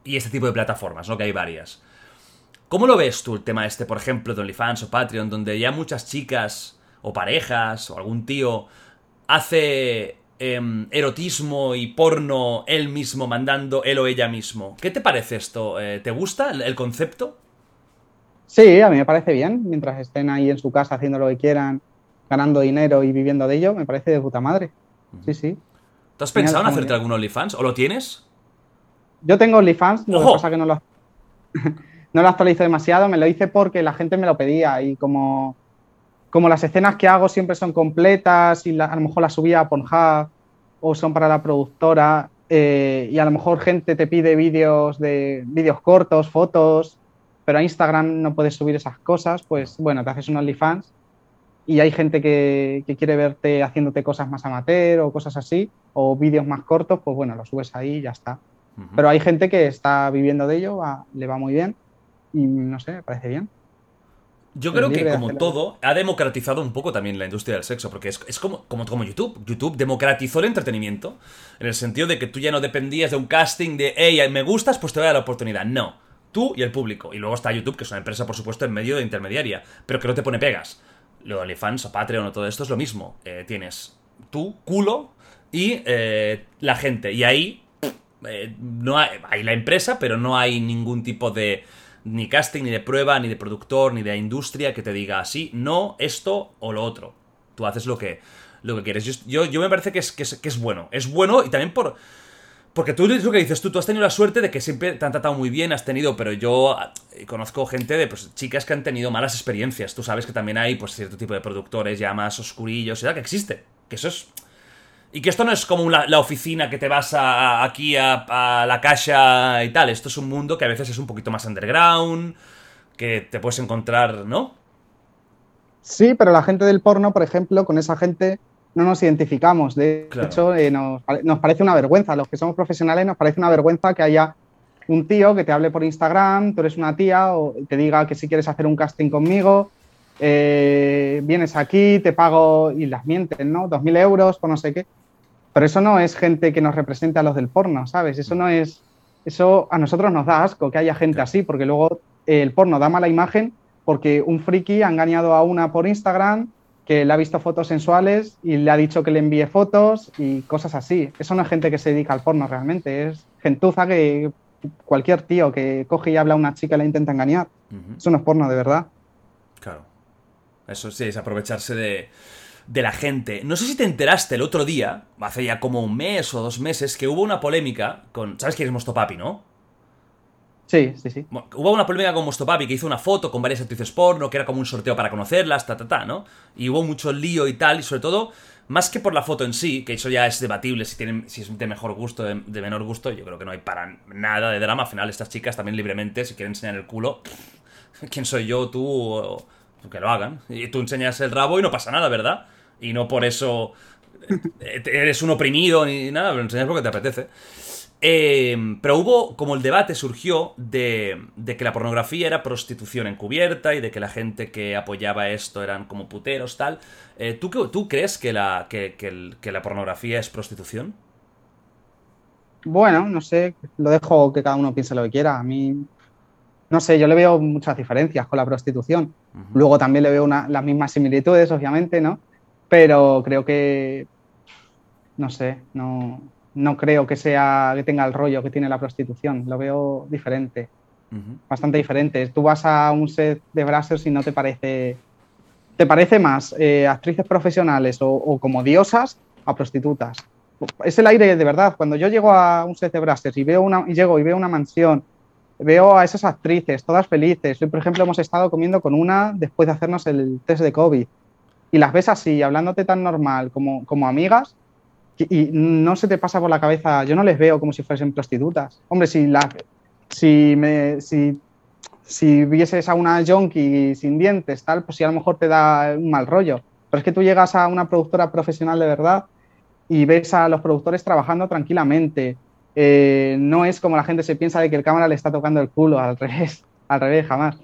y este tipo de plataformas, ¿no? Que hay varias. ¿Cómo lo ves tú el tema este, por ejemplo, de OnlyFans o Patreon, donde ya muchas chicas o parejas o algún tío hace Em, erotismo y porno él mismo mandando él o ella mismo. ¿Qué te parece esto? Eh, ¿Te gusta el, concepto? Sí, a mí me parece bien. Mientras estén ahí en su casa haciendo lo que quieran, ganando dinero y viviendo de ello, me parece de puta madre. Sí, sí. ¿Tú has pensado en hacerte algún OnlyFans? ¿O lo tienes? Yo tengo OnlyFans, lo que pasa que no lo, no lo actualizo demasiado. Me lo hice porque la gente me lo pedía y como como las escenas que hago siempre son completas y a lo mejor las subía a Pornhub o son para la productora eh, y a lo mejor gente te pide vídeos de vídeos cortos, fotos, pero a Instagram no puedes subir esas cosas, pues bueno, te haces un OnlyFans y hay gente que, quiere verte haciéndote cosas más amateur o cosas así, o vídeos más cortos, pues bueno, lo subes ahí y ya está. Pero hay gente que está viviendo de ello, le va muy bien y no sé, me parece bien. Yo creo que como todo, ha democratizado un poco también la industria del sexo, porque es, como, como, como, YouTube. YouTube democratizó el entretenimiento, en el sentido de que tú ya no dependías de un casting de, hey, me gustas, pues te voy a dar la oportunidad. No, tú y el público. Y luego está YouTube, que es una empresa, por supuesto, en medio de intermediaria, pero que no te pone pegas. Lo de OnlyFans o Patreon o todo esto es lo mismo. Eh, tienes tú, culo, y eh, la gente. Y ahí eh, no hay, hay la empresa, pero no hay ningún tipo de ni casting, ni de prueba, ni de productor, ni de industria que te diga así, no, esto o lo otro. Tú haces lo que, lo que quieres. Yo, yo, me parece que es, que es, bueno. Es bueno y también por... Porque tú lo que dices tú, tú has tenido la suerte de que siempre te han tratado muy bien, has tenido, pero yo eh, conozco gente de pues, chicas que han tenido malas experiencias. Tú sabes que también hay pues cierto tipo de productores ya más oscurillos, sea que existe. Que eso es y que esto no es como la, oficina que te vas a, aquí a, la caja y tal. Esto es un mundo que a veces es un poquito más underground, que te puedes encontrar, ¿no? Sí, pero la gente del porno, por ejemplo, con esa gente no nos identificamos. De hecho, eh, nos, nos, parece una vergüenza. Los que somos profesionales nos parece una vergüenza que haya un tío que te hable por Instagram, tú eres una tía, o te diga que si quieres hacer un casting conmigo, eh, vienes aquí, te pago y las mienten, ¿no? Dos mil euros por no sé qué. Pero eso no es gente que nos represente a los del porno, ¿sabes? Eso no es. Eso a nosotros nos da asco que haya gente así, porque luego el porno da mala imagen porque un friki ha engañado a una por Instagram que le ha visto fotos sensuales y le ha dicho que le envíe fotos y cosas así. Eso no es gente que se dedica al porno realmente, es gentuza que cualquier tío que coge y habla a una chica y la intenta engañar. Eso no es porno de verdad. Claro. Eso sí, es aprovecharse de, de la gente. No sé si te enteraste el otro día, hace ya como un mes o dos meses, que hubo una polémica con. ¿Sabes quién es Mostopapi, no? Sí, sí, sí. hubo una polémica con Mostopapi que hizo una foto con varias actrices porno, que era como un sorteo para conocerlas, ta, ta, ta, ¿no? Y hubo mucho lío y tal, y sobre todo, más que por la foto en sí, que eso ya es debatible si, tienen, si es de mejor gusto, de, de menor gusto, yo creo que no hay para nada de drama. Al final, estas chicas también libremente, si quieren enseñar el culo, ¿quién soy yo, tú? que lo hagan. Y tú enseñas el rabo y no pasa nada, ¿verdad? Y no por eso eh, eres un oprimido ni nada, lo enseñas porque te apetece. Eh, pero hubo, como el debate surgió de, de, que la pornografía era prostitución encubierta y de que la gente que apoyaba esto eran como puteros, tal. Eh, ¿tú, ¿tú, crees que la, que, que la pornografía es prostitución? Bueno, no sé, lo dejo que cada uno piense lo que quiera. A mí no sé, yo le veo muchas diferencias con la prostitución. Luego también le veo las mismas similitudes, obviamente, ¿no? Pero creo que, no sé, no, no creo que sea que tenga el rollo que tiene la prostitución. Lo veo diferente, bastante diferente. Tú vas a un set de brasers y no te parece, te parece más eh, actrices profesionales o, como diosas a prostitutas. Es el aire de verdad. Cuando yo llego a un set de brasers y veo una, y llego y veo una mansión veo a esas actrices, todas felices. Hoy, por ejemplo, hemos estado comiendo con una después de hacernos el test de COVID. Y las ves así, hablándote tan normal como, como amigas, y, no se te pasa por la cabeza, yo no les veo como si fuesen prostitutas. Hombre, si, la, si, me, si, si vieses a una junkie sin dientes, tal, pues sí a lo mejor te da un mal rollo. Pero es que tú llegas a una productora profesional de verdad y ves a los productores trabajando tranquilamente, eh, no es como la gente se piensa de que el cámara le está tocando el culo, al revés, al revés, jamás.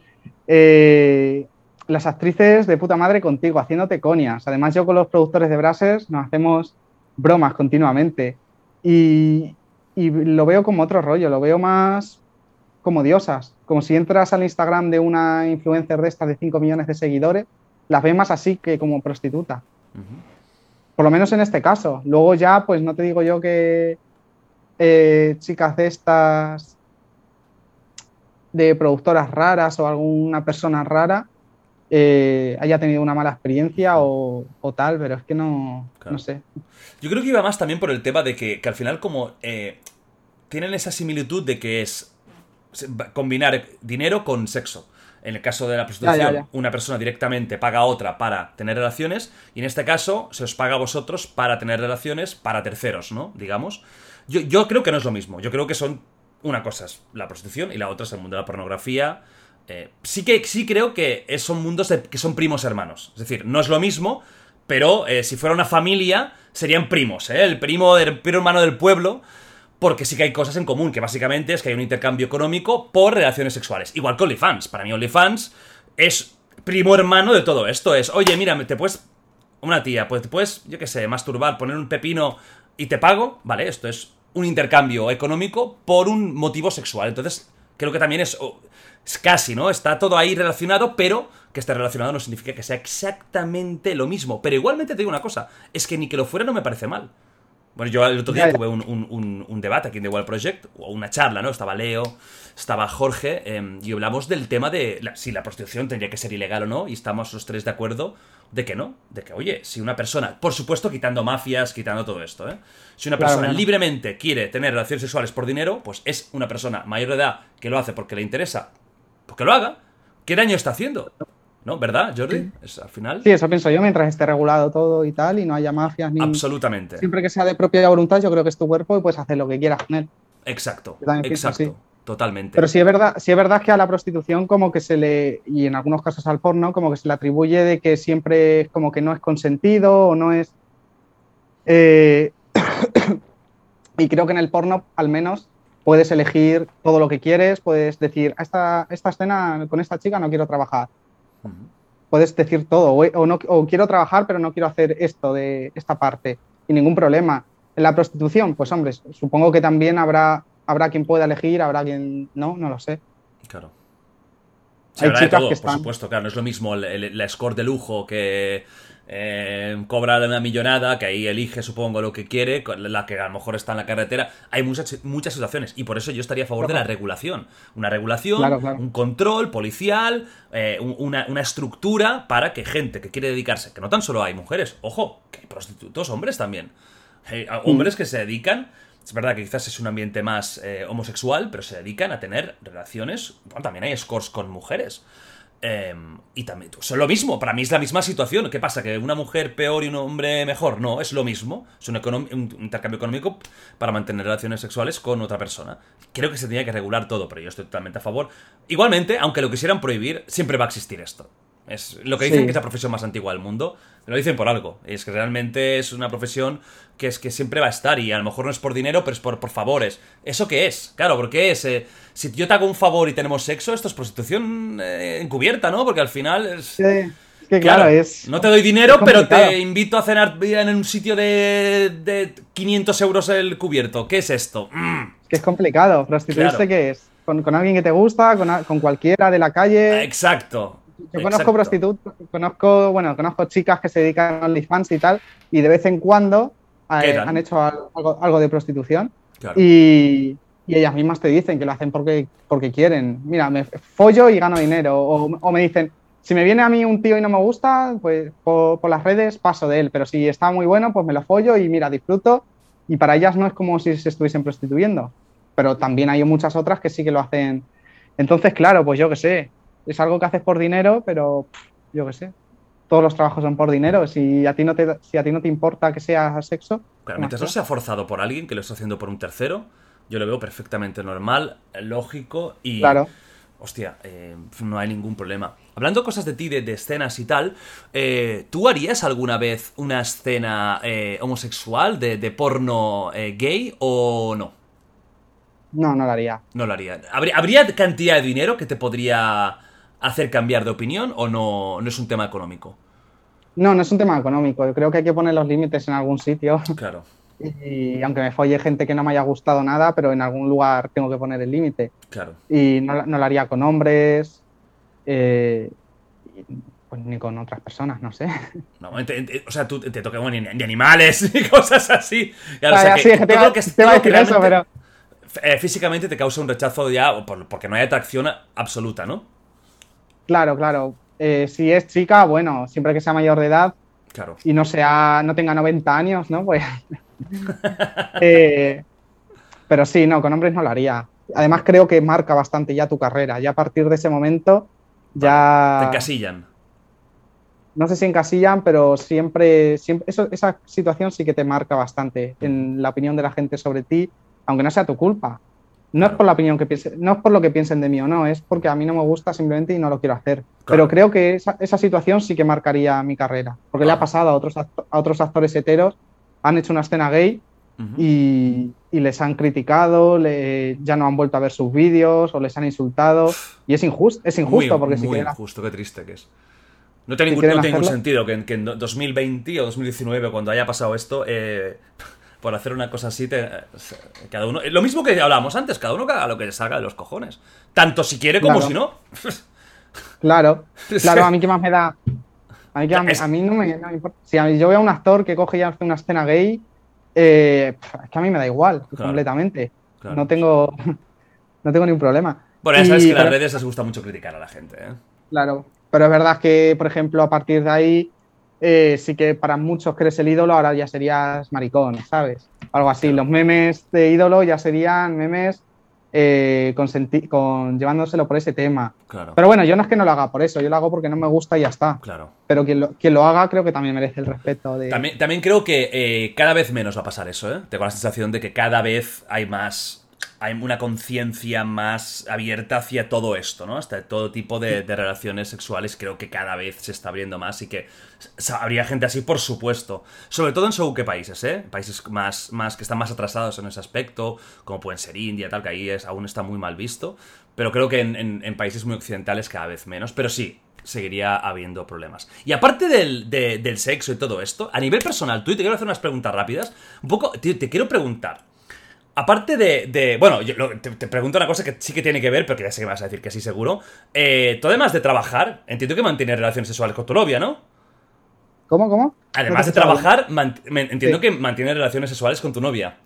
Eh, las actrices de puta madre contigo, haciéndote conias. Además, yo con los productores de Brazzers nos hacemos bromas continuamente. Y, lo veo como otro rollo, lo veo más como diosas. Como si entras al Instagram de una influencer de estas de 5 millones de seguidores, las ves más así que como prostituta. Por lo menos en este caso. Luego ya, pues no te digo yo que, eh, chicas de estas, de productoras raras o alguna persona rara, eh, haya tenido una mala experiencia o, tal, pero es que no, no sé. Yo creo que iba más también por el tema de que, al final como eh, tienen esa similitud de que es combinar dinero con sexo. En el caso de la prostitución, Ya, ya, ya. una persona directamente paga a otra para tener relaciones y en este caso se os paga a vosotros para tener relaciones para terceros, ¿no? Digamos. Yo, yo creo que no es lo mismo. Yo creo que son una cosa es la prostitución y la otra es el mundo de la pornografía. Eh, sí que sí creo que son mundos que son primos hermanos. Es decir, no es lo mismo, pero eh, si fuera una familia serían primos, ¿eh? El primo del primo hermano del pueblo. Porque sí que hay cosas en común, que básicamente es que hay un intercambio económico por relaciones sexuales. Igual que OnlyFans. Para mí OnlyFans es primo hermano de todo esto. Es, oye, mira, te puedes... Una tía, pues te puedes, yo qué sé, masturbar, poner un pepino y te pago. Vale, esto es un intercambio económico por un motivo sexual. Entonces, creo que también es casi, ¿no? Está todo ahí relacionado, pero que esté relacionado no significa que sea exactamente lo mismo. Pero igualmente te digo una cosa, es que ni que lo fuera no me parece mal. Bueno, yo el otro día tuve un, un- un- un debate aquí en The Wild Project, o una charla, ¿no? Estaba Leo, estaba Jorge, eh, y hablamos del tema de la- si la prostitución tendría que ser ilegal o no, y estamos los tres de acuerdo de que no, de que, oye, si una persona, por supuesto quitando mafias, quitando todo esto, ¿eh? Si una persona claro. libremente quiere tener relaciones sexuales por dinero, pues es una persona mayor de edad que lo hace porque le interesa, pues que lo haga. ¿Qué daño está haciendo? ¿No? ¿Verdad, Jordi? Es, al final, Sí, eso pienso yo, mientras esté regulado todo y tal, y no haya mafias ni. absolutamente. Siempre que sea de propia voluntad, yo creo que es tu cuerpo y puedes hacer lo que quieras con él. Exacto, exacto, totalmente. Pero sí es verdad, sí es verdad que a la prostitución como que se le, y en algunos casos al porno, como que se le atribuye de que siempre es como que no es consentido o no es... eh, y creo que en el porno al menos puedes elegir todo lo que quieres, puedes decir, "A esta, esta escena con esta chica no quiero trabajar. Puedes decir todo, o, o no, o quiero trabajar pero no quiero hacer esto de esta parte, y ningún problema. En la prostitución, pues hombre, supongo que también habrá, habrá quien pueda elegir, habrá quien no, no lo sé. Claro. Sí, Hay chicas todo, que por están- supuesto, claro. No es lo mismo el, el- la score de lujo que eh, cobra una millonada, que ahí elige, supongo, lo que quiere, la que a lo mejor está en la carretera. Hay muchas, muchas situaciones y por eso yo estaría a favor de la regulación. Una regulación, Claro, claro. un control policial, eh, un- una, una estructura para que gente que quiere dedicarse, que no tan solo hay mujeres, ojo, que hay prostitutos, hombres también. Hay a- hombres que se dedican, es verdad que quizás es un ambiente más eh, homosexual, pero se dedican a tener relaciones. Bueno, también hay scores con mujeres. Eh, y también son lo mismo, para mí es la misma situación. ¿Qué pasa? ¿Que una mujer peor y un hombre mejor? No, es lo mismo. Es un intercambio económico para mantener relaciones sexuales con otra persona. Creo que se tenía que regular todo, pero yo estoy totalmente a favor. Igualmente, aunque lo quisieran prohibir, siempre va a existir esto. Es lo que dicen Sí. que es la profesión más antigua del mundo. Lo dicen por algo. Es que realmente es una profesión que es que siempre va a estar y a lo mejor no es por dinero, pero es por, por favores. ¿Eso qué es? Claro, porque es... eh, si yo te hago un favor y tenemos sexo, esto es prostitución eh, encubierta, ¿no? Porque al final es... Sí, es que claro, es... No te doy dinero, es pero te invito a cenar en un sitio de, de 500 euros el cubierto. ¿Qué es esto? Mm, que es complicado. Prostituirse, Claro. ¿qué es? Con, con alguien que te gusta, con, con cualquiera de la calle. exacto. Yo conozco prostitutas, conozco, bueno, conozco chicas que se dedican a OnlyFans y tal, y de vez en cuando eh, han hecho al- algo, algo de prostitución Claro. y, y ellas mismas te dicen que lo hacen porque, porque quieren. Mira, me follo y gano dinero. O, o me dicen, si me viene a mí un tío y no me gusta, pues por, por las redes paso de él, pero si está muy bueno, pues me lo follo y mira, disfruto. Y para ellas no es como si se estuviesen prostituyendo, pero también hay muchas otras que sí que lo hacen. Entonces, claro, pues yo qué sé, es algo que haces por dinero, pero pff, yo qué sé. Todos los trabajos son por dinero. Si a ti no te, si a ti no te importa que sea sexo, Claro, mientras no sea forzado por alguien que lo está haciendo por un tercero, yo lo veo perfectamente normal, lógico y. claro. Hostia, eh, no hay ningún problema. Hablando cosas de ti, de, de escenas y tal, eh, ¿tú harías alguna vez una escena eh, homosexual de, de porno gay o no? No, no lo haría. No lo haría. ¿Habría, habría cantidad de dinero que te podría hacer cambiar de opinión o no, no es un tema económico? No, no es un tema económico. Yo creo que hay que poner los límites en algún sitio. Claro, Y aunque me folle gente que no me haya gustado nada, pero en algún lugar tengo que poner el límite. claro. Y no, no lo haría con hombres, eh, pues ni con otras personas, no sé. No, o sea, tú te toca bueno, ni, ni animales y cosas así. Claro, o sea, ya, que sí, que te que- te a decir eso, pero eh, físicamente te causa un rechazo ya por- porque no hay atracción absoluta, ¿no? Claro, claro. Eh, si es chica, bueno, siempre que sea mayor de edad Claro. y no sea, no tenga 90 años, ¿no? Pues. Eh, pero sí, no, con hombres no lo haría. Además, creo que marca bastante ya tu carrera. Ya a partir de ese momento, Ya. Te encasillan. No sé si encasillan, pero siempre, siempre eso, esa situación sí que te marca bastante en la opinión de la gente sobre ti, aunque no sea tu culpa. No es por la opinión que piense, no es por lo que piensen de mí o no, es porque a mí no me gusta simplemente y no lo quiero hacer. Pero creo que esa, esa, situación sí que marcaría mi carrera, porque le ha pasado a otros, a otros actores heteros, han hecho una escena gay uh -huh. y, y, les han criticado, le, ya no han vuelto a ver sus vídeos o les han insultado y es injusto, es injusto muy, porque muy si quieren, injusto, qué triste que es. No tiene ningún, no tiene ningún sentido que en, que en 2020 o 2019, cuando haya pasado esto, eh, por hacer una cosa así, te, cada uno. Lo mismo que hablábamos antes, cada uno haga lo que le salga de los cojones. Tanto si quiere como Claro. si no. Claro, claro, a mí qué más me da. A mí, a mí no, me, no me importa. Si a mí- yo veo a un actor que coge y hace una escena gay, eh, es que a mí me da igual, completamente. Claro. No tengo no tengo ningún problema. Bueno, ya sabes Y, que en las redes les gusta mucho criticar a la gente, ¿eh? Claro, pero es verdad que, por ejemplo, a partir de ahí, eh, sí que para muchos que eres el ídolo, ahora ya serías maricón, ¿sabes? Algo así. Los memes de ídolo ya serían memes eh, con, con llevándoselo por ese tema. Claro. Pero bueno, yo no es que no lo haga por eso, yo lo hago porque no me gusta y ya está. Claro. Pero quien lo, quien lo haga creo que también merece el respeto de... También, también creo que eh, cada vez menos va a pasar eso, ¿eh? Tengo la sensación de que cada vez hay más. Hay una conciencia más abierta hacia todo esto, ¿no? Hasta todo tipo de, de relaciones sexuales. Creo que cada vez se está abriendo más y que habría gente así, por supuesto. Sobre todo en según qué países, ¿eh? Países más, más que están más atrasados en ese aspecto, como pueden ser India, tal, que ahí es, aún está muy mal visto. Pero creo que en, en- en países muy occidentales cada vez menos. Pero sí, seguiría habiendo problemas. Y aparte del, de- del sexo y todo esto, a nivel personal, tú, y te quiero hacer unas preguntas rápidas. Un poco, tío, te quiero preguntar. Aparte de. de- bueno, yo lo- te, te pregunto una cosa que sí que tiene que ver, pero que ya sé que vas a decir que sí, seguro. Eh, tú, además de trabajar, entiendo que mantienes relaciones sexuales con tu novia, ¿no? ¿Cómo, cómo? Además de trabajar, me- entiendo Sí. que mantienes relaciones sexuales con tu novia.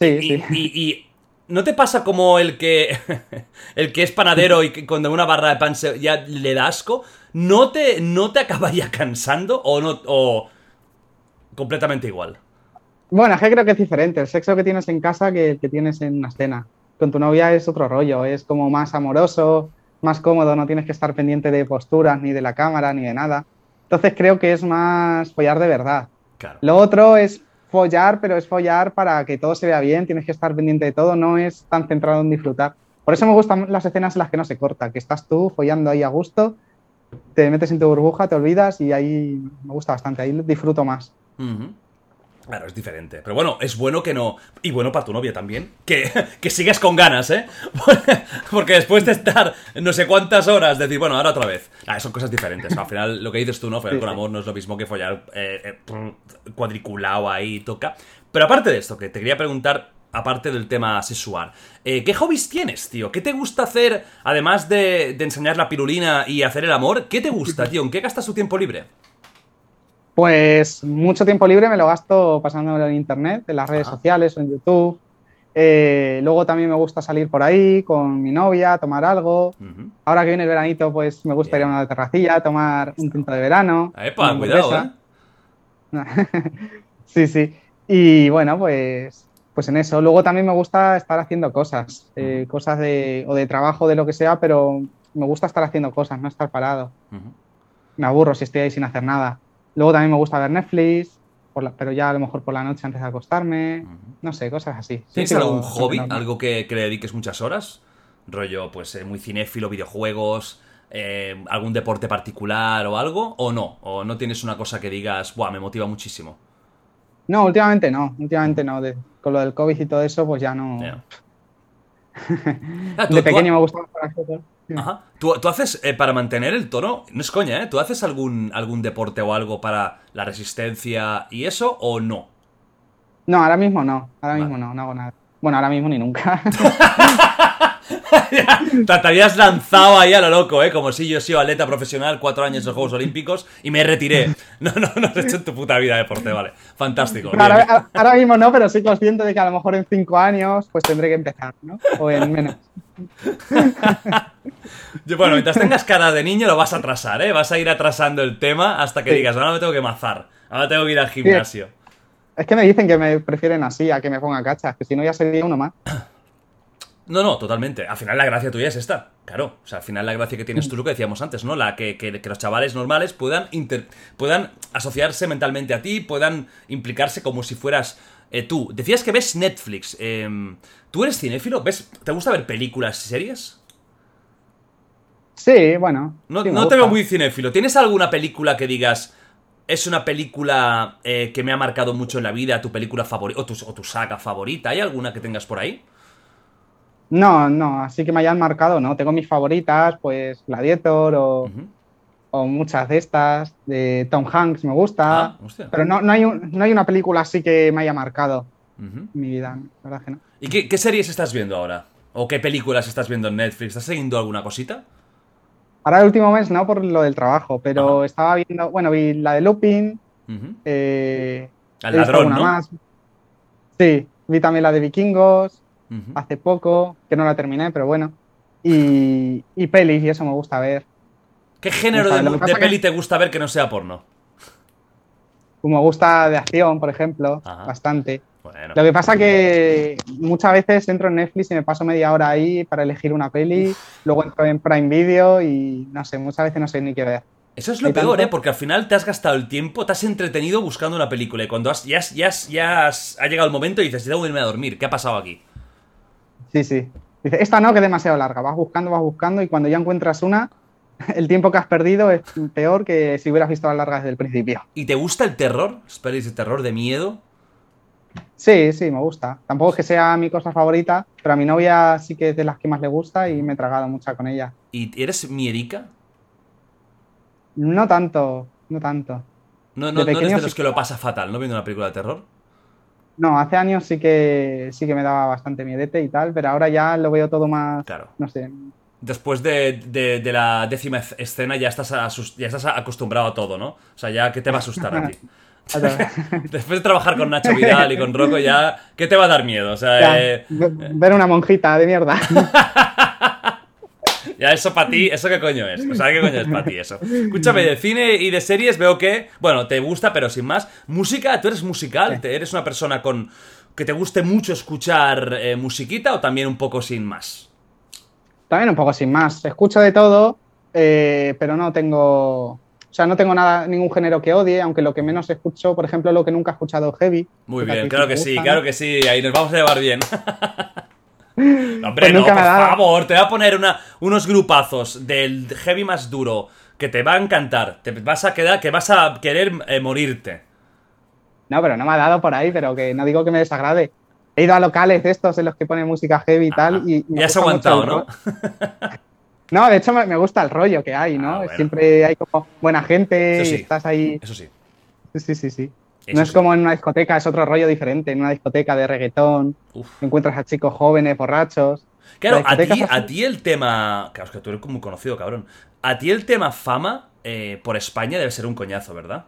bien. Y, Sí, sí. y- y ¿no te pasa como el que el que es panadero y que cuando una barra de pan se- ya le da asco? ¿No te, ¿No te acaba ya cansando o no o completamente igual? Bueno, es que creo que es diferente. El sexo que tienes en casa que el que tienes en una escena. Con tu novia es otro rollo, es como más amoroso, más cómodo, no tienes que estar pendiente de posturas, ni de la cámara, ni de nada. Entonces creo que es más follar de verdad. Claro. Lo otro es follar, pero es follar para que todo se vea bien, tienes que estar pendiente de todo, no es tan centrado en disfrutar. Por eso me gustan las escenas en las que no se corta, que estás tú follando ahí a gusto, te metes en tu burbuja, te olvidas y ahí me gusta bastante, ahí disfruto más. Ujú. Claro, es diferente. Pero bueno, es bueno que no. Y bueno para tu novia también. Que, que sigas con ganas, ¿eh? Porque después de estar no sé cuántas horas, decir, bueno, ahora otra vez. Ah, son cosas diferentes. Al final, lo que dices tú, ¿no? Follar con amor no es lo mismo que follar eh, eh, cuadriculado ahí, toca. Pero aparte de esto, que te quería preguntar, aparte del tema sexual, eh, ¿qué hobbies tienes, tío? ¿Qué te gusta hacer, además de, de enseñar la pirulina y hacer el amor? ¿Qué te gusta, tío? ¿En qué gastas tu tiempo libre? Pues mucho tiempo libre me lo gasto pasándolo en internet, en las redes Ajá. sociales o en YouTube. Eh, luego también me gusta salir por ahí con mi novia, tomar algo. Ahora que viene el veranito, pues me gusta ir a una terracilla, tomar un tinto de verano. Epa, cuidado, ¿eh? sí, sí. Y bueno, pues, pues en eso. Luego también me gusta estar haciendo cosas, eh, cosas de, o de trabajo, de lo que sea, pero me gusta estar haciendo cosas, no estar parado. Me aburro si estoy ahí sin hacer nada. Luego también me gusta ver Netflix, por la- pero ya a lo mejor por la noche antes de acostarme. No sé, cosas así. Sí, ¿Tienes sí, algún hobby? ¿Algo que, que le dediques muchas horas? Rollo, pues eh, muy cinéfilo, videojuegos, eh, algún deporte particular o algo, o no, o no tienes una cosa que digas, buah, me motiva muchísimo. No, últimamente no, últimamente no. De- con lo del COVID y todo eso, pues ya no. Ah, De pequeño me gustaba jugar. Ajá. ¿Tú, tú haces, eh, para mantener el tono, no es coña, ¿eh? ¿Tú haces algún, algún deporte o algo para la resistencia y eso, o no? No, ahora mismo no, ahora Vale. mismo no, no hago nada. Bueno, ahora mismo ni nunca. Te te habías lanzado ahí a lo loco, ¿eh? Como si yo he sido atleta profesional, cuatro años en los Juegos Olímpicos y me retiré. No, no, no has hecho en tu puta vida deporte, vale. Fantástico. ahora mismo no, pero soy consciente de que a lo mejor en cinco años pues tendré que empezar, ¿no? O en menos. Bueno, mientras tengas cara de niño lo vas a atrasar, ¿eh? Vas a ir atrasando el tema hasta que Sí. digas, ahora me tengo que mazar, ahora tengo que ir al gimnasio. Es que me dicen que me prefieren así, a que me ponga cachas, que si no ya sería uno más. No, no, totalmente. Al final la gracia tuya es esta. Claro. O sea, al final la gracia que tienes tú, lo que decíamos antes, ¿no? La que, que- que los chavales normales puedan, inter- puedan asociarse mentalmente a ti, puedan implicarse como si fueras eh, tú. Decías que ves Netflix. em, ¿Tú eres cinéfilo? ¿Ves, ¿Te gusta ver películas y series? Sí, bueno. No, sí, no te veo muy cinéfilo. ¿Tienes alguna película que digas es una película eh, que me ha marcado mucho en la vida, tu película favorita o tu, o tu saga favorita? ¿Hay alguna que tengas por ahí? No, no, así que me hayan marcado, ¿no? Tengo mis favoritas, pues Gladiator o. o muchas de estas. De Tom Hanks me gusta. Ah, pero no, no, hay un- no hay una película así que me haya marcado en mi vida, verdad que no. ¿Y qué, qué series estás viendo ahora? ¿O qué películas estás viendo en Netflix? ¿Estás siguiendo alguna cosita? Ahora el último mes no por lo del trabajo, pero Ajá. estaba viendo, bueno, vi la de Lupin, eh, Al he visto ladrón, ¿no? más. Sí, vi también la de Vikingos hace poco, que no la terminé, pero bueno. Y, y pelis, y eso me gusta ver. ¿Qué género de, que- peli te gusta ver que no sea porno? Como me gusta de acción, por ejemplo, Ajá. bastante. Bueno. Lo que pasa que muchas veces entro en Netflix y me paso media hora ahí para elegir una peli, luego entro en Prime Video y no sé, muchas veces no sé ni qué ver. Eso es lo peor, tanto- ¿eh? Porque al final te has gastado el tiempo, te has entretenido buscando una película y cuando has, ya, has- ya, has- ya has- ha llegado el momento y dices, tengo que irme a dormir, ¿qué ha pasado aquí? Sí, sí. Dice, esta no, que es demasiado larga. Vas buscando, vas buscando y cuando ya encuentras una, el tiempo que has perdido es peor que si hubieras visto las largas desde el principio. ¿Y te gusta el terror? ¿Pelis de terror, de miedo? Sí, sí, me gusta. Tampoco es que sea mi cosa favorita, pero a mi novia sí que es de las que más le gusta y me he tragado mucha con ella. ¿Y eres miedica? No tanto, no tanto. No, De no, no eres de los sí que lo pasa fatal, ¿no? Viendo una película de terror. No, hace años sí que sí que me daba bastante miedete y tal, pero ahora ya lo veo todo más, Claro. no sé. Después de, de- de la décima es- escena ya estás, ya estás acostumbrado a todo, ¿no? O sea, ya, ¿qué te va a asustar a ti? Después de trabajar con Nacho Vidal y con Rocco, ya, ¿qué te va a dar miedo? O sea, Ya, eh, ve- ver una monjita de mierda. ya eso para ti, ¿eso qué coño es? O sea, ¿qué coño es para ti eso? Escúchame, de cine y de series veo que, bueno, te gusta, pero sin más. Música, ¿tú eres musical? Sí. ¿Te- ¿Eres una persona con que te guste mucho escuchar eh, musiquita o también un poco sin más? También un poco sin más. Escucho de todo, eh, pero no tengo. O sea, no tengo nada, ningún género que odie, aunque lo que menos escucho, por ejemplo, lo que nunca he escuchado es heavy. Muy bien, claro que sí, claro que sí, ahí nos vamos a llevar bien. No, Hombre, Pues no, por favor, te voy a poner una, unos grupazos del heavy más duro que te va a encantar. Te vas a quedar, que vas a querer eh, morirte. No, pero no me ha dado por ahí, pero que no digo que me desagrade. He ido a locales de estos en los que ponen música heavy y tal. Ajá. Y, y has aguantado, ¿no? No, de hecho me, gusta el rollo que hay, ¿no? Ah, bueno. Siempre hay como buena gente, sí. estás ahí. Eso sí. Sí, sí, sí. Eso no es sí. como en una discoteca, es otro rollo diferente. En una discoteca de reggaetón, Uf. encuentras a chicos jóvenes, borrachos. Claro, La a ti, a el tema. Claro, es que tú eres muy conocido, cabrón. A ti el tema fama eh, por España debe ser un coñazo, ¿verdad?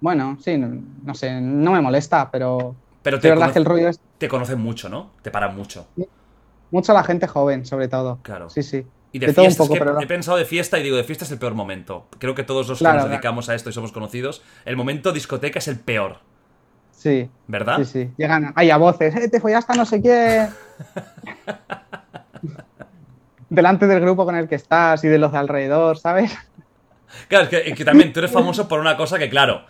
Bueno, sí, no, no sé, no me molesta, pero Pero te, verdad cono- que el rollo es te conocen mucho, ¿no? Te paran mucho. mucho la gente joven, sobre todo. Claro. Sí, sí. Y de, De todo un fiesta, es poco, que pero no. he pensado de fiesta y digo, de fiesta es el peor momento. Creo que todos los que nos claro. dedicamos a esto y somos conocidos, el momento discoteca es el peor, Sí, ¿verdad? sí, sí. Llegan ahí a voces, ¡eh, te follaste a no sé quién! Delante del grupo con el que estás y de los de alrededor, ¿sabes? Claro, es que, es que también tú eres famoso por una cosa que, claro,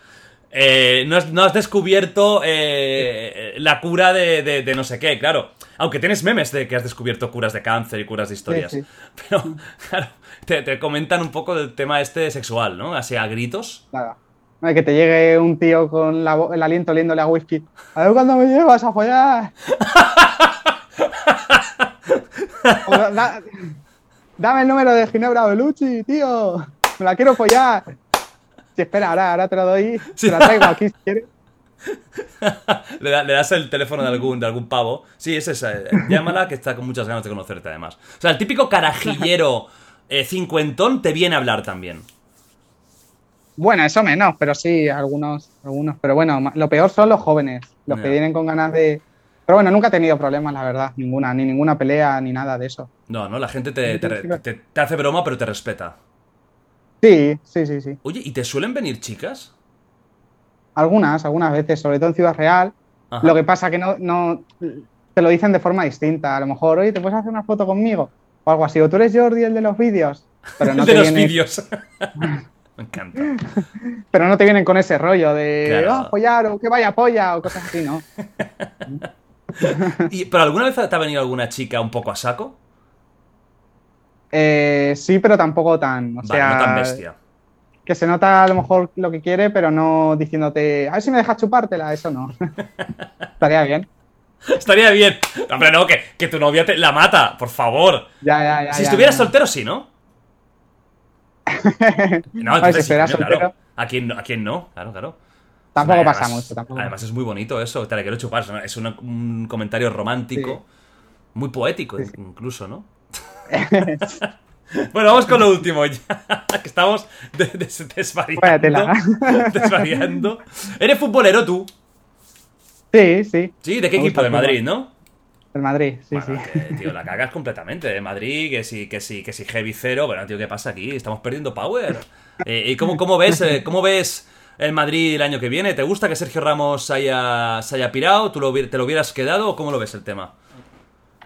eh, no, has, no has descubierto eh, la cura de, de- de no sé qué, claro. Aunque tienes memes de que has descubierto curas de cáncer y curas de historias. sí. Pero, claro, te, te comentan un poco del tema este sexual, ¿no? Así a gritos. Nada. No que te llegue un tío con la el aliento oliéndole a whisky. A ver cuándo me llevas a follar. Da- dame el número de Ginebra Belucci, tío. Me la quiero follar. Sí, espera, ahora, ahora te lo doy. Sí. Te la traigo aquí si quieres. Le, da- le das el teléfono de algún, de algún pavo. Sí, es esa. eh, Llámala que está con muchas ganas de conocerte, además. O sea, el típico carajillero eh, cincuentón te viene a hablar también. Bueno, eso menos, pero sí, algunos, algunos. Pero bueno, lo peor son los jóvenes, los que vienen con ganas de. Pero bueno, nunca he tenido problemas, la verdad, ninguna, ni ninguna pelea, ni nada de eso. No, no, la gente te, te, te- te hace broma, pero te respeta. Sí, sí, sí, sí. Oye, ¿y te suelen venir chicas? Algunas, algunas veces, sobre todo en Ciudad Real. Ajá. Lo que pasa que no, no. te lo dicen de forma distinta. A lo mejor, oye, ¿te puedes hacer una foto conmigo? O algo así. O tú eres Jordi, el de los vídeos. Pero no de te los vídeos. Me encanta. Pero no te vienen con ese rollo de Claro. "Ah, apoyar o que vaya polla o cosas así, ¿no? Y- ¿Pero alguna vez te ha venido alguna chica un poco a saco? Eh, sí, pero tampoco tan. O Vale, sea, no tan bestia. que se nota a lo mejor lo que quiere, pero no diciéndote, a ver si me dejas chupártela, eso no. Estaría bien. Estaría bien. Hombre, no, que, que tu novia te la mata, por favor. Ya, ya, ya. si estuvieras ya. soltero, sí, ¿no? No, si entonces sí, estuviera coño, claro. soltero. ¿A quién, no? ¿A quién no? Claro, claro. Tampoco Además- pasa mucho, tampoco. Además es muy bonito eso, te la quiero chupar. es un comentario romántico, muy poético sí. incluso, ¿no? bueno, vamos con lo último ya, que estamos de- des- desvariando. ¿Eres futbolero tú? Sí, sí. Sí, ¿de qué Me equipo? De. Madrid, ¿no? El Madrid, sí, Bueno, sí. que, tío, la cagas completamente. De Madrid, que sí, que sí, que sí, heavy cero. Bueno, tío, ¿qué pasa aquí? Estamos perdiendo power. Eh, ¿Y cómo, cómo ves, eh, cómo ves el Madrid el año que viene? ¿Te gusta que Sergio Ramos haya, se haya pirado? ¿Tú lo te lo hubieras quedado o cómo lo ves el tema?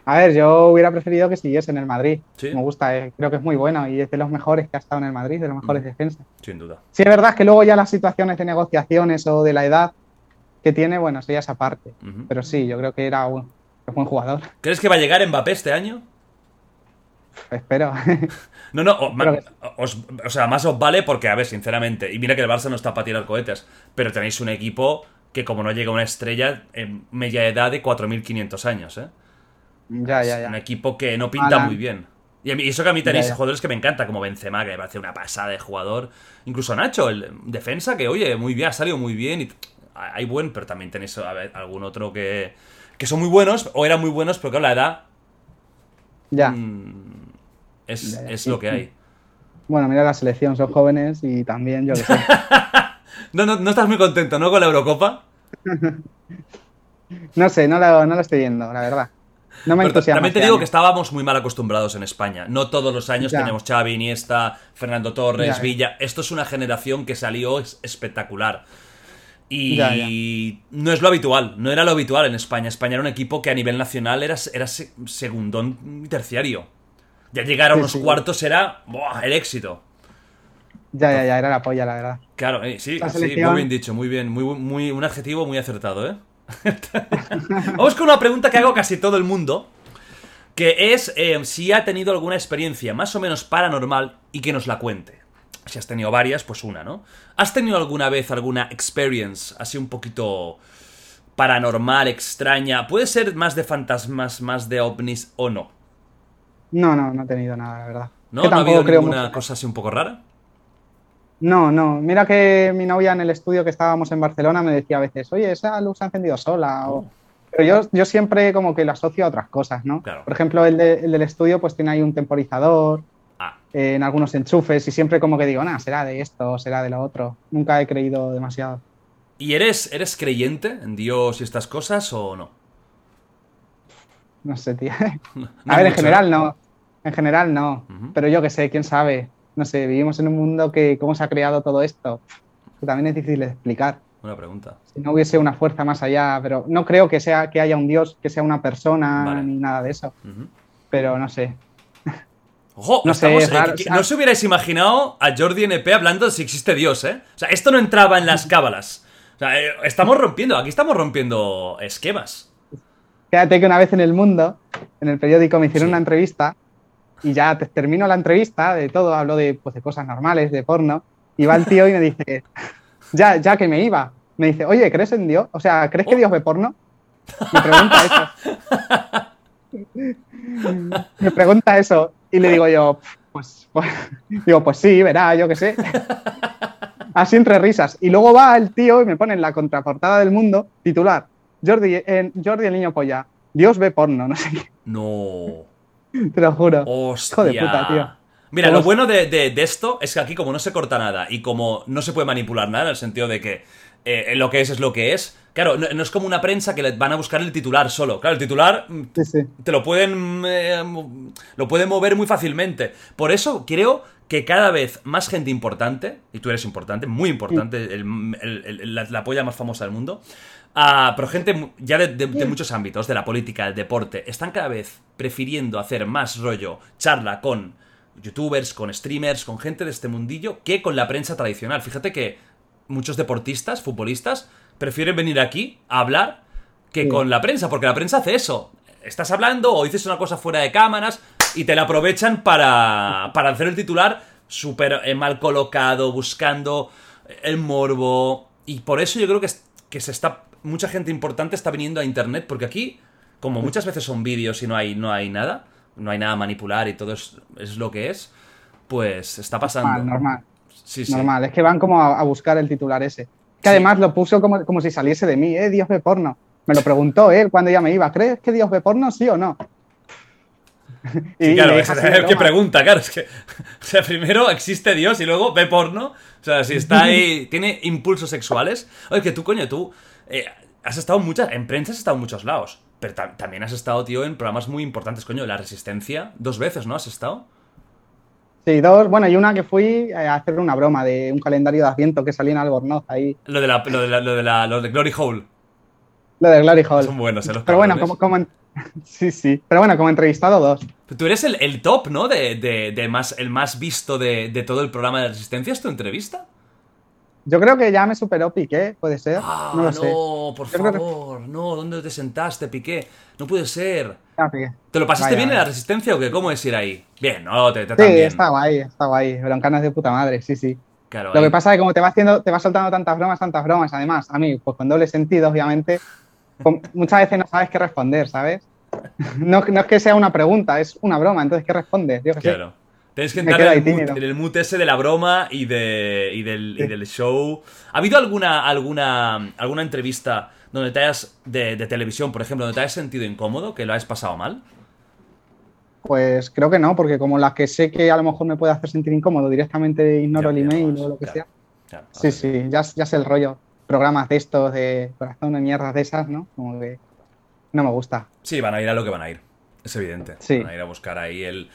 A ver, yo hubiera preferido que siguiese en el Madrid. Sí. Me gusta, eh, creo que es muy bueno y es de los mejores que ha estado en el Madrid, de los mejores Mm. defensas. Sin duda. Sí, es verdad que luego ya las situaciones de negociaciones o de la edad que tiene, bueno, eso ya es aparte. Pero sí, yo creo que era un, un buen jugador. ¿Crees que va a llegar Mbappé este año? Espero. No, no, o, os- o sea, más os vale porque, a ver, sinceramente, y mira que el Barça no está para tirar cohetes, pero tenéis un equipo que como no llega una estrella en media edad de 4.500 años, ¿eh? Ya, un equipo que no pinta muy bien. Y, a mí- y eso que a mí tenéis jugadores que me encanta, como Benzema, que me parece una pasada de jugador. Incluso Nacho, el defensa, que oye, muy bien, ha salido muy bien. Y hay buen, pero también tenéis a ver, algún otro que, que son muy buenos, o eran muy buenos, pero claro, la edad Ya. mm, es, Ya, ya, es lo que hay. Bueno, mira la selección, son jóvenes y también, yo que sé. No, no, no estás muy contento, ¿no? Con la Eurocopa. No sé, no lo, no lo estoy viendo, la verdad. No me entusiasma. también te este digo año. que estábamos muy mal acostumbrados en España. No todos los años Ya. tenemos Xavi, Iniesta, Fernando Torres, Ya. Villa. Esto es una generación que salió es- espectacular. Y Ya, no es lo habitual, no era lo habitual en España. España era un equipo que a nivel nacional era, era se- segundón y terciario. Ya llegar a unos sí. cuartos era ¡buah! el éxito. Ya, ya, ya, era la polla, la verdad. Claro, eh, sí, sí, muy bien dicho, muy bien, muy, muy, un adjetivo muy acertado, ¿eh? Vamos con una pregunta que hago casi todo el mundo, que es eh, si ha tenido alguna experiencia más o menos paranormal y que nos la cuente. Si has tenido varias, pues una, ¿no? ¿Has tenido alguna vez alguna experience así un poquito paranormal, extraña? Puede ser más de fantasmas, más de ovnis o no. No, no, no he tenido nada, la verdad. ¿No? ¿No ha habido ninguna mucho. cosa así un poco rara? No, no. Mira que mi novia en el estudio que estábamos en Barcelona me decía a veces, oye, esa luz se ha encendido sola. o- Pero yo, yo siempre como que lo asocio a otras cosas, ¿no? Claro. Por ejemplo, el, de- el del estudio pues tiene ahí un temporizador, Ah, eh, en algunos enchufes y siempre como que digo, nada, será de esto, será de lo otro. Nunca he creído demasiado. ¿Y eres, eres creyente en Dios y estas cosas o no? No sé, tío. No A ver, en general no. En general no. Pero yo qué sé, quién sabe. No sé, vivimos en un mundo que cómo se ha creado todo esto. Que también es difícil de explicar. Una pregunta. Si no hubiese una fuerza más allá, pero no creo que sea que haya un dios, que sea una persona Vale. ni nada de eso. Pero no sé. Ojo, No sé, estamos- raro. que no os hubierais imaginado a Jordi NP hablando de si existe Dios, ¿eh? O sea, esto no entraba en las cábalas. O sea, eh, estamos rompiendo, aquí estamos rompiendo esquemas. Fíjate que una vez en el mundo, en el periódico, me hicieron Sí. una entrevista y ya te- termino la entrevista de todo, hablo de, pues, de cosas normales, de porno, y va el tío y me dice, ya, ya que me iba, me dice, oye, ¿crees en Dios? O sea, ¿crees que Oh. Dios ve porno? Me pregunta eso. me pregunta eso y le digo yo, pues, pues- digo, pues sí, verá, yo qué sé. Así entre risas. Y luego va el tío y me pone en la contraportada del mundo, titular, Jordi, Jordi el niño polla, Dios ve porno, no sé qué, No. te lo juro. Hostia. Hijo de puta, tío. Mira, lo bueno de, de- de esto es que aquí como no se corta nada y como no se puede manipular nada, en el sentido de que eh, lo que es es lo que es, claro, no, no es como una prensa que le van a buscar el titular solo. Claro, el titular mm, Sí, sí. te lo pueden eh, lo pueden mover muy fácilmente. Por eso creo que cada vez más gente importante, y tú eres importante, muy importante, el- el- el- la, la polla más famosa del mundo, ah, pero gente ya de, de- de muchos ámbitos, de la política, del deporte, están cada vez prefiriendo hacer más rollo, charla con youtubers, con streamers, con gente de este mundillo, que con la prensa tradicional. Fíjate que muchos deportistas, futbolistas, prefieren venir aquí a hablar que Sí. con la prensa, porque la prensa hace eso. Estás hablando o dices una cosa fuera de cámaras y te la aprovechan para, para hacer el titular súper eh, mal colocado, buscando el morbo. Y por eso yo creo que, es- que se está. Mucha gente importante está viniendo a internet, porque aquí, como muchas veces son vídeos y no hay, no hay nada, no hay nada a manipular y todo es, es lo que es, pues está pasando. Normal, normal. Sí, sí. Normal, es que van como a, a buscar el titular ese. Que además lo puso como, como si saliese de mí, ¿eh? Dios ve porno. Me lo preguntó él cuando ya me iba. ¿Crees que Dios ve porno, sí o no? Sí, claro, es que pregunta, claro, es que, o sea, primero existe Dios y luego ve porno, o sea, si está ahí, tiene impulsos sexuales. Oye, que tú, coño, tú eh, has estado muchas, en prensa has estado en muchos lados, pero ta- también has estado, tío, en programas muy importantes, coño, La Resistencia, dos veces, ¿no? ¿Has estado? Sí, dos. Bueno, y una que fui eh, a hacer una broma de un calendario de Adviento que salía en Albornoz ahí. Lo de la, lo de la- lo de la- lo de Glory Hole. Lo de Glory Hall. Son buenos, ¿eh? Los Pero bueno, como, como en- Sí, sí. Pero bueno, como entrevistado dos. Tú eres el, el top, ¿no? De, de- de más, el más visto de, de todo el programa de Resistencia, ¿es tu entrevista? Yo creo que ya me superó Piqué, puede ser. Ah, no no, lo sé. por Yo creo que- favor, no, ¿dónde te sentaste, Piqué? No puede ser. Ah, Piqué. ¿Te lo pasaste Vaya, bien en la resistencia o qué? ¿Cómo es ir ahí? Bien, no, te, te Sí, está guay, está guay. Broncanas de puta madre, sí, sí. Claro, Lo ahí. que pasa es que como te va haciendo, te va soltando tantas bromas, tantas bromas, además, a mí, pues con doble sentido, obviamente, muchas veces no sabes qué responder, ¿sabes? No, no es que sea una pregunta, es una broma, entonces, ¿qué respondes? Yo qué sé. Claro. Tienes que entrar en el, tímido. en el ese de la broma y, de, y, del, y Sí. del show. ¿Ha habido alguna, alguna, alguna entrevista donde te hayas, de, de televisión, por ejemplo, donde te hayas sentido incómodo, que lo hayas pasado mal? Pues creo que no, porque como las que sé que a lo mejor me puede hacer sentir incómodo, directamente ignoro Ya, el email o lo que sea. Sí, sí, ya, ya sé el rollo. Programas de estos, de corazón, de mierdas de esas, ¿no? Como que no me gusta. Sí, van a ir a lo que van a ir. Es evidente. Sí. Van a ir a buscar ahí el,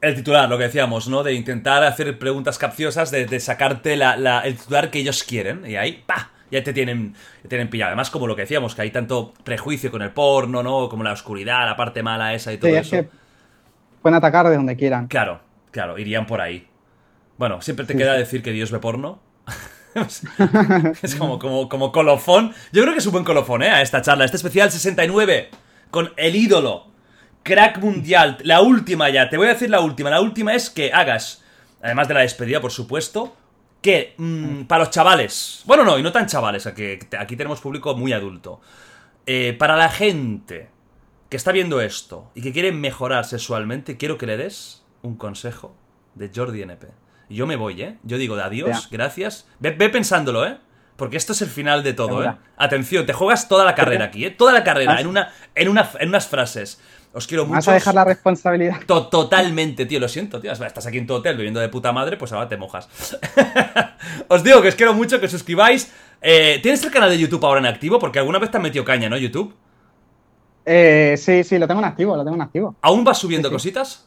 el titular, lo que decíamos, ¿no? De intentar hacer preguntas capciosas, de, de sacarte la- la- el titular que ellos quieren. Y ahí, ¡pa! Ya te tienen, te tienen pillado. Además, como lo que decíamos, que hay tanto prejuicio con el porno, ¿no? Como la oscuridad, la parte mala esa y todo Sí, es eso. que pueden atacar de donde quieran. Claro, claro, irían por ahí. Bueno, siempre te Sí, queda sí. decir que Dios ve porno. es como, como, como colofón. Yo creo que es un buen colofón, ¿eh? A esta charla. Este especial 69 con el ídolo. Crack mundial. La última ya. Te voy a decir la última. La última es que hagas, además de la despedida, por supuesto, que mm, para los chavales. Bueno, no, y no tan chavales, aquí tenemos público muy adulto. Eh, para la gente que está viendo esto y que quiere mejorar sexualmente, quiero que le des un consejo de Jordi NP. Yo me voy, ¿eh? Yo digo de adiós, Ya. gracias. Ve, ve pensándolo, ¿eh? Porque esto es el final de todo, ¿eh? Atención, te juegas toda la carrera aquí, ¿eh? Toda la carrera, en, una, en, una, en unas frases. Os quiero mucho. Vas a dejar la responsabilidad. To- totalmente, tío, lo siento, tío. Estás aquí en tu hotel bebiendo de puta madre, pues ahora te mojas. os digo que os quiero mucho, que os suscribáis. Eh, ¿Tienes el canal de YouTube ahora en activo? Porque alguna vez te han metido caña, ¿no? YouTube. Eh, sí, sí, lo tengo en activo, lo tengo en activo. ¿Aún vas subiendo Sí, sí. cositas?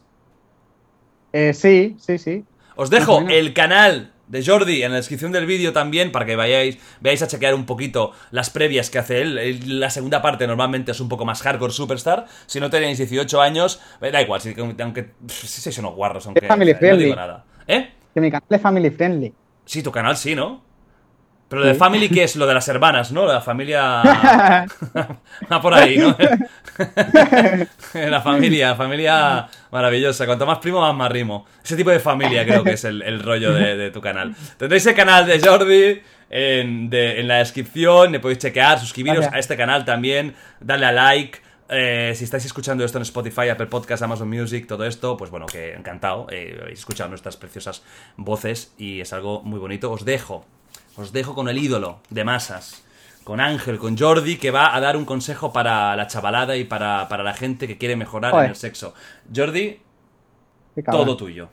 Eh, sí, sí, sí. Os dejo o el canal de Jordi en la descripción del vídeo también para que vayáis, veáis a chequear un poquito las previas que hace él. La segunda parte normalmente es un poco más hardcore superstar. Si no tenéis 18 años, eh, da igual, si, aunque si sois unos guarros, aunque family eh, no friendly. digo nada. ¿Eh? Que mi canal es family friendly. Sí, tu canal sí, ¿no? Pero lo de. Family, ¿qué es? Lo de las hermanas, ¿no? La familia... Va por ahí, ¿no? la familia, familia maravillosa. Cuanto más primo, más más rimo. Ese tipo de familia creo que es el, el rollo de, de tu canal. Tendréis el canal de Jordi en, de- en la descripción, le podéis chequear, suscribiros a este canal también, darle a like. Eh, si estáis escuchando esto en Spotify, Apple Podcast, Amazon Music, todo esto, pues bueno, que encantado. Eh, habéis escuchado nuestras preciosas voces y es algo muy bonito. Os dejo, os dejo con el ídolo de masas, con Ángel, con Jordi, que va a dar un consejo para la chavalada y para, para la gente que quiere mejorar en el sexo. Jordi, todo tuyo.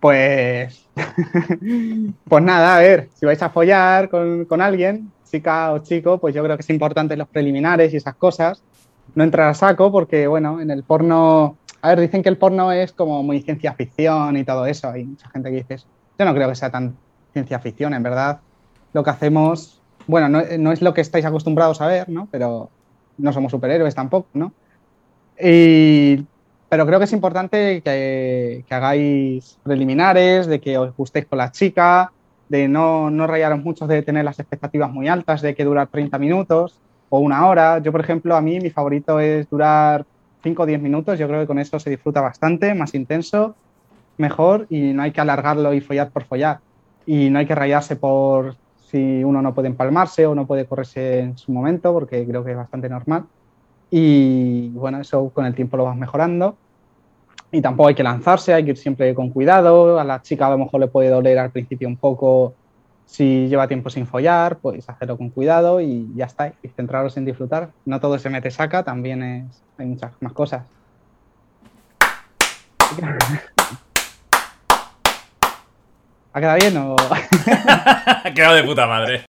Pues. pues nada, a ver, si vais a follar con, con, alguien, chica o chico, pues yo creo que es importante los preliminares y esas cosas. No entrar a saco, porque, bueno, en el porno. A ver, dicen que el porno es como muy ciencia ficción y todo eso. Hay mucha gente que dice Yo no creo que sea tan ciencia ficción, en verdad. Lo que hacemos. Bueno, no, no es lo que estáis acostumbrados a ver, ¿no? Pero no somos superhéroes tampoco, ¿no? Y pero creo que es importante que, que, hagáis preliminares, de que os gustéis con la chica, de no, no rayaros mucho de tener las expectativas muy altas, de que durar 30 minutos o una hora. Yo, por ejemplo, a mí mi favorito es durar 5 o 10 minutos. Yo creo que con eso se disfruta bastante, más intenso, mejor y no hay que alargarlo y follar por follar. Y no hay que rayarse por si uno no puede empalmarse o no puede correrse en su momento, porque creo que es bastante normal. Y bueno, eso con el tiempo lo vas mejorando. Y tampoco hay que lanzarse, hay que ir siempre con cuidado. A la chica a lo mejor le puede doler al principio un poco si lleva tiempo sin follar, pues hacerlo con cuidado y ya está. Y centraros en disfrutar. No todo se mete saca, también es, hay muchas más cosas. ¿Ha quedado bien o...? ha quedado de puta madre.